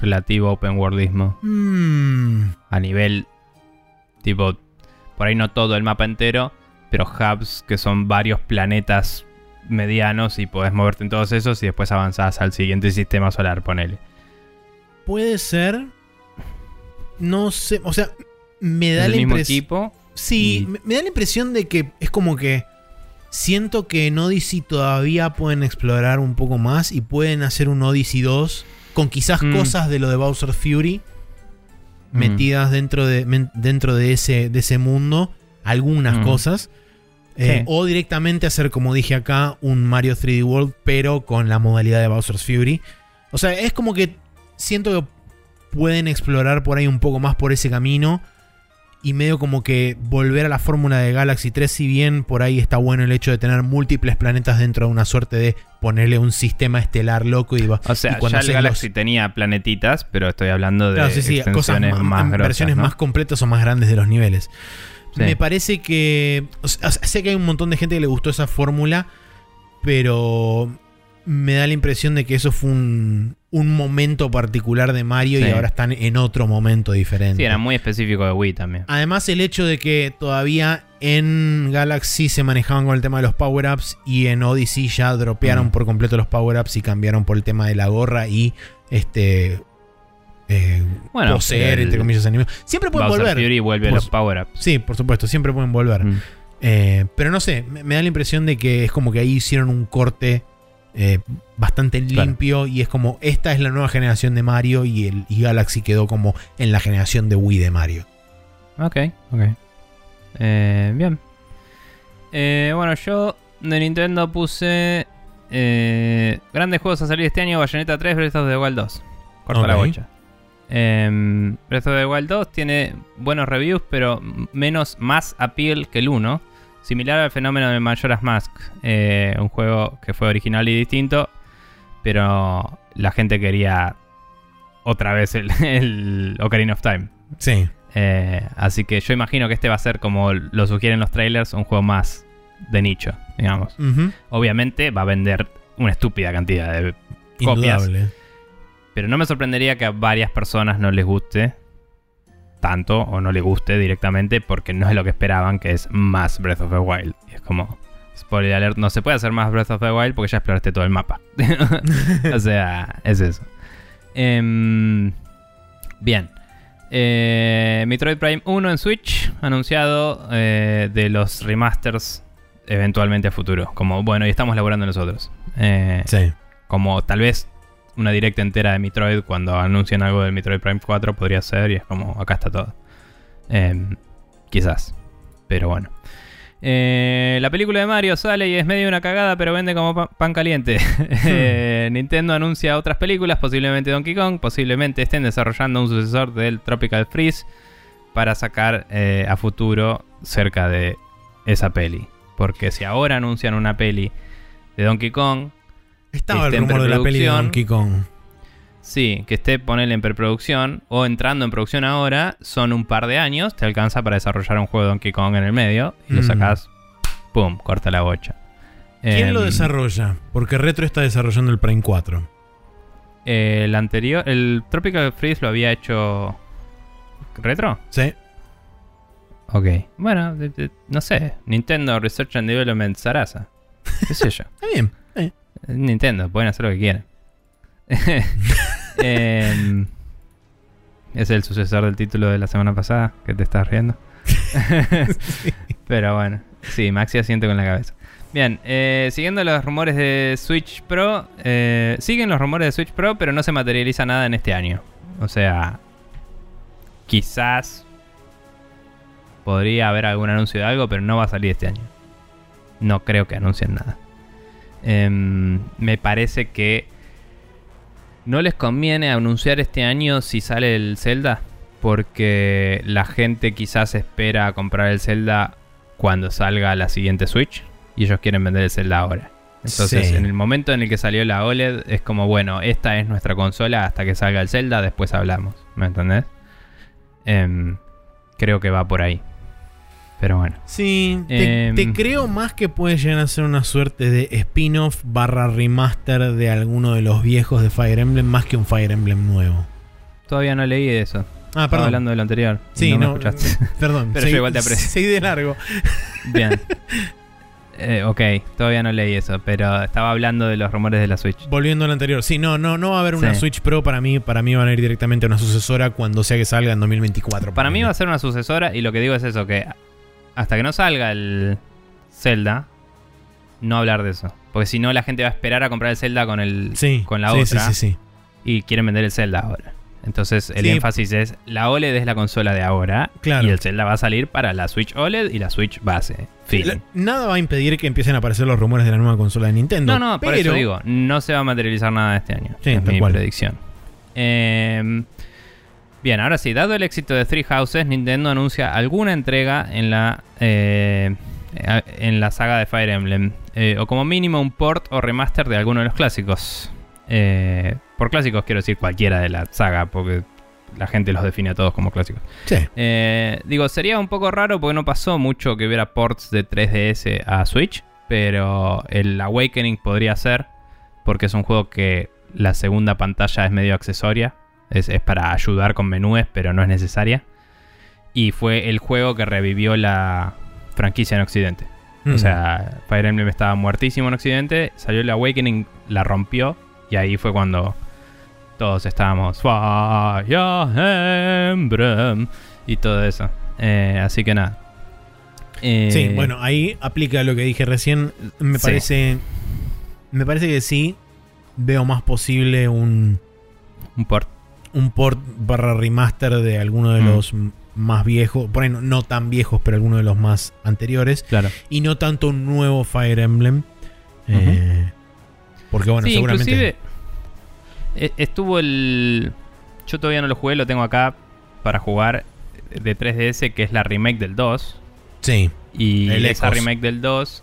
relativo open worldismo? Mm, A nivel, tipo, por ahí no todo el mapa entero, pero hubs que son varios planetas medianos y podés moverte en todos esos y después avanzás al siguiente sistema solar, ponele. puede ser. No sé, o sea, me da ¿Es la el mismo impresión. equipo? Sí, Y- me, da la impresión de que es como que siento que en Odyssey todavía pueden explorar un poco más y pueden hacer un Odyssey 2 con quizás Mm. cosas de lo de Bowser Fury Mm. metidas dentro de dentro de ese de ese mundo, algunas Mm. cosas. Eh, Sí. O directamente hacer, como dije acá, un Mario 3D World, pero con la modalidad de Bowser's Fury. O sea, es como que siento que pueden explorar por ahí un poco más por ese camino. Y medio como que volver a la fórmula de Galaxy 3, si bien por ahí está bueno el hecho de tener múltiples planetas dentro de una suerte de ponerle un sistema estelar loco y va. O sea, cuando ya el Galaxy los- tenía planetitas, pero estoy hablando de Claro, sí, sí, cosas más grosas, versiones ¿no? más completas o más grandes de los niveles. Sí. Me parece que. o sea, sé que hay un montón de gente que le gustó esa fórmula, pero me da la impresión de que eso fue un, un momento particular de Mario y ahora están en otro momento diferente. Sí, era muy específico de Wii también. Además, el hecho de que todavía en Galaxy se manejaban con el tema de los power-ups y en Odyssey ya dropearon Mm. por completo los power-ups y cambiaron por el tema de la gorra y este. eh, Bueno, poseer, el entre comillas, enemigos. Siempre pueden Bowser volver. Fury vuelve a Por los su- power-ups. Sí, por supuesto, siempre pueden volver. Mm. Eh, pero no sé, me, me da la impresión de que es como que ahí hicieron un corte eh, bastante Claro. limpio y es como esta es la nueva generación de Mario y, el, y Galaxy quedó como en la generación de Wii de Mario. Ok, ok. Eh, bien. Eh, bueno, yo de Nintendo puse grandes juegos a salir este año: Bayonetta 3, Breath of the Wild 2. Corta la bocha. Em, Breath of the Wild 2 tiene buenos reviews, pero menos, más appeal que el 1. Similar al fenómeno de Majora's Mask, eh, un juego que fue original y distinto, pero la gente quería otra vez el, <laughs> el Ocarina of Time. Sí. Eh, así que yo imagino que este va a ser, como lo sugieren los trailers, un juego más de nicho, digamos. Obviamente va a vender una estúpida cantidad de copias, Indudable. pero no me sorprendería que a varias personas no les guste tanto o no les guste directamente porque no es lo que esperaban, que es más Breath of the Wild. Y es como, spoiler alert, no se puede hacer más Breath of the Wild porque ya exploraste todo el mapa. <laughs> o sea, es eso. Em, bien. Eh, Metroid Prime 1 en Switch, anunciado eh, de los remasters eventualmente a futuro. Como, bueno, y estamos laburando nosotros. Eh, Sí. como tal vez una directa entera de Metroid cuando anuncian algo del Metroid Prime 4 podría ser y es como acá está todo. Em, quizás. Pero bueno. Eh, la película de Mario sale y es medio una cagada, pero vende como pa- pan caliente. <laughs> Eh, Nintendo anuncia otras películas, posiblemente Donkey Kong, posiblemente estén desarrollando un sucesor del Tropical Freeze para sacar eh, a futuro cerca de esa peli. Porque si ahora anuncian una peli de Donkey Kong, Estaba el rumor de la peli de. Donkey Kong. Sí, que esté ponerle en preproducción o entrando en producción ahora, son un par de años, te alcanza para desarrollar un juego de Donkey Kong en el medio y lo Mm. sacás, pum, corta la bocha. ¿Quién lo Em, desarrolla? Porque Retro está desarrollando el Prime 4. eh, el anterior, el Tropical Freeze lo había hecho Retro. Sí. Ok, bueno, de- de- no sé, Nintendo Research and Development Sarasa. <laughs> ¿Qué sé yo? Está bien. Nintendo, pueden hacer lo que quieran. <laughs> Em, es el sucesor del título de la semana pasada, que te estás riendo. <laughs> Pero bueno, sí, Maxi asiente con la cabeza. Bien, eh, siguiendo los rumores de Switch Pro, eh, siguen los rumores de Switch Pro, pero no se materializa nada en este año. O sea, quizás podría haber algún anuncio de algo, pero no va a salir este año. No creo que anuncien nada. Em, me parece que no les conviene anunciar este año si sale el Zelda, porque la gente quizás espera comprar el Zelda cuando salga la siguiente Switch y ellos quieren vender el Zelda ahora. Entonces, Sí. en el momento en el que salió la OLED, es como, bueno, esta es nuestra consola hasta que salga el Zelda, después hablamos. ¿Me entendés? Em, creo que va por ahí. Pero bueno. Sí, te, Em. te creo más que puede llegar a ser una suerte de spin-off barra remaster de alguno de los viejos de Fire Emblem más que un Fire Emblem nuevo. Todavía no leí eso. Ah, Estaba perdón. hablando de lo anterior. sí, no, me escuchaste. <laughs> perdón. Pero yo igual te aprecio. Seguí de largo. Bien. <laughs> Eh, ok, todavía no leí eso, pero estaba hablando de los rumores de la Switch. Volviendo al anterior. Sí, no, no, no va a haber una Sí. Switch Pro para mí. Para mí van a ir directamente a una sucesora cuando sea que salga en 2024. Para mí va a ser una sucesora y lo que digo es eso, que hasta que no salga el Zelda, no hablar de eso. Porque si no, la gente va a esperar a comprar el Zelda con, el, Sí, con la sí, otra Sí, sí, sí. y quieren vender el Zelda ahora. Entonces el énfasis es, la OLED es la consola de ahora Claro. y el Zelda va a salir para la Switch OLED y la Switch base. Fin. La- Nada va a impedir que empiecen a aparecer los rumores de la nueva consola de Nintendo. No, no, por pero- eso digo, no se va a materializar nada este año. Sí, es mi cual. predicción. Eh, bien, ahora sí, dado el éxito de Three Houses, Nintendo anuncia alguna entrega en la eh, en la saga de Fire Emblem. Eh, o como mínimo un port o remaster de alguno de los clásicos. Eh, por clásicos quiero decir cualquiera de la saga, porque la gente los define a todos como clásicos. Sí. Eh, digo, sería un poco raro porque no pasó mucho que hubiera ports de 3DS a Switch, pero el Awakening podría ser, porque es un juego que la segunda pantalla es medio accesoria, es, es para ayudar con menúes, pero no es necesaria. Y fue el juego que revivió la franquicia en Occidente. Mm. O sea, Fire Emblem estaba muertísimo en Occidente, salió el Awakening, la rompió, y ahí fue cuando todos estábamos Fire Emblem y todo eso. Eh, así que nada. Eh, Sí, bueno, ahí aplica lo que dije recién. Me Sí. parece. Me parece que sí. Veo más posible un, Un port. Un port barra remaster de alguno de Mm. los más viejos, por ahí no, no tan viejos, pero algunos de los más anteriores, Claro. y no tanto un nuevo Fire Emblem. Eh, porque bueno, sí, seguramente... inclusive eh, estuvo el... Yo todavía no lo jugué, lo tengo acá para jugar de 3DS, que es la remake del 2. Sí, Y El esa Ecos. remake del 2,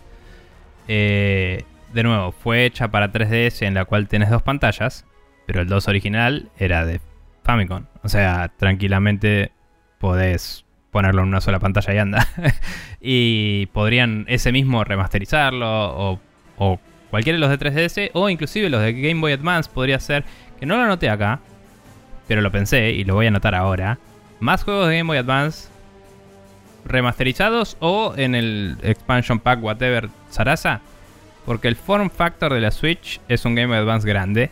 eh, de nuevo, fue hecha para 3DS en la cual tienes dos pantallas, pero el 2 original era de Famicom. O sea, tranquilamente podés ponerlo en una sola pantalla y anda. <laughs> y podrían ese mismo remasterizarlo o, cualquiera de los de 3DS o inclusive los de Game Boy Advance podría ser, que no lo anoté acá, pero lo pensé y lo voy a anotar ahora. Más juegos de Game Boy Advance remasterizados o en el expansion pack whatever Sarasa porque el form factor de la Switch es un Game Boy Advance grande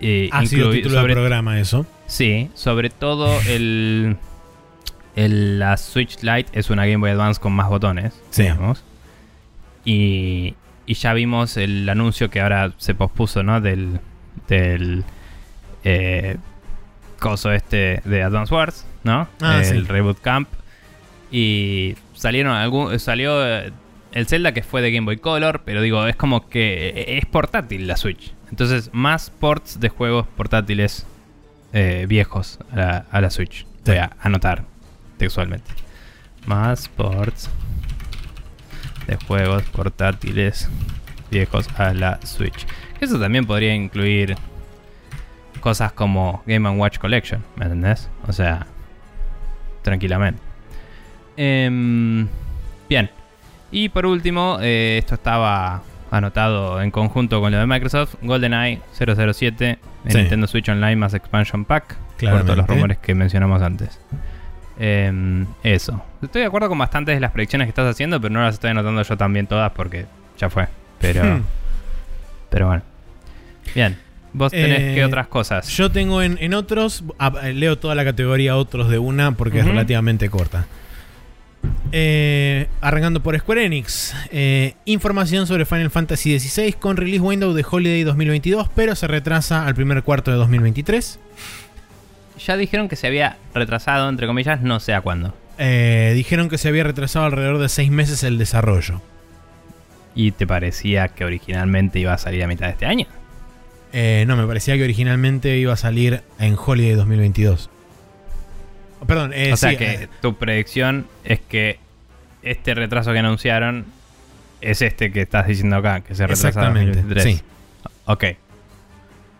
y ha sido título sobre- del programa eso. sí sobre todo el, el- la Switch Lite es una Game Boy Advance con más botones Sí. digamos. y, y ya vimos el anuncio que ahora se pospuso no del del eh, coso este de Advance Wars no Ah, el sí. reboot camp y salieron algún salió eh, el Zelda que fue de Game Boy Color, pero digo, es como que eh, es portátil la Switch. Entonces, más ports de juegos portátiles eh, viejos a la, a la Switch. Voy a anotar textualmente. Más ports de juegos portátiles viejos a la Switch. Eso también podría incluir cosas como Game Watch Collection, ¿me entendés? O sea, tranquilamente. Em, bien. Y por último, eh, esto estaba anotado en conjunto con lo de Microsoft, GoldenEye 007 en Sí. Nintendo Switch Online más Expansion Pack, por Claramente. todos los rumores que mencionamos antes. Em, eso. Estoy de acuerdo con bastantes de las predicciones que estás haciendo, pero no las estoy anotando yo también todas porque ya fue. Pero, Hmm. pero bueno. Bien. ¿Vos tenés Eh, qué otras cosas? Yo tengo en, en otros, leo toda la categoría otros de una porque es relativamente corta. Eh, arrancando por Square Enix. Eh, información sobre Final Fantasy XVI con release window de Holiday 2022, pero se retrasa al primer cuarto de 2023. Ya dijeron que se había retrasado, entre comillas, no sé a cuándo. Eh, dijeron que se había retrasado alrededor de 6 meses el desarrollo. ¿Y te parecía que originalmente iba a salir a mitad de este año? No, me parecía que originalmente iba a salir en Holiday 2022. Perdón, eh, o sea sí, que eh, tu predicción es que este retraso que anunciaron es este que estás diciendo acá, que se retrasa Exactamente, 2023. sí. Ok.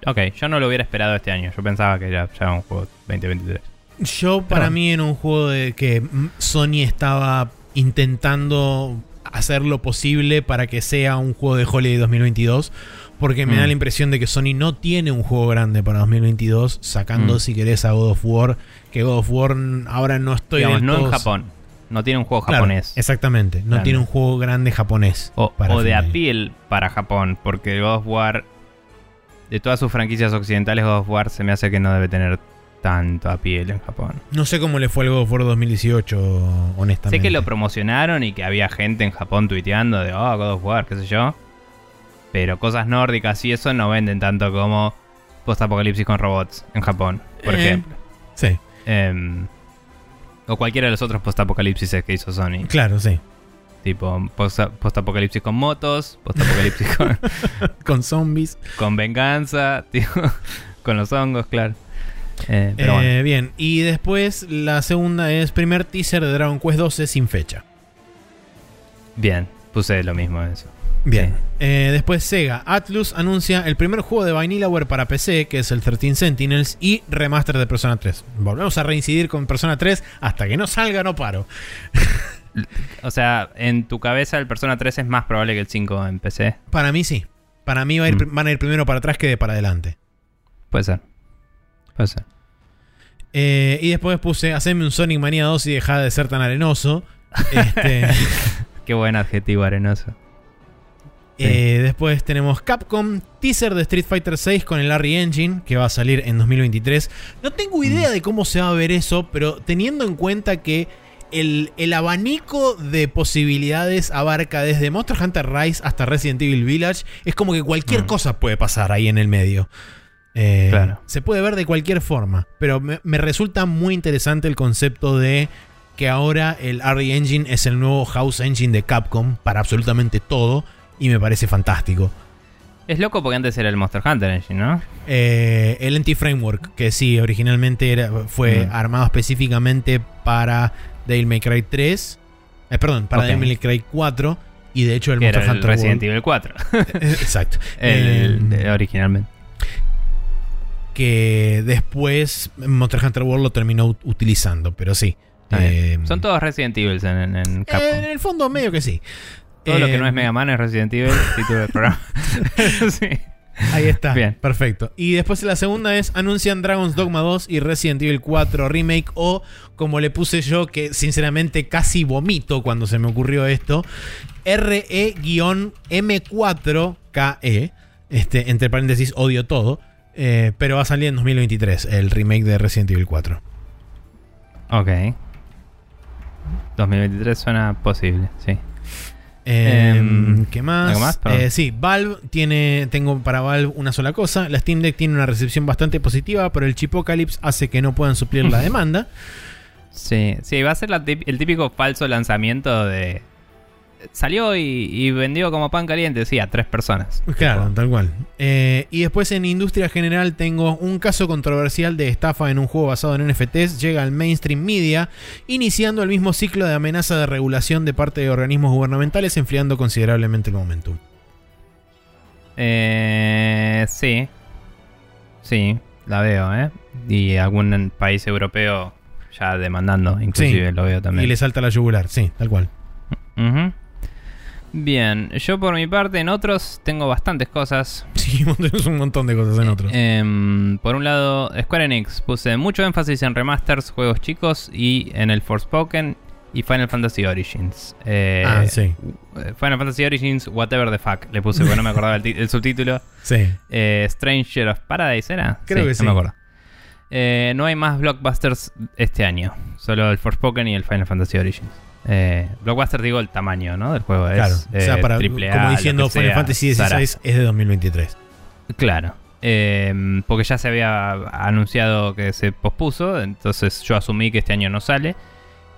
Ok, yo no lo hubiera esperado este año. Yo pensaba que era ya un juego 2023. Yo, para bueno. mí, en un juego de que Sony estaba intentando hacer lo posible para que sea un juego de Holiday 2022. Porque me Mm. da la impresión de que Sony no tiene un juego grande para 2022, sacando, Mm. si querés, a God of War. Que God of War mm, ahora no estoy Digamos, no en todo- Japón. No tiene un juego Claro, japonés. Exactamente, no Grande. tiene un juego grande japonés. O, para o de appeal para Japón, porque God of War, de todas sus franquicias occidentales, God of War se me hace que no debe tener tanto appeal en Japón. No sé cómo le fue el God of War 2018, honestamente. Sé que lo promocionaron y que había gente en Japón tuiteando de, oh, God of War, qué sé yo. Pero cosas nórdicas y eso no venden tanto como post-apocalipsis con robots en Japón, por Eh, ejemplo. Sí, Em, o cualquiera de los otros post-apocalipsis que hizo Sony. claro, sí. Tipo, post- post-apocalipsis con motos, post-apocalipsis con, <laughs> Con zombies. con venganza, tío, con los hongos, claro. Eh, pero Eh. Bien, y después la segunda es primer teaser de Dragon Quest 12 sin fecha. Bien, puse lo mismo eso. Bien. Sí. Eh, después Sega Atlus anuncia el primer juego de Vanillaware para PC, que es el 13 Sentinels, y remaster de Persona 3. Volvemos a reincidir con Persona 3 hasta que no salga, no paro. <laughs> O sea, en tu cabeza el Persona 3 es más probable que el 5 en PC. Para mí sí. Para mí va a ir- Mm. van a ir primero para atrás que de para adelante. Puede ser. Puede ser. Eh, y después puse, haceme un Sonic Mania 2 y deja de ser tan arenoso. <laughs> Este, Qué buen adjetivo arenoso. Sí. eh, después tenemos Capcom, teaser de Street Fighter 6 con el Larry Engine, que va a salir en 2023. No tengo idea de cómo se va a ver eso, pero teniendo en cuenta que el, el abanico de posibilidades abarca desde Monster Hunter Rise hasta Resident Evil Village, es como que cualquier Mm. cosa puede pasar ahí en el medio. Eh, Claro. Se puede ver de cualquier forma, pero me, me resulta muy interesante el concepto de que ahora el RE Engine es el nuevo House Engine de Capcom para absolutamente todo y me parece fantástico. Es loco porque antes era el Monster Hunter Engine, ¿no? Eh, el NT Framework, que sí, originalmente era, fue Mm. armado específicamente para Devil May Cry 3, eh, perdón, para Ok. Devil May Cry 4 y de hecho el Que era Monster el Hunter Resident World- Evil 4. <laughs> Eh, Exacto. <laughs> el, Eh, originalmente. que después Monster Hunter World lo terminó ut- utilizando, pero sí. Eh, Son todos Resident Evil en, en- en Capcom. En el fondo, medio que sí. Todo lo que no es Mega Man es Resident Evil, <laughs> título del programa. <laughs> sí. Ahí está. Bien. Perfecto. Y después la segunda es anuncian Dragon's Dogma 2 y Resident Evil 4 Remake o como le puse yo que sinceramente casi vomito cuando se me ocurrió esto, RE-M4KE, este, entre paréntesis odio todo, eh, pero va a salir en 2023 el remake de Resident Evil 4. Ok. 2023 suena posible, sí. Eh, Em, ¿Qué más? Eh, sí, Valve tiene, tengo para Valve una sola cosa. La Steam Deck tiene una recepción bastante positiva, pero el Chipocalypse hace que no puedan suplir la <laughs> demanda. Sí, sí, va a ser la el típico falso lanzamiento de... Salió y, y vendió como pan caliente, sí, a tres personas. Claro, Tipo, tal cual. Eh, y después en industria general tengo un caso controversial de estafa en un juego basado en NFTs. Llega al mainstream media, iniciando el mismo ciclo de amenaza de regulación de parte de organismos gubernamentales, enfriando considerablemente el momentum. Eh, sí. Sí, la veo, ¿eh? Y algún país europeo ya demandando, inclusive lo veo también. Y le salta la yugular, sí, tal cual. Bien, yo por mi parte en otros tengo bastantes cosas. <laughs> Sí, tenemos un montón de cosas en otros. Em, por un lado, Square Enix puse mucho énfasis en remasters, juegos chicos y en el Forspoken y Final Fantasy Origins. Eh, ah, sí, Final Fantasy Origins, whatever the fuck, le puse porque no me acordaba el, subtítulo. <laughs> sí. Eh, Stranger of Paradise era. Creo que sí. No me acuerdo. Eh, no hay más blockbusters este año, solo el Forspoken y el Final Fantasy Origins. Eh, blockbuster digo el tamaño, ¿no? Del juego Claro, es o sea, eh, para, triple A, como diciendo Final sea, Fantasy. XVI es de 2023. Claro. Eh, porque ya se había anunciado que se pospuso, entonces yo asumí que este año no sale.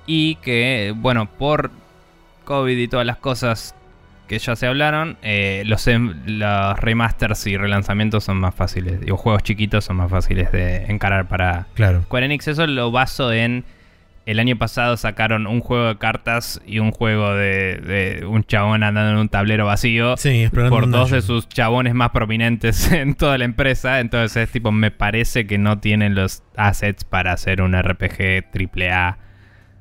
Y que, bueno, por COVID y todas las cosas que ya se hablaron, eh, los, em- los remasters y relanzamientos son más fáciles. Digo, juegos chiquitos son más fáciles de encarar para Claro. Square Enix. Eso lo baso en. El año pasado sacaron un juego de cartas y un juego de, de un chabón andando en un tablero vacío Sí, por dos de sus chabones más prominentes <laughs> en toda la empresa. Entonces es tipo, me parece que no tienen los assets para hacer un RPG AAA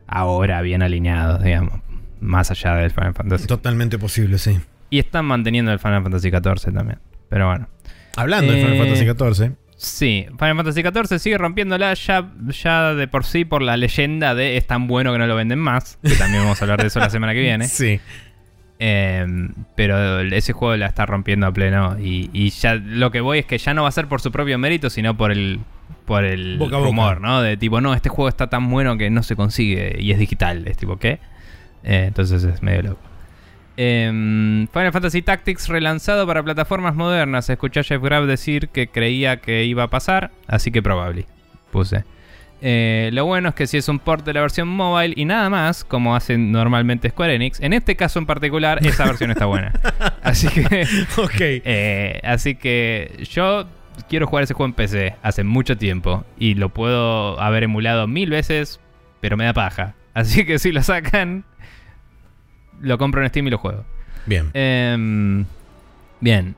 ahora bien alineados, digamos. Más allá del Final Fantasy. Totalmente posible, sí. Y están manteniendo el Final Fantasy XIV también. Pero bueno. Hablando de Final Eh, Fantasy XIV. Sí, Final Fantasy XIV sigue rompiéndola ya, ya de por sí por la leyenda de es tan bueno que no lo venden más. Que también vamos a hablar de eso la semana que viene. <laughs> Sí. Eh, pero ese juego la está rompiendo a pleno. Y, y ya lo que voy es que ya no va a ser por su propio mérito, sino por el, por el Boca a boca. rumor, ¿no? De tipo, no, este juego está tan bueno que no se consigue y es digital. Es tipo, ¿qué? Eh, entonces es medio loco. Em, Final Fantasy Tactics relanzado para plataformas modernas. Escuché a Jeff Grab decir que creía que iba a pasar, así que probable. Puse. Eh, lo bueno es que si es un port de la versión mobile y nada más, como hacen normalmente Square Enix, en este caso en particular, esa versión está buena. <laughs> Así que, Ok. eh, así que yo quiero jugar ese juego en PC hace mucho tiempo y lo puedo haber emulado mil veces, pero me da paja. Así que si lo sacan, lo compro en Steam y lo juego. Bien. Em, bien.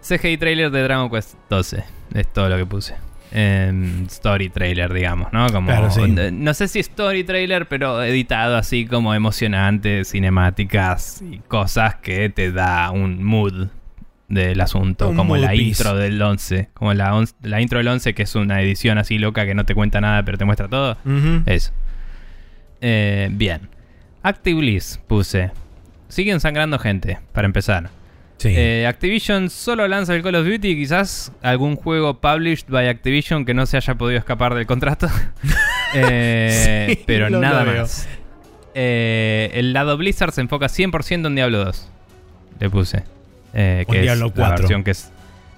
CGI trailer de Dragon Quest 12. Es todo lo que puse. Em, story trailer, digamos, ¿no? Como, Claro, sí. eh, No sé si story trailer, pero editado así como emocionante, cinemáticas y cosas que te da un mood del asunto. Un como la piece. intro del 11. Como la, on- la intro del 11, que es una edición así loca que no te cuenta nada, pero te muestra todo. Ujú. Eso. Eh, bien. Active Bliss puse. Siguen sangrando gente, para empezar. Sí. Eh, Activision solo lanza el Call of Duty y quizás algún juego published by Activision que no se haya podido escapar del contrato. <laughs> Eh, Sí, pero nada veo. más. Eh, el lado Blizzard se enfoca 100% en Diablo 2. Le puse. Eh, O que es Diablo la 4. versión que es.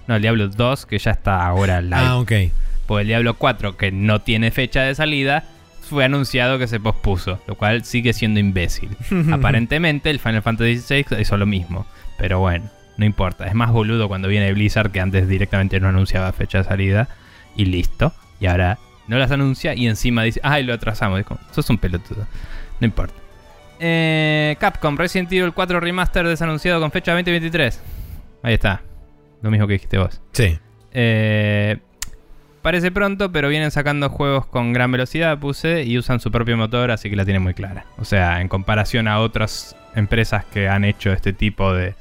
No, el Diablo 2, que ya está ahora live. Ah, ok. Pues el Diablo 4, que no tiene fecha de salida, fue anunciado que se pospuso, lo cual sigue siendo imbécil. <laughs> Aparentemente el Final Fantasy VI hizo lo mismo, pero bueno, no importa. Es más boludo cuando viene Blizzard que antes directamente no anunciaba fecha de salida y listo. Y ahora no las anuncia y encima dice, ay, lo atrasamos. Dijo, sos un pelotudo. No importa. Eh, Capcom, Resident Evil 4 Remaster desanunciado con fecha 2023. Ahí está. Lo mismo que dijiste vos. Sí. Eh, parece pronto, pero vienen sacando juegos con gran velocidad, puse, y usan su propio motor, así que la tienen muy clara. O sea, en comparación a otras empresas que han hecho este tipo de,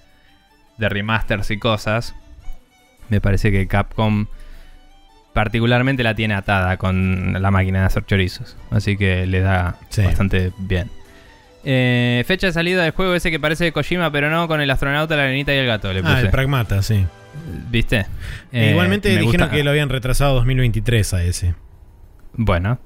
de remasters y cosas, me parece que Capcom particularmente la tiene atada con la máquina de hacer chorizos. Así que le da Sí. bastante bien. Eh, fecha de salida del juego ese que parece de Kojima, pero no, con el astronauta, la arenita y el gato. Le Ah, puse. el Pragmata, sí. ¿Viste? E Eh, igualmente me dijeron gusta- que lo habían retrasado a 2023 a ese. Bueno.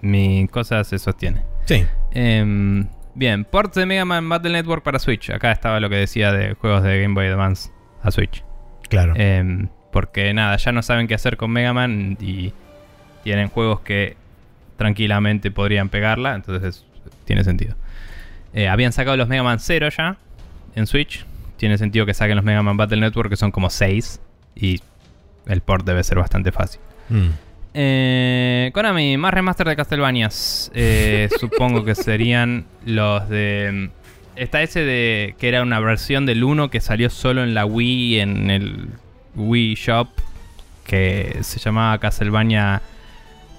Mi cosa se sostiene. Sí. Em, bien, ports de Mega Man Battle Network para Switch. Acá estaba lo que decía de juegos de Game Boy Advance a Switch. Claro. Em, porque nada, ya no saben qué hacer con Mega Man y tienen juegos que tranquilamente podrían pegarla, entonces tiene sentido. Eh, habían sacado los Mega Man 0 ya en Switch. Tiene sentido que saquen los Mega Man Battle Network, que son como 6. Y el port debe ser bastante fácil. Mm. Eh, Konami, más remaster de Castlevanias. Eh, <laughs> supongo que serían los de. Está ese de. que era una versión del 1 que salió solo en la Wii, en el Wii Shop. Que se llamaba Castlevania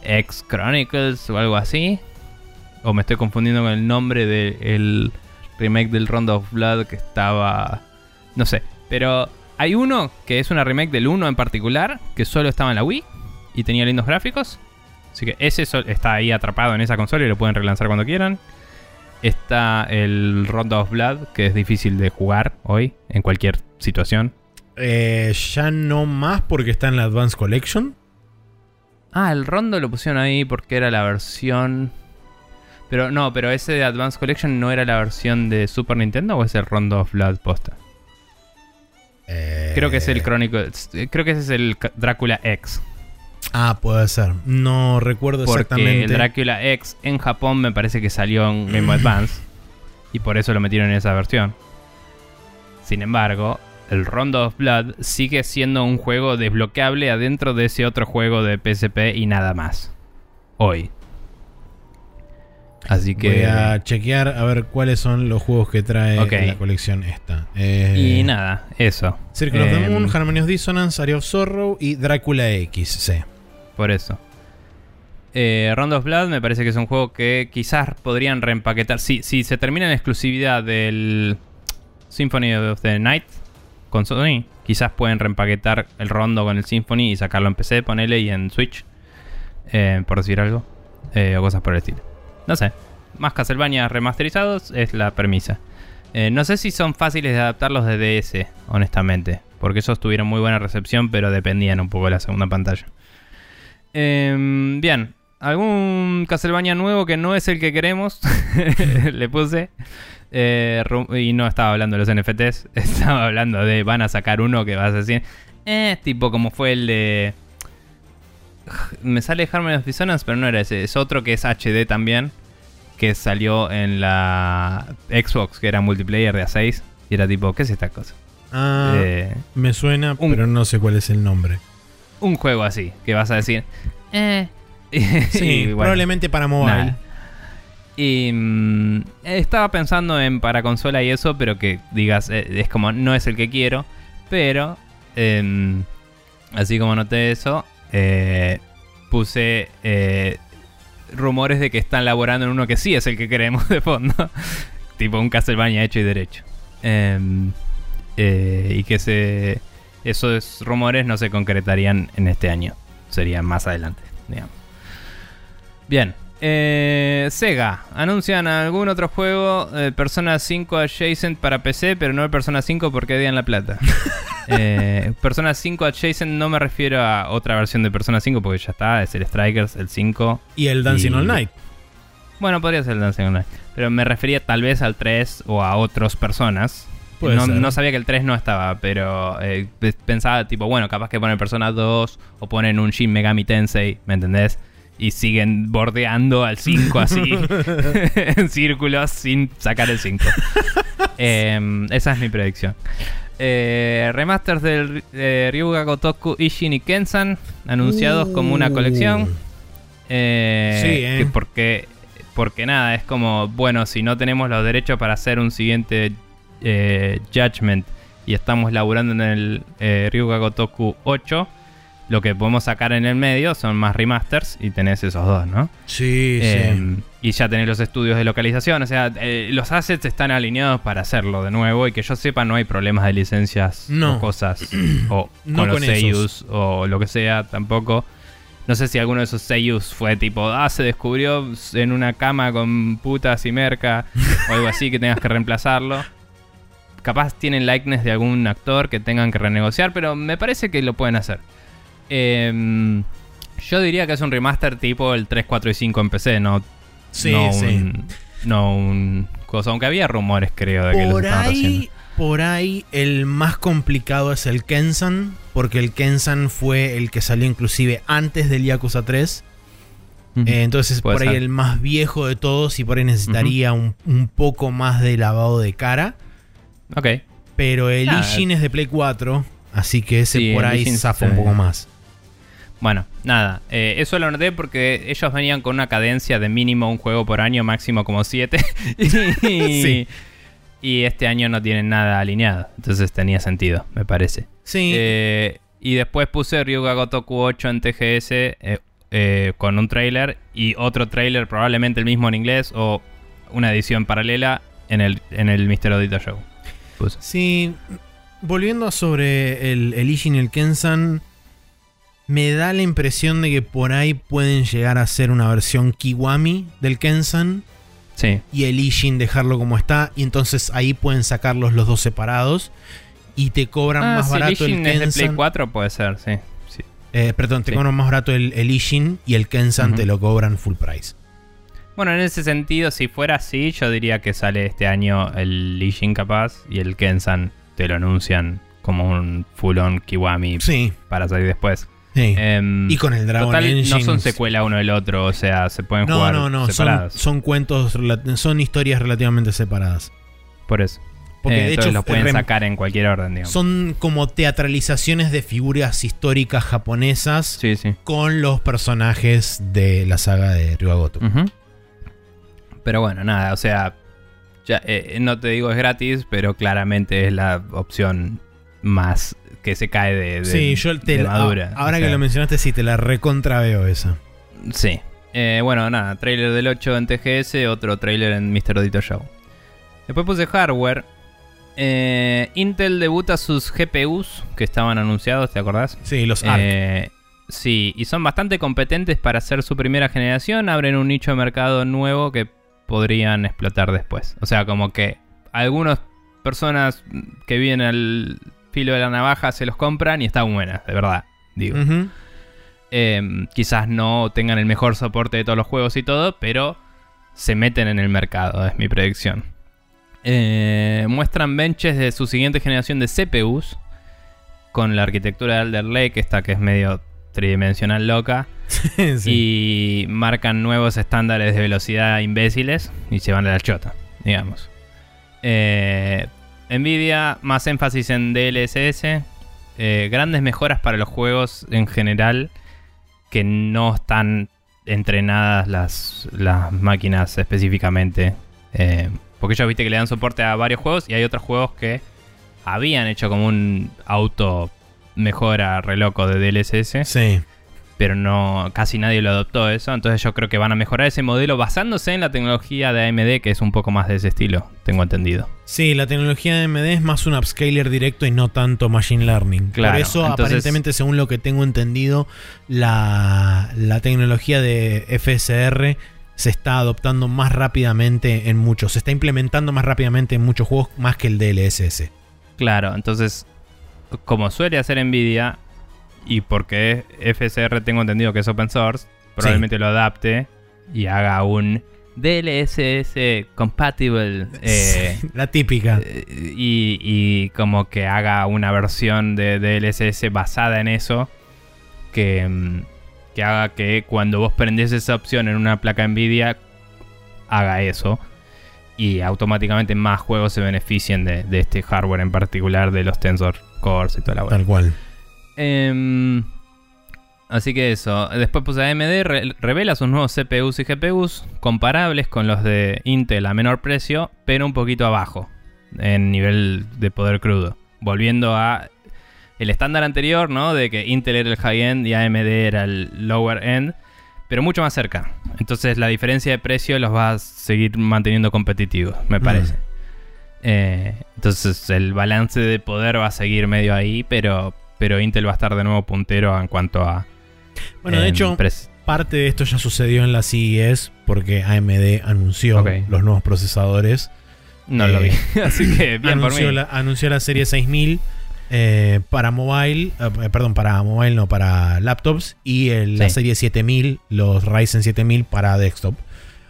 X Chronicles o algo así. O me estoy confundiendo con el nombre del remake del Rondo of Blood que estaba. No sé. Pero hay uno que es una remake del 1 en particular, que solo estaba en la Wii y tenía lindos gráficos. Así que ese está ahí atrapado en esa consola y lo pueden relanzar cuando quieran. Está el Rondo of Blood, que es difícil de jugar hoy, en cualquier situación. Eh, ya no más porque está en la Advance Collection. Ah, el Rondo lo pusieron ahí porque era la versión. Pero no, pero ese de Advanced Collection no era la versión de Super Nintendo o es el Rondo of Blood posta. Eh, Creo que es el Crónico. Creo que ese es el Drácula X. Ah, puede ser. No recuerdo Porque exactamente. el Drácula X en Japón me parece que salió en Game Boy Advance. y por eso lo metieron en esa versión. Sin embargo, el Rondo of Blood sigue siendo un juego desbloqueable adentro de ese otro juego de PSP y nada más. Hoy. Así que. Voy a chequear a ver cuáles son los juegos que trae Ok. la colección esta. Eh, Y nada, eso. Circle of the Em, Moon, Harmony of Dissonance, Area of Sorrow y Drácula X. Sí. Por eso. Eh, Rondo of Blood me parece que es un juego que quizás podrían reempaquetar. Si, si se termina en exclusividad del Symphony of the Night con Sony, quizás pueden reempaquetar el Rondo con el Symphony y sacarlo en PC, ponele y en Switch. eh, por decir algo. eh, o cosas por el estilo. No sé. Más Castlevania remasterizados es la premisa. Eh, no sé si son fáciles de adaptar los de DS, honestamente. Porque esos tuvieron muy buena recepción, pero dependían un poco de la segunda pantalla. Em, bien, algún Castlevania nuevo que no es el que queremos. <laughs> Le puse. Eh, y no estaba hablando de los NFTs. <laughs> Estaba hablando de van a sacar uno que vas a decir. Eh, tipo como fue el de. Me sale Harmony of Dissonance, pero no era ese. Es otro que es HD también. Que salió en la Xbox, que era multiplayer de A6. Y era tipo, ¿qué es esta cosa? Ah, Eh, me suena, un- pero no sé cuál es el nombre. un juego así, que vas a decir. Eh. <laughs> Sí, bueno, probablemente para mobile. Y mm, estaba pensando en para consola y eso, pero que digas, eh, es como, no es el que quiero. Pero, em, así como noté eso, eh, puse eh, rumores de que están laborando en uno que sí es el que queremos de fondo. <laughs> tipo un Castlevania hecho y derecho. Em, eh, y que esos rumores no se concretarían en este año. Serían más adelante, digamos. Bien. Eh, Sega. Anuncian algún otro juego eh, Persona 5 Adjacent para PC, pero no el Persona 5 porque odian la plata. <laughs> Eh, Persona 5 Adjacent no me refiero a otra versión de Persona 5 porque ya está, es el Strikers, el 5. Y el Dancing Y- All Night. Bueno, podría ser el Dancing Online. Pero me refería tal vez al 3 o a otros personas. No, no sabía que el 3 no estaba, pero eh, pe- pensaba, tipo, bueno, capaz que ponen Persona 2 o ponen un Shin Megami Tensei, ¿me entendés? Y siguen bordeando al 5 así, <laughs> en círculos, sin sacar el 5. <laughs> Em, esa es mi predicción. Eh, remasters del eh, Ryuga Gotoku Ishin y Kensan, anunciados como una colección. Eh, Sí, eh. que porque, porque nada, es como, bueno, si no tenemos los derechos para hacer un siguiente eh, Judgment y estamos laburando en el Ryuga Gotoku 8, lo que podemos sacar en el medio son más remasters y tenés esos dos, ¿no? Sí, Eh, y ya tenés los estudios de localización, o sea, eh, los assets están alineados para hacerlo de nuevo y que yo sepa no hay problemas de licencias No. o cosas <clears throat> o No con los con seiyus o lo que sea tampoco. No sé si alguno de esos seiyus fue tipo, ah, se descubrió en una cama con putas y merca <laughs> o algo así que tengas que reemplazarlo. Capaz tienen likeness de algún actor que tengan que renegociar, pero me parece que lo pueden hacer. Em, yo diría que es un remaster tipo el 3, 4 y 5 en PC, no, Sí, no sí. un. No un. Cosa, aunque había rumores, creo, de que los Por haciendo. ahí, por ahí el más complicado es el Kensan, porque el Kensan fue el que salió inclusive antes del Yakuza 3. Ujú. Eh, entonces por ahí el más viejo de todos y por ahí necesitaría un, un poco más de lavado de cara. Ok. Pero el Nada. Ishin es de Play 4, así que ese Sí, por ahí zafa un poco más. Bueno, nada. eh, eso lo noté porque ellos venían con una cadencia de mínimo un juego por año, máximo como 7. <laughs> y, Sí. y este año no tienen nada alineado. Entonces tenía sentido, me parece. Sí, Eh, y después puse Ryuga Gotoku 8 en TGS eh, eh, con un trailer y otro trailer, probablemente el mismo en inglés o una edición paralela en el, en el Mr. Odito Show. Puse. Sí, volviendo sobre el, el Ishin y el Kensan, me da la impresión de que por ahí pueden llegar a ser una versión Kiwami del Kensan Sí, y el Ishin dejarlo como está, y entonces ahí pueden sacarlos los dos separados y te cobran Ah, más si barato el Ishin es de Play Kensan. 4 puede ser, sí. sí. Eh, perdón, te Sí. cobran más barato el, el Ishin y el Kensan te lo cobran full price. Bueno, en ese sentido, si fuera así, yo diría que sale este año el Ishin capaz y el Kensan te lo anuncian como un full-on Kiwami Sí, para salir después. Sí. Em, y con el Dragon Total, Engine. no son secuela uno del otro, o sea, se pueden No, jugar no, no, son, separados. son cuentos, son historias relativamente separadas. Por eso. Porque Eh, de hecho los pueden sacar en cualquier orden, digamos. son como teatralizaciones de figuras históricas japonesas Sí, sí. con los personajes de la saga de Ryuagoto. Ujú. Pero bueno, nada, o sea, ya, eh, no te digo es gratis, pero claramente es la opción más que se cae de, de- sí, yo te de la- madura. ahora O que lo mencionaste, sí, te la recontra veo esa. Sí. Eh, bueno, nada, trailer del 8 en TGS, otro trailer en Mr. Odito Show. Después puse hardware. Eh, Intel debuta sus GPUs que estaban anunciados, ¿te acordás? Sí, los ARC. Eh, sí, y son bastante competentes para hacer su primera generación. Abren un nicho de mercado nuevo que podrían explotar después. O sea, como que algunas personas que viven al filo de la navaja se los compran y están buenas, de verdad. Digo. Eh, quizás no tengan el mejor soporte de todos los juegos y todo, pero se meten en el mercado, es mi predicción. Eh, muestran benches de su siguiente generación de CPUs con la arquitectura de Alder Lake, esta que es medio tridimensional loca, <laughs> Sí. y marcan nuevos estándares de velocidad imbéciles y se van a la chota, digamos. Eh, Nvidia, más énfasis en DLSS, eh, grandes mejoras para los juegos en general que no están entrenadas las, las máquinas específicamente. Eh, porque ellos viste que le dan soporte a varios juegos y hay otros juegos que habían hecho como un auto mejora re loco de DLSS Sí. Pero no casi nadie lo adoptó eso. Entonces yo creo que van a mejorar ese modelo basándose en la tecnología de AMD, que es un poco más de ese estilo, tengo entendido. Sí, la tecnología de AMD es más un upscaler directo y no tanto machine learning. Claro, Por eso, entonces- aparentemente, según lo que tengo entendido, la, la tecnología de FSR se está adoptando más rápidamente en muchos. Se está implementando más rápidamente en muchos juegos más que el DLSS. Claro, entonces, como suele hacer Nvidia, y porque FSR tengo entendido que es open source, probablemente lo adapte y haga un DLSS compatible. eh, La típica. eh, y, y como que haga una versión de DLSS basada en eso. Que, mm, que haga que cuando vos prendés esa opción en una placa Nvidia, haga eso. Y automáticamente más juegos se beneficien de, de este hardware en particular, de los Tensor Cores y toda la bola. Tal cual. Em, así que eso. Después puse AMD, re- revela sus nuevos CPUs y GPUs comparables con los de Intel a menor precio, pero un poquito abajo en nivel de poder crudo. Volviendo a el estándar anterior, ¿no? De que Intel era el high-end y AMD era el lower-end, pero mucho más cerca. Entonces la diferencia de precio los va a seguir manteniendo competitivos, me Mm. parece. Eh, entonces el balance de poder va a seguir medio ahí, pero, pero Intel va a estar de nuevo puntero en cuanto a... Bueno, de hecho, parte de esto ya sucedió en la CES porque AMD anunció los nuevos procesadores. no lo vi. eh, <laughs> Así que bien por anunció, mí. la, anunció la serie 6000 eh, para mobile, eh, perdón, para mobile no, para laptops y el- la serie 7000, los Ryzen 7000 para desktop.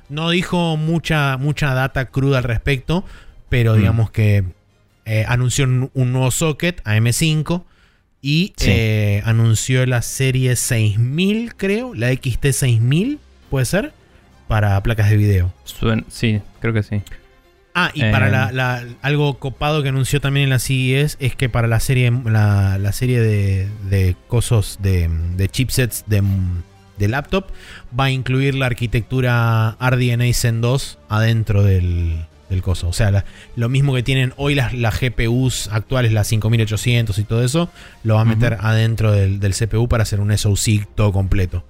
No dijo mucha, mucha data cruda al respecto, pero Mm. digamos que anunció un, un nuevo socket AM5 y Sí. eh, anunció la serie 6000, creo, la XT 6000, puede ser, para placas de video. Suen- sí, creo que sí. Ah, y para la, la- algo copado que anunció también en la CES es que para la serie la, la serie de, de cosos de, de chipsets de, de laptop va a incluir la arquitectura RDNA Zen 2 adentro del, del coso. O sea, la- lo mismo que tienen hoy las, las GPUs actuales, las 5800 y todo eso, lo va a meter adentro del, del CPU para hacer un SoC todo completo.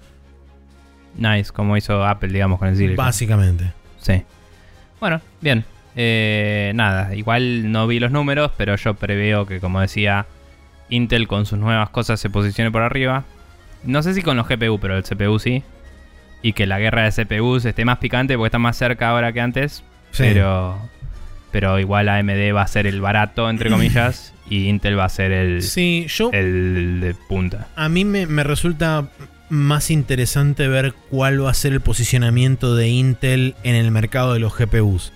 Nice, como hizo Apple, digamos, con el Silicon. Básicamente. Sí. Bueno, bien. Eh, nada, igual no vi los números, pero yo preveo que, como decía, Intel con sus nuevas cosas se posicione por arriba. No sé si con los GPU, pero el CPU sí. Y que la guerra de CPUs esté más picante porque está más cerca ahora que antes. Sí. Pero, pero igual AMD va a ser el barato, entre <laughs> comillas, y Intel va a ser el, Sí, yo el de punta. A mí me, me resulta más interesante ver cuál va a ser el posicionamiento de Intel en el mercado de los GPUs.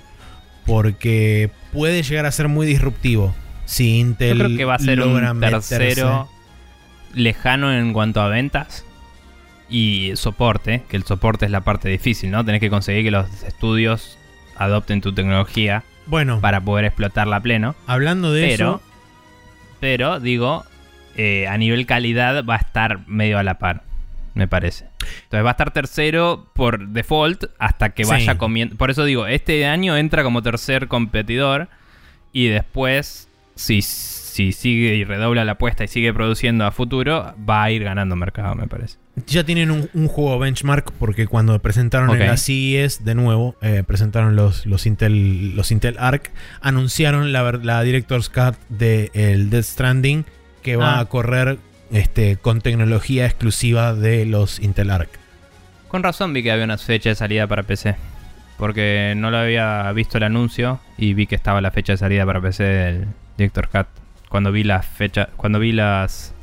Porque puede llegar a ser muy disruptivo. Si Intel Yo creo que va a ser un meterse- tercero lejano en cuanto a ventas y soporte, que el soporte es la parte difícil, ¿no? Tenés que conseguir que los estudios adopten tu tecnología Bueno, para poder explotarla a pleno. hablando de Pero, eso, pero digo, eh, a nivel calidad va a estar medio a la par, me parece. Entonces va a estar tercero por default hasta que Sí. vaya comiendo. Por eso digo, este año entra como tercer competidor y después, si, si sigue y redobla la apuesta y sigue produciendo a futuro, va a ir ganando mercado, me parece. ya tienen un, un juego benchmark porque cuando presentaron Ok. en la CES, de nuevo, eh, presentaron los, los, Intel, los Intel Arc, anunciaron la, la Director's Cut de el Death Stranding que va Ah. a correr este, con tecnología exclusiva de los Intel Arc. Con razón vi que había una fecha de salida para PC. Porque no lo había visto el anuncio y vi que estaba la fecha de salida para PC del Director Cut. Cuando vi la fecha, cuando vi las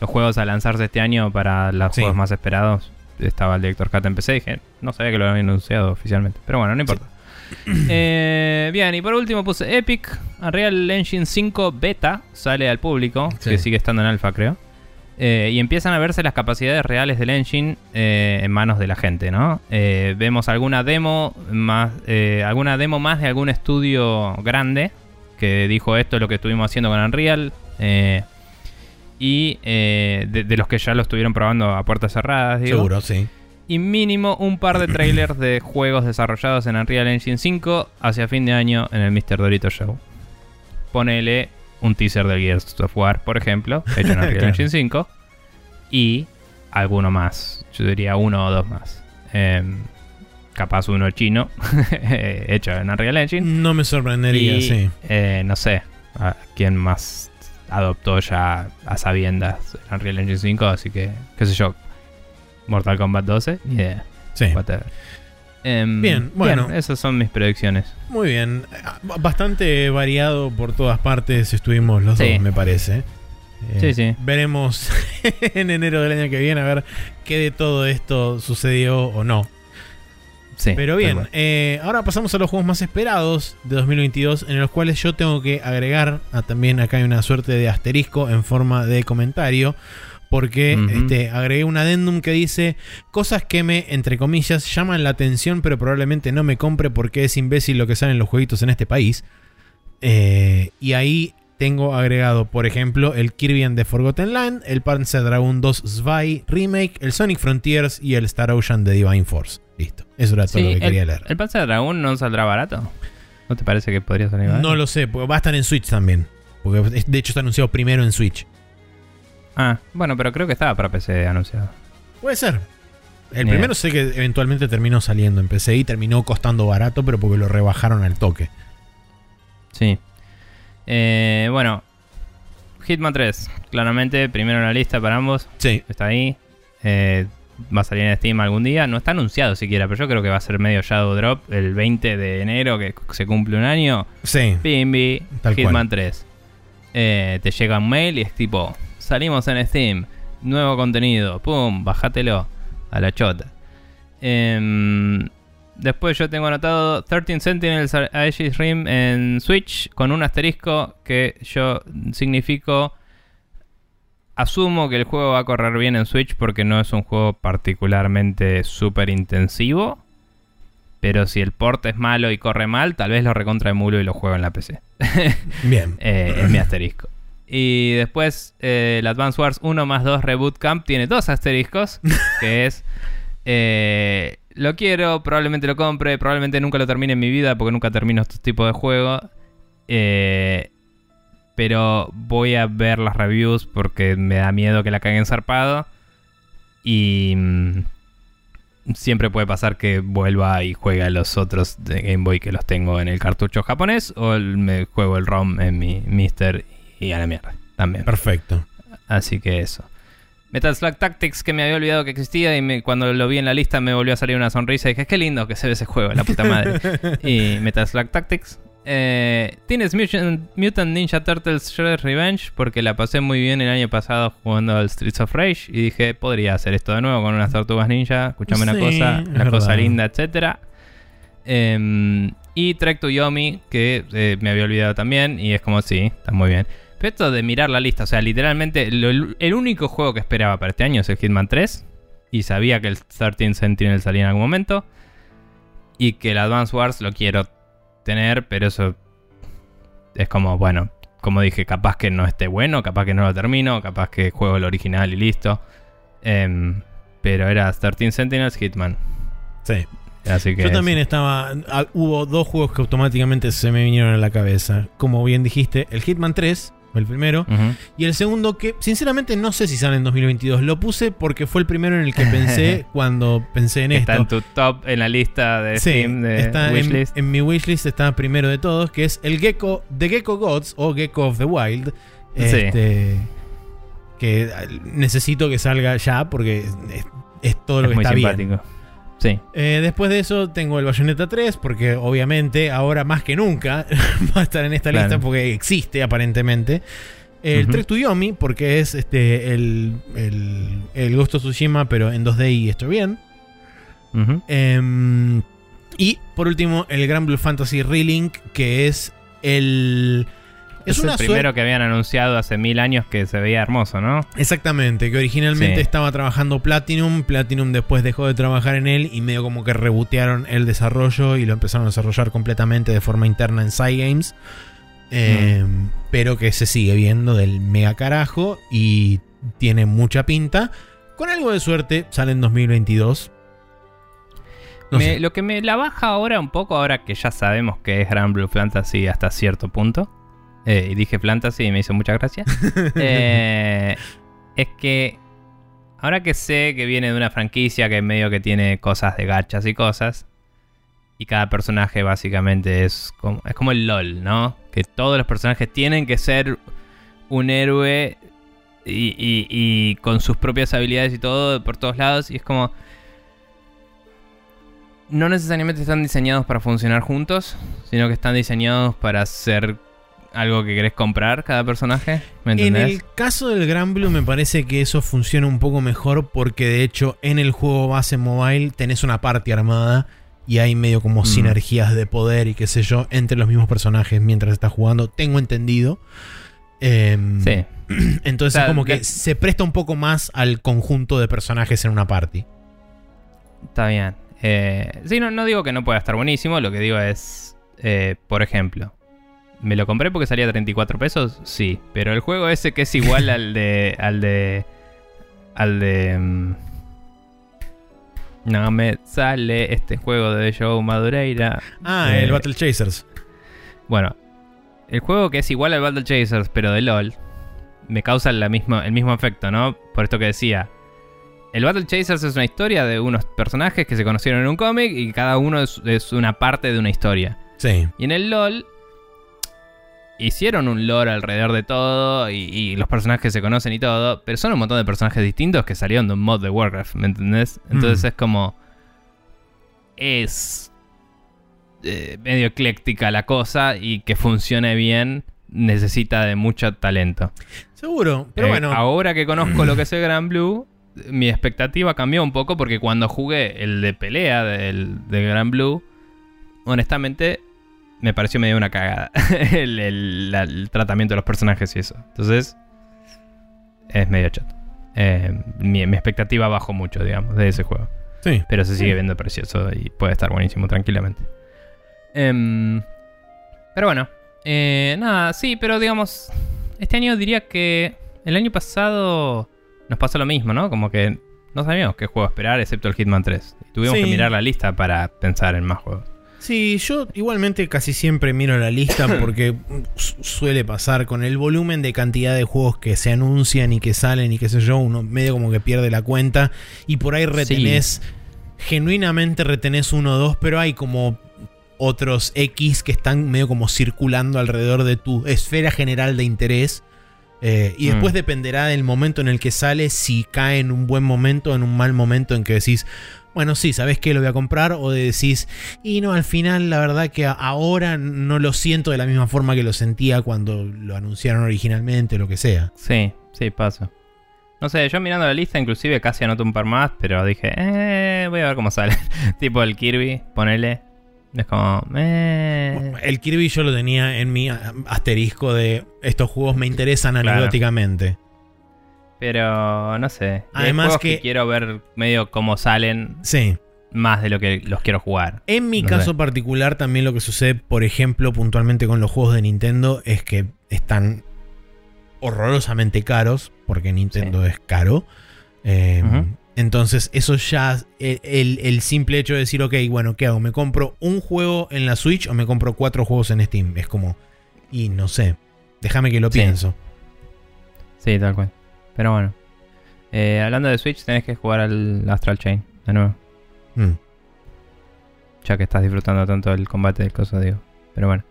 los juegos a lanzarse este año para los Sí. juegos más esperados, estaba el Director Cut en PC. Dije, no sabía que lo habían anunciado oficialmente. Pero bueno, no importa. <clears throat> Eh, bien, y por último puse Epic. Unreal Engine 5 Beta sale al público, Sí. que sigue estando en alfa, creo. Eh, y empiezan a verse las capacidades reales del engine eh, en manos de la gente, ¿no? Eh, vemos alguna demo más, eh, alguna demo más de algún estudio grande que dijo esto es lo que estuvimos haciendo con Unreal. eh, y eh, de, de los que ya lo estuvieron probando a puertas cerradas, digo. Seguro, sí. Y mínimo un par de trailers de juegos desarrollados en Unreal Engine 5 hacia fin de año en el Mr. Dorito Show. Ponele un teaser del Gears of War, por ejemplo, hecho en <laughs> Unreal Claro. Engine 5. Y alguno más. Yo diría uno o dos más. Em, capaz uno chino, <laughs> hecho en Unreal Engine. No me sorprendería, Y, sí. eh, no sé, a quién más adoptó ya a sabiendas Unreal Engine 5, así que, qué sé yo, Mortal Kombat 12, ni idea, Sí. whatever. Em, Bien, bueno. esas son mis predicciones. Muy bien. Bastante variado por todas partes estuvimos los Sí. dos, me parece. Eh, Sí, sí. Veremos <laughs> en enero del año que viene a ver qué de todo esto sucedió o no. Sí, Pero bien, eh, ahora pasamos a los juegos más esperados de 2022, en los cuales yo tengo que agregar, a, también acá hay una suerte de asterisco en forma de comentario, porque este, agregué un adendum que dice cosas que me, entre comillas, llaman la atención, pero probablemente no me compre porque es imbécil lo que salen los jueguitos en este país. Eh, y ahí tengo agregado, por ejemplo, el Kirby and the Forgotten Land, el Panzer Dragon 2 Zwei Remake, el Sonic Frontiers y el Star Ocean de Divine Force. Listo. Eso era todo Sí, lo que quería el, leer. ¿El Panzer Dragoon no saldrá barato? ¿No te parece que podría salir barato? No lo sé, porque va a estar en Switch también. Porque de hecho está anunciado primero en Switch. Ah, bueno, pero creo que estaba para PC anunciado. Puede ser. El Ni primero sé que eventualmente terminó saliendo en PC y terminó costando barato, pero porque lo rebajaron al toque. Sí. Eh, bueno, Hitman 3, claramente, primero en la lista para ambos. Sí. Está ahí. Eh, va a salir en Steam algún día. No está anunciado siquiera, pero yo creo que va a ser medio Shadow Drop el 20 de enero, que se cumple un año. Sí. Pimbi, Tal Hitman cual. 3. Eh, te llega un mail y es tipo, salimos en Steam, nuevo contenido, pum, bájatelo a la chota. Em, después yo tengo anotado 13 Sentinels Aegis Rim en Switch con un asterisco que yo significo... Asumo que el juego va a correr bien en Switch porque no es un juego particularmente súper intensivo. Pero si el port es malo y corre mal, tal vez lo recontra emulo y lo juego en la PC. <laughs> Bien. <laughs> Eh, es mi asterisco. Y después eh, el Advance Wars 1 más 2 Reboot Camp tiene dos asteriscos. Que <laughs> es... eh, lo quiero, probablemente lo compre, probablemente nunca lo termine en mi vida porque nunca termino estos tipos de juegos. Eh, pero voy a ver las reviews porque me da miedo que la caguen zarpado. Y mm, siempre puede pasar que vuelva y juegue a los otros de Game Boy que los tengo en el cartucho japonés o el- me juego el ROM en mi Mister y a la mierda también. Perfecto. Así que eso. Metal Slug Tactics que me había olvidado que existía y me- cuando lo vi en la lista me volvió a salir una sonrisa y dije, qué lindo que se ve ese juego, la puta madre. <laughs> y Metal Slug Tactics. Eh, Tienes Mutant, Mutant Ninja Turtles Shredder's Revenge porque la pasé muy bien el año pasado jugando al Streets of Rage y dije, podría hacer esto de nuevo con unas tortugas ninja, escuchame una cosa, una cosa linda, etcétera. Em, y Trek to Yomi, que eh, me había olvidado también, y es como, sí, está muy bien. Pero esto de mirar la lista, o sea, literalmente, lo- el único juego que esperaba para este año es el Hitman 3, y sabía que el 13 Sentinel salía en algún momento, y que el Advance Wars lo quiero tener, pero eso es como, bueno, como dije, capaz que no esté bueno, capaz que no lo termino, capaz que juego el original y listo. Em, pero era 13 Sentinels Hitman. Sí. Así que Yo también estaba. ah, Hubo dos juegos que automáticamente se me vinieron a la cabeza. Como bien dijiste, el Hitman 3, el primero. Y el segundo, que sinceramente no sé si sale en 2022. Lo puse porque fue el primero en el que pensé <laughs> cuando pensé en Está esto. en tu top en la lista de Sí, Steam de está en, wishlist. en mi wishlist está primero de todos, que es el Gecko, The Gecko Gods o Gecko of the Wild. Sí. Este, que necesito que salga ya porque es, es todo lo es que muy está bien. Sí. Eh, después de eso tengo el Bayonetta 3, porque obviamente ahora más que nunca <laughs> va a estar en esta Claro. lista porque existe aparentemente. El. Trek to Yomi, porque es este el, el, el Ghost of Tsushima, pero en 2D y esto bien. Em, y por último, el Grand Blue Fantasy Relink, que es el. Es, Es, una el primero que habían anunciado hace mil años que se veía hermoso, ¿no? Exactamente, que originalmente Sí. estaba trabajando Platinum. Platinum después dejó de trabajar en él y medio como que rebotearon el desarrollo y lo empezaron a desarrollar completamente de forma interna en Cygames. Eh, Pero que se sigue viendo del mega carajo y tiene mucha pinta. Con algo de suerte sale en 2022. No Me- sé. Lo que me la baja ahora un poco, ahora que ya sabemos que es Grand Blue Fantasy hasta cierto punto, eh, y dije Fantasy y me hizo mucha gracia, <laughs> eh, es que ahora que sé que viene de una franquicia que medio que tiene cosas de gachas y cosas, y cada personaje básicamente es como, es como el LOL, ¿no? Que todos los personajes tienen que ser un héroe y, y- y con sus propias habilidades y todo por todos lados, y es como no necesariamente están diseñados para funcionar juntos, sino que están diseñados para ser algo que querés comprar cada personaje. ¿Me En el caso del Gran Blue me parece que eso funciona un poco mejor porque de hecho en el juego base mobile tenés una parte armada y hay medio como Mm. sinergias de poder y qué sé yo entre los mismos personajes mientras estás jugando. Tengo entendido. Em, Sí. <clears throat> Entonces O sea, es como que de- se presta un poco más al conjunto de personajes en una party. Está bien. Eh, sí, no, no digo que no pueda estar buenísimo, lo que digo es, eh, por ejemplo, ¿me lo compré porque salía 34 pesos? Sí, pero el juego ese que es igual al de... <laughs> al de... al de... mm, no me sale este juego de Joe Madureira. Ah, Eh, el Battle Chasers. Bueno, el juego que es igual al Battle Chasers, pero de LOL, me causa la misma, el mismo efecto, ¿no? Por esto que decía. El Battle Chasers es una historia de unos personajes que se conocieron en un cómic y cada uno es, es una parte de una historia. Sí. Y en el LOL hicieron un lore alrededor de todo y, y los personajes se conocen y todo, pero son un montón de personajes distintos que salieron de un mod de Warcraft, ¿me entendés? Entonces Mm. es como... Es eh, medio ecléctica la cosa y que funcione bien necesita de mucho talento. Seguro. Pero Eh, bueno. Ahora que conozco lo que <clears throat> es el Gran Blue, mi expectativa cambió un poco porque cuando jugué el de pelea del, del Gran Blue, honestamente me pareció medio una cagada <laughs> el, el- la- el tratamiento de los personajes y eso. Entonces, es medio chato. Eh, mi, mi expectativa bajó mucho, digamos, de ese juego. Sí. Pero se sigue viendo precioso y puede estar buenísimo tranquilamente. Em, pero bueno, eh, nada, sí, pero digamos, este año diría que el año pasado nos pasó lo mismo, ¿no? Como que no sabíamos qué juego esperar excepto el Hitman 3. Y tuvimos Sí. que mirar la lista para pensar en más juegos. Sí, yo igualmente casi siempre miro la lista <coughs> porque su- suele pasar con el volumen de cantidad de juegos que se anuncian y que salen y qué sé yo, uno medio como que pierde la cuenta y por ahí retenés, genuinamente retenés uno o dos, pero hay como otros X que están medio como circulando alrededor de tu esfera general de interés. Eh, y después Mm. dependerá del momento en el que sale, si cae en un buen momento, en un mal momento en que decís, bueno, sí, ¿sabes qué? Lo voy a comprar. O de decís, y no, al final la verdad que ahora no lo siento de la misma forma que lo sentía cuando lo anunciaron originalmente o lo que sea. Sí, sí, paso. No sé, yo mirando la lista inclusive casi anoto un par más, pero dije, eh, voy a ver cómo <laughs> sale. tipo el Kirby, ponele. Es como, eh. El Kirby yo lo tenía en mi asterisco de estos juegos me interesan Claro. anecdóticamente. Pero no sé. Además juegos que- quiero ver medio cómo salen Sí. más de lo que los quiero jugar. En mi No caso sé. particular, también lo que sucede, por ejemplo, puntualmente con los juegos de Nintendo, es que están horrorosamente caros, porque Nintendo es caro. Eh, Ujú. Entonces, eso ya, el, el- el simple hecho de decir, ok, bueno, ¿qué hago? ¿Me compro un juego en la Switch o me compro cuatro juegos en Steam? Es como, y no sé, déjame que lo Sí. pienso. Sí, tal cual. Pero bueno. Eh, hablando de Switch, tenés que jugar al Astral Chain de nuevo. Mm. Ya que estás disfrutando tanto del combate del coso, digo. Pero bueno.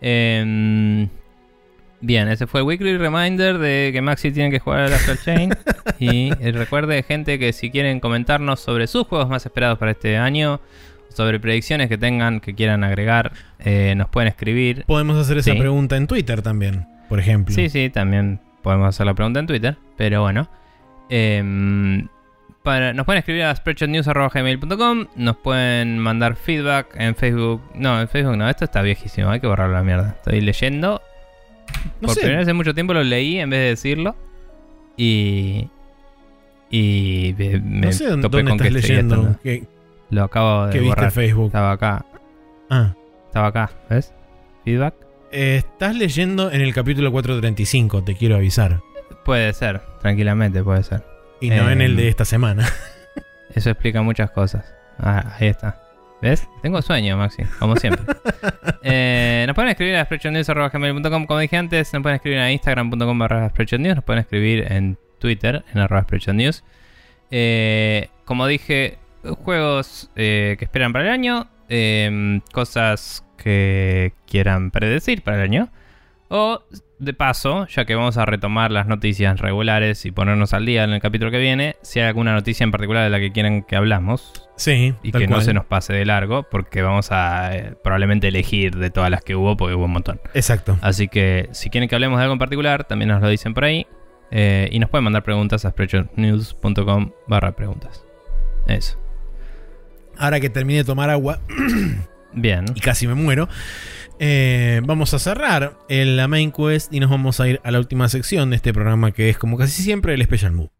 Em, bien, ese fue el weekly reminder de que Maxi tiene que jugar al Astral Chain. <laughs> y eh, recuerde, gente, que si quieren comentarnos sobre sus juegos más esperados para este año, sobre predicciones que tengan, que quieran agregar, eh, nos pueden escribir. Podemos hacer esa pregunta en Twitter también, por ejemplo. Sí, sí, también podemos hacer la pregunta en Twitter, pero bueno. Em, para- nos pueden escribir a spreadshotnews.gmail.com, nos pueden mandar feedback en Facebook. No, en Facebook no, esto está viejísimo, hay que borrar la mierda. Estoy leyendo. No Por sé. primera vez en mucho tiempo lo leí en vez de decirlo. Y. Y me, no sé dónde, topé dónde con que estás seguía leyendo. estando. ¿Qué, Lo acabo de qué viste en. Facebook? Estaba acá, Ah. estaba acá, ¿ves? Feedback. Eh, estás leyendo en el capítulo 435, te quiero avisar. Puede ser, tranquilamente puede ser. Y no en Em. el de esta semana. <laughs> Eso explica muchas cosas. Ah, ahí está. ¿Ves? Tengo sueño, Maxi, como siempre. <laughs> Eh, nos pueden escribir a spreadshotnews.com como dije antes. Nos pueden escribir a instagram.com barra. Nos pueden escribir en Twitter, en arroba. Eh, como dije, juegos eh, que esperan para el año. eh, cosas que quieran predecir para el año. O, de paso, ya que vamos a retomar las noticias regulares y ponernos al día en el capítulo que viene, si hay alguna noticia en particular de la que quieran que hablamos Sí, y que no se nos pase de largo, porque vamos a eh, probablemente elegir de todas las que hubo, porque hubo un montón. Exacto. Así que si quieren que hablemos de algo en particular, también nos lo dicen por ahí. eh, y nos pueden mandar preguntas a spreadshotnews.com barra preguntas. Eso. Ahora que terminé de tomar agua <clears throat> Bien. y casi me muero, eh, vamos a cerrar la main quest y nos vamos a ir a la última sección de este programa que es como casi siempre el Special Move.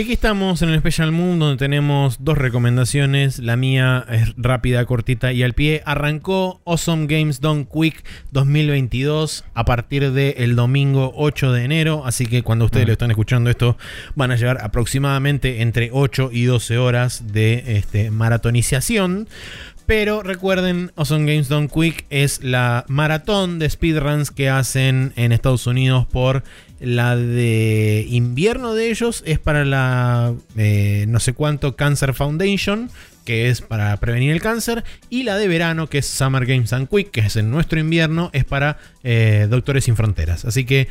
Y aquí estamos en el Special Moon donde tenemos dos recomendaciones. La mía es rápida, cortita y al pie. Arrancó Awesome Games Done Quick 2022 a partir del domingo 8 de enero. Así que cuando ustedes Mm. lo están escuchando esto van a llevar aproximadamente entre 8 y 12 horas de este, maratonización. Pero recuerden, Awesome Games Done Quick es la maratón de speedruns que hacen en Estados Unidos por la de invierno de ellos. Es para la eh, no sé cuánto Cancer Foundation, que es para prevenir el cáncer. Y la de verano, que es Summer Games Done Quick, que es en nuestro invierno, es para eh, Doctores Sin Fronteras. Así que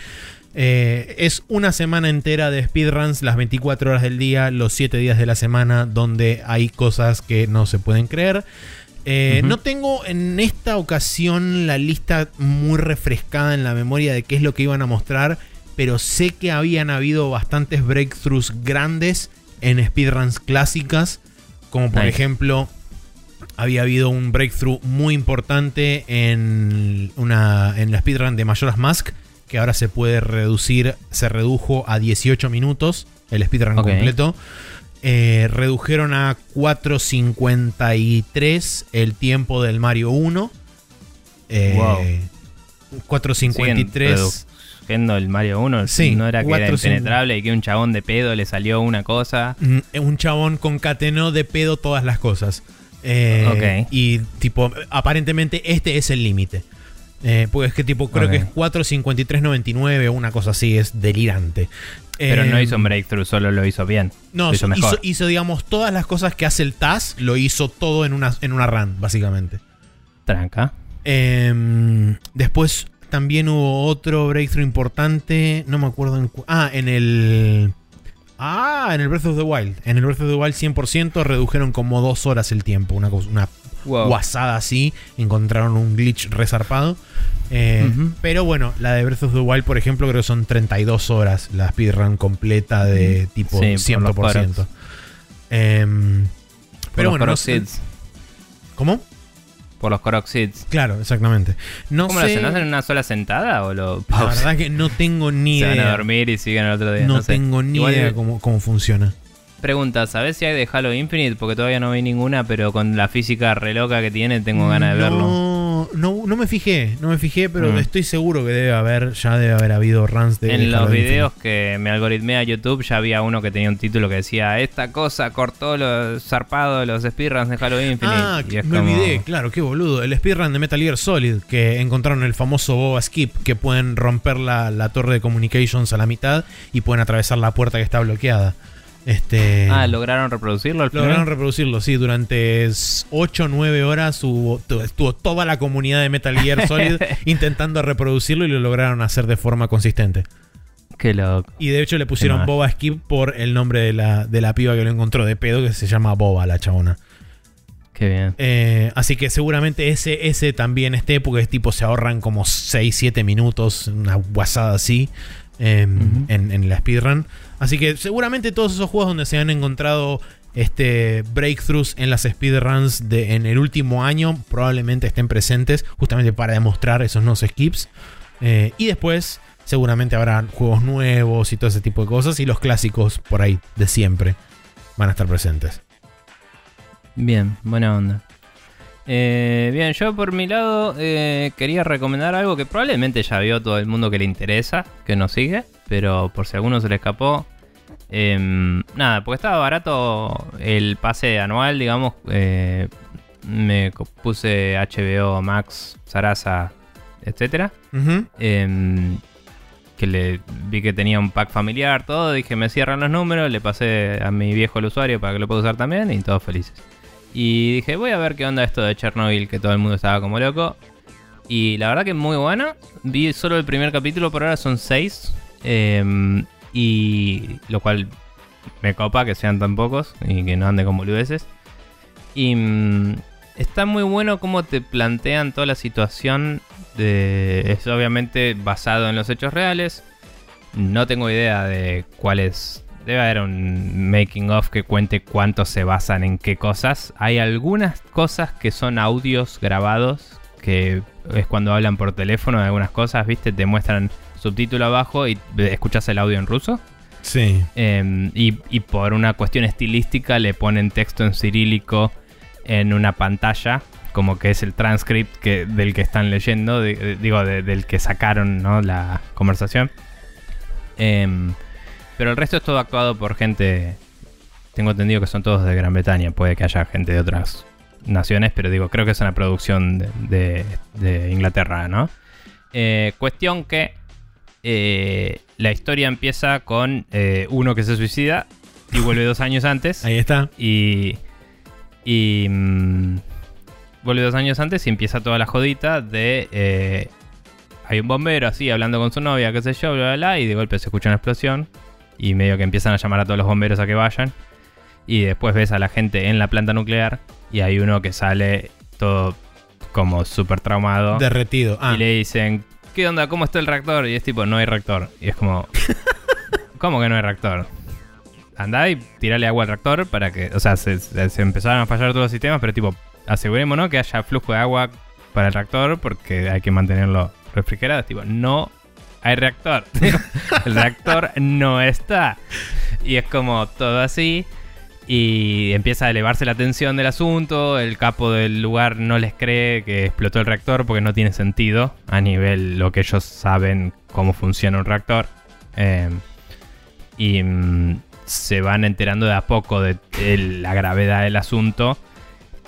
eh, es una semana entera de speedruns, las 24 horas del día, los 7 días de la semana, donde hay cosas que no se pueden creer. Eh. No tengo en esta ocasión la lista muy refrescada en la memoria de qué es lo que iban a mostrar, pero sé que habían habido bastantes breakthroughs grandes en speedruns clásicas, como por Nice. ejemplo había habido un breakthrough muy importante en, una, en la speedrun de Majora's Mask, que ahora se puede reducir, se redujo a 18 minutos el speedrun completo. Eh, redujeron a 4.53 el tiempo del Mario 1. Eh, Wow. 4.53. Reduciendo el Mario 1. Sí, No era que era 4, cinco. impenetrable y que un chabón de pedo le salió una cosa. Mm, Un chabón concatenó de pedo todas las cosas. Eh, Ok. Y tipo, aparentemente este es el límite. Eh, porque es que tipo, creo que es 4.53.99 o una cosa así, es delirante. Pero no Eh, hizo un breakthrough, solo lo hizo bien. No, lo hizo hizo, mejor. hizo, digamos, todas las cosas que hace el TAS, lo hizo todo en una, en una run, básicamente. Tranca. Em, después también hubo otro breakthrough importante. No me acuerdo en Ah, en el. Ah, en el Breath of the Wild. En el Breath of the Wild 100% redujeron como dos horas el tiempo. Una, cosa- una Wow. guasada así. Encontraron un glitch resarpado. Eh. Pero bueno, la de Breath of the Wild, por ejemplo, creo que son 32 horas la speedrun completa de tipo Sí, por los 100%. Koroks. Em, pero bueno, no. ¿Cómo? Por los Korok Seeds. Claro, exactamente. No ¿Cómo lo sé. hacen? ¿Lo hacen en una sola sentada o lo La verdad que no tengo <laughs> ni Se van a idea. dormir y siguen el otro día. No, No, sé. tengo ni Igual, idea cómo, cómo funciona. Pregunta, ¿sabes si hay de Halo Infinite? Porque todavía no vi ninguna, pero con la física re loca que tiene tengo ganas de verlo. No, no, no me fijé, no me fijé, pero Mm. estoy seguro que debe haber, ya debe haber habido runs de. en de los videos que me algoritmea YouTube ya había uno que tenía un título que decía esta cosa cortó los zarpados los speedruns de Halo Infinite. Infinite. Ah, Y es me como- olvidé, claro, qué boludo. El speedrun de Metal Gear Solid, que encontraron el famoso Boba Skip, que pueden romper la, la torre de communications a la mitad y pueden atravesar la puerta que está bloqueada. Este, Ah, ¿lograron reproducirlo al final? Lograron reproducirlo, sí, durante 8 o 9 horas hubo- tu- estuvo toda la comunidad de Metal Gear Solid <laughs> intentando reproducirlo y lo lograron hacer de forma consistente. Qué loco. Y de hecho le pusieron. Boba Skip por el nombre de la, de la piba que lo encontró de pedo, que se llama Boba, la chabona. Qué bien. Eh, así que seguramente ese, ese también esté, porque es tipo se ahorran como 6-7 minutos, una guasada así, eh, Ujú. en, en la speedrun. Así que seguramente todos esos juegos donde se han encontrado este, breakthroughs en las speedruns de, en el último año probablemente estén presentes, justamente para demostrar esos no skips. Eh, y después seguramente habrá juegos nuevos y todo ese tipo de cosas, y los clásicos por ahí de siempre van a estar presentes. Bien, buena onda. Eh, bien, yo por mi lado eh, quería recomendar algo que probablemente ya vio todo el mundo que le interesa, que nos sigue, pero por si a alguno se le escapó. em, nada, porque estaba barato el pase anual, digamos. eh, me puse HBO, Max, Sarasa, etcétera. Ujú. Em, que le vi que tenía un pack familiar, todo, dije me cierran los números, le pasé a mi viejo el usuario para que lo pueda usar también y todos felices. Y dije, voy a ver qué onda esto de Chernobyl, que todo el mundo estaba como loco. Y la verdad que muy bueno. Vi solo el primer capítulo, por ahora son seis. Em, y lo cual me copa que sean tan pocos y que no ande con boludeces. Y mm, está muy bueno cómo te plantean toda la situación. Es obviamente basado en los hechos reales. No tengo idea de cuál es. Debe haber un making of que cuente cuánto se basan en qué cosas. Hay algunas cosas que son audios grabados. Que es cuando hablan por teléfono de algunas cosas, ¿viste? Te muestran subtítulo abajo y escuchas el audio en ruso. Sí. Em, y, y por una cuestión estilística le ponen texto en cirílico en una pantalla, como que es el transcript que, del que están leyendo, de- de- digo, de- del que sacaron ¿no? la conversación. Em, pero el resto es todo actuado por gente, tengo entendido que son todos de Gran Bretaña, puede que haya gente de otras naciones, pero digo, creo que es una producción de, de- de Inglaterra, ¿no? Eh, cuestión que eh, la historia empieza con eh, uno que se suicida y vuelve dos años antes. <laughs> Ahí está. Y. Y. mm, vuelve dos años antes y empieza toda la jodita de. eh, hay un bombero así hablando con su novia, qué sé yo, bla, bla, bla, y de golpe se escucha una explosión. Y medio que empiezan a llamar a todos los bomberos a que vayan. Y después ves a la gente en la planta nuclear. Y hay uno que sale todo como súper traumado. Derretido. Ah, Y le dicen, ¿qué onda? ¿Cómo está el reactor? Y es tipo, no hay reactor. Y es como, <laughs> ¿cómo que no hay reactor? Andá y tirale agua al reactor para que, o sea, se, se- empezaron a fallar todos los sistemas, pero tipo, asegurémonos que haya flujo de agua para el reactor porque hay que mantenerlo refrigerado. Es tipo, no hay reactor. <laughs> el reactor no está. Y es como todo así. Y empieza a elevarse la tensión del asunto. El capo del lugar no les cree que explotó el reactor porque no tiene sentido a nivel lo que ellos saben cómo funciona un reactor. Eh, y mm, se van enterando de a poco de, la gravedad del asunto.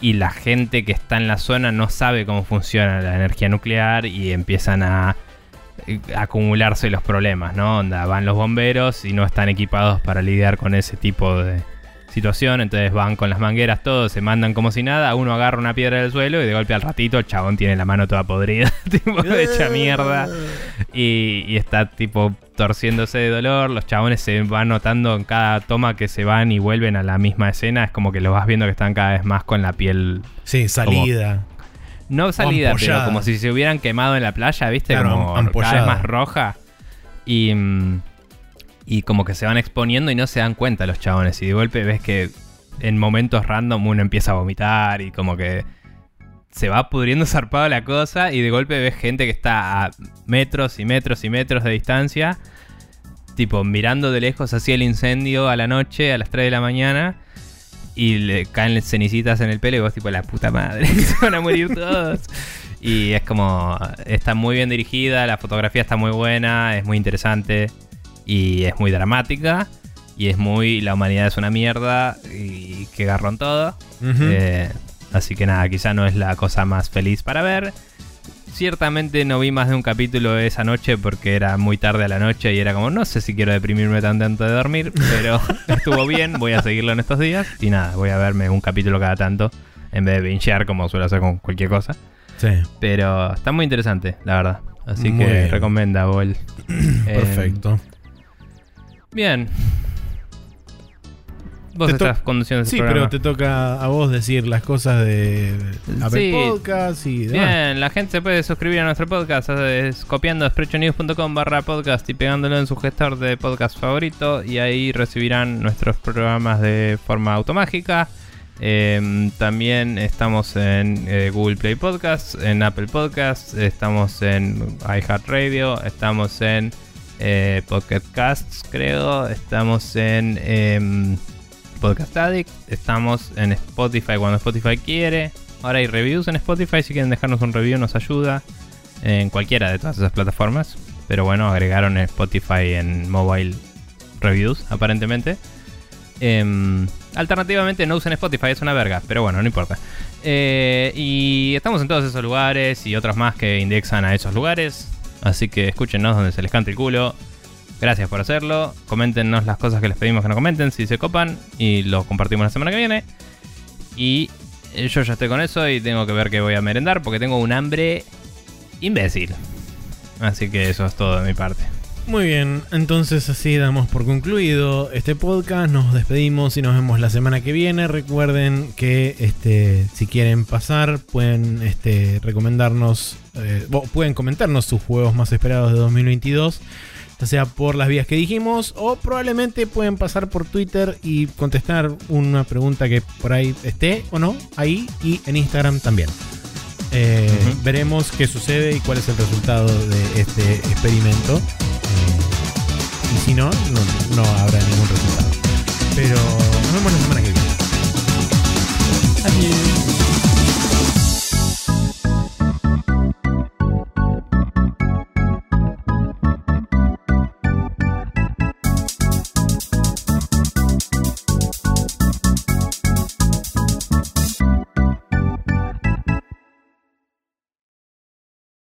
Y la gente que está en la zona no sabe cómo funciona la energía nuclear y empiezan a acumularse los problemas, ¿no? Onda, van los bomberos y no están equipados para lidiar con ese tipo de situación, entonces van con las mangueras todos, se mandan como si nada, uno agarra una piedra del suelo y de golpe al ratito el chabón tiene la mano toda podrida, <laughs> tipo hecha mierda y, y está tipo torciéndose de dolor, los chabones se van notando en cada toma que se van y vuelven a la misma escena, es como que los vas viendo que están cada vez más con la piel sí, salida. No salida, pero ampollada. como si se hubieran quemado en la playa, ¿viste? Claro, como am- cada vez ampollada. más roja. Y, mm, y como que se van exponiendo y no se dan cuenta los chabones. Y de golpe ves que en momentos random uno empieza a vomitar y como que se va pudriendo <laughs> zarpado la cosa. Y de golpe ves gente que está a metros y metros y metros de distancia. Tipo mirando de lejos hacia el incendio a la noche, a las 3 de la mañana y le caen cenicitas en el pelo y vos tipo la puta madre, <laughs> se van a morir todos. Y es como, está muy bien dirigida, la fotografía está muy buena, es muy interesante y es muy dramática y es muy, la humanidad es una mierda y que garrón todo. Eh, así que nada, quizá no es la cosa más feliz para ver. Ciertamente no vi más de un capítulo esa noche porque era muy tarde a la noche y era como, no sé si quiero deprimirme tan tanto de dormir, pero <laughs> <laughs> estuvo bien, voy a seguirlo en estos días y nada, voy a verme un capítulo cada tanto en vez de bingear como suelo hacer con cualquier cosa. Sí, Pero está muy interesante, la verdad. Así Muy que bien. recomienda. Eh, <clears throat> perfecto. bien. Vos Te estás conduciendo este Sí, programa. pero te toca a vos decir las cosas de Apple Sí. Podcast y demás. Bien, la gente se puede suscribir a nuestro podcast es copiando sprechonews.com barra podcast y pegándolo en su gestor de podcast favorito y ahí recibirán nuestros programas de forma automágica. Eh, también estamos en eh, Google Play Podcasts, en Apple Podcasts, estamos en iHeartRadio, estamos en eh, Pocket Casts, creo, estamos en em, Podcast Addict, estamos en Spotify cuando Spotify quiere. Ahora hay reviews en Spotify, si quieren dejarnos un review nos ayuda en cualquiera de todas esas plataformas. Pero bueno, agregaron Spotify en mobile reviews, aparentemente. Em, alternativamente no usen Spotify, es una verga, pero bueno, no importa. Eh, y estamos en todos esos lugares y otros más que indexan a esos lugares. Así que escúchenos donde se les cante el culo. Gracias por hacerlo. Coméntenos las cosas que les pedimos que nos comenten si se copan. Y lo compartimos la semana que viene. Y eh, yo ya estoy con eso y tengo que ver qué voy a merendar porque tengo un hambre imbécil. Así que eso es todo de mi parte. Muy bien, entonces así damos por concluido este podcast. Nos despedimos y nos vemos la semana que viene. Recuerden que este, si quieren pasar, pueden este, recomendarnos, eh, pueden comentarnos sus juegos más esperados de 2022, ya sea por las vías que dijimos o probablemente pueden pasar por Twitter y contestar una pregunta que por ahí esté o no, ahí y en Instagram también. Eh, veremos qué sucede y cuál es el resultado de este experimento. Eh, y si no, no, no habrá ningún resultado. Pero nos vemos la semana que viene. Adiós.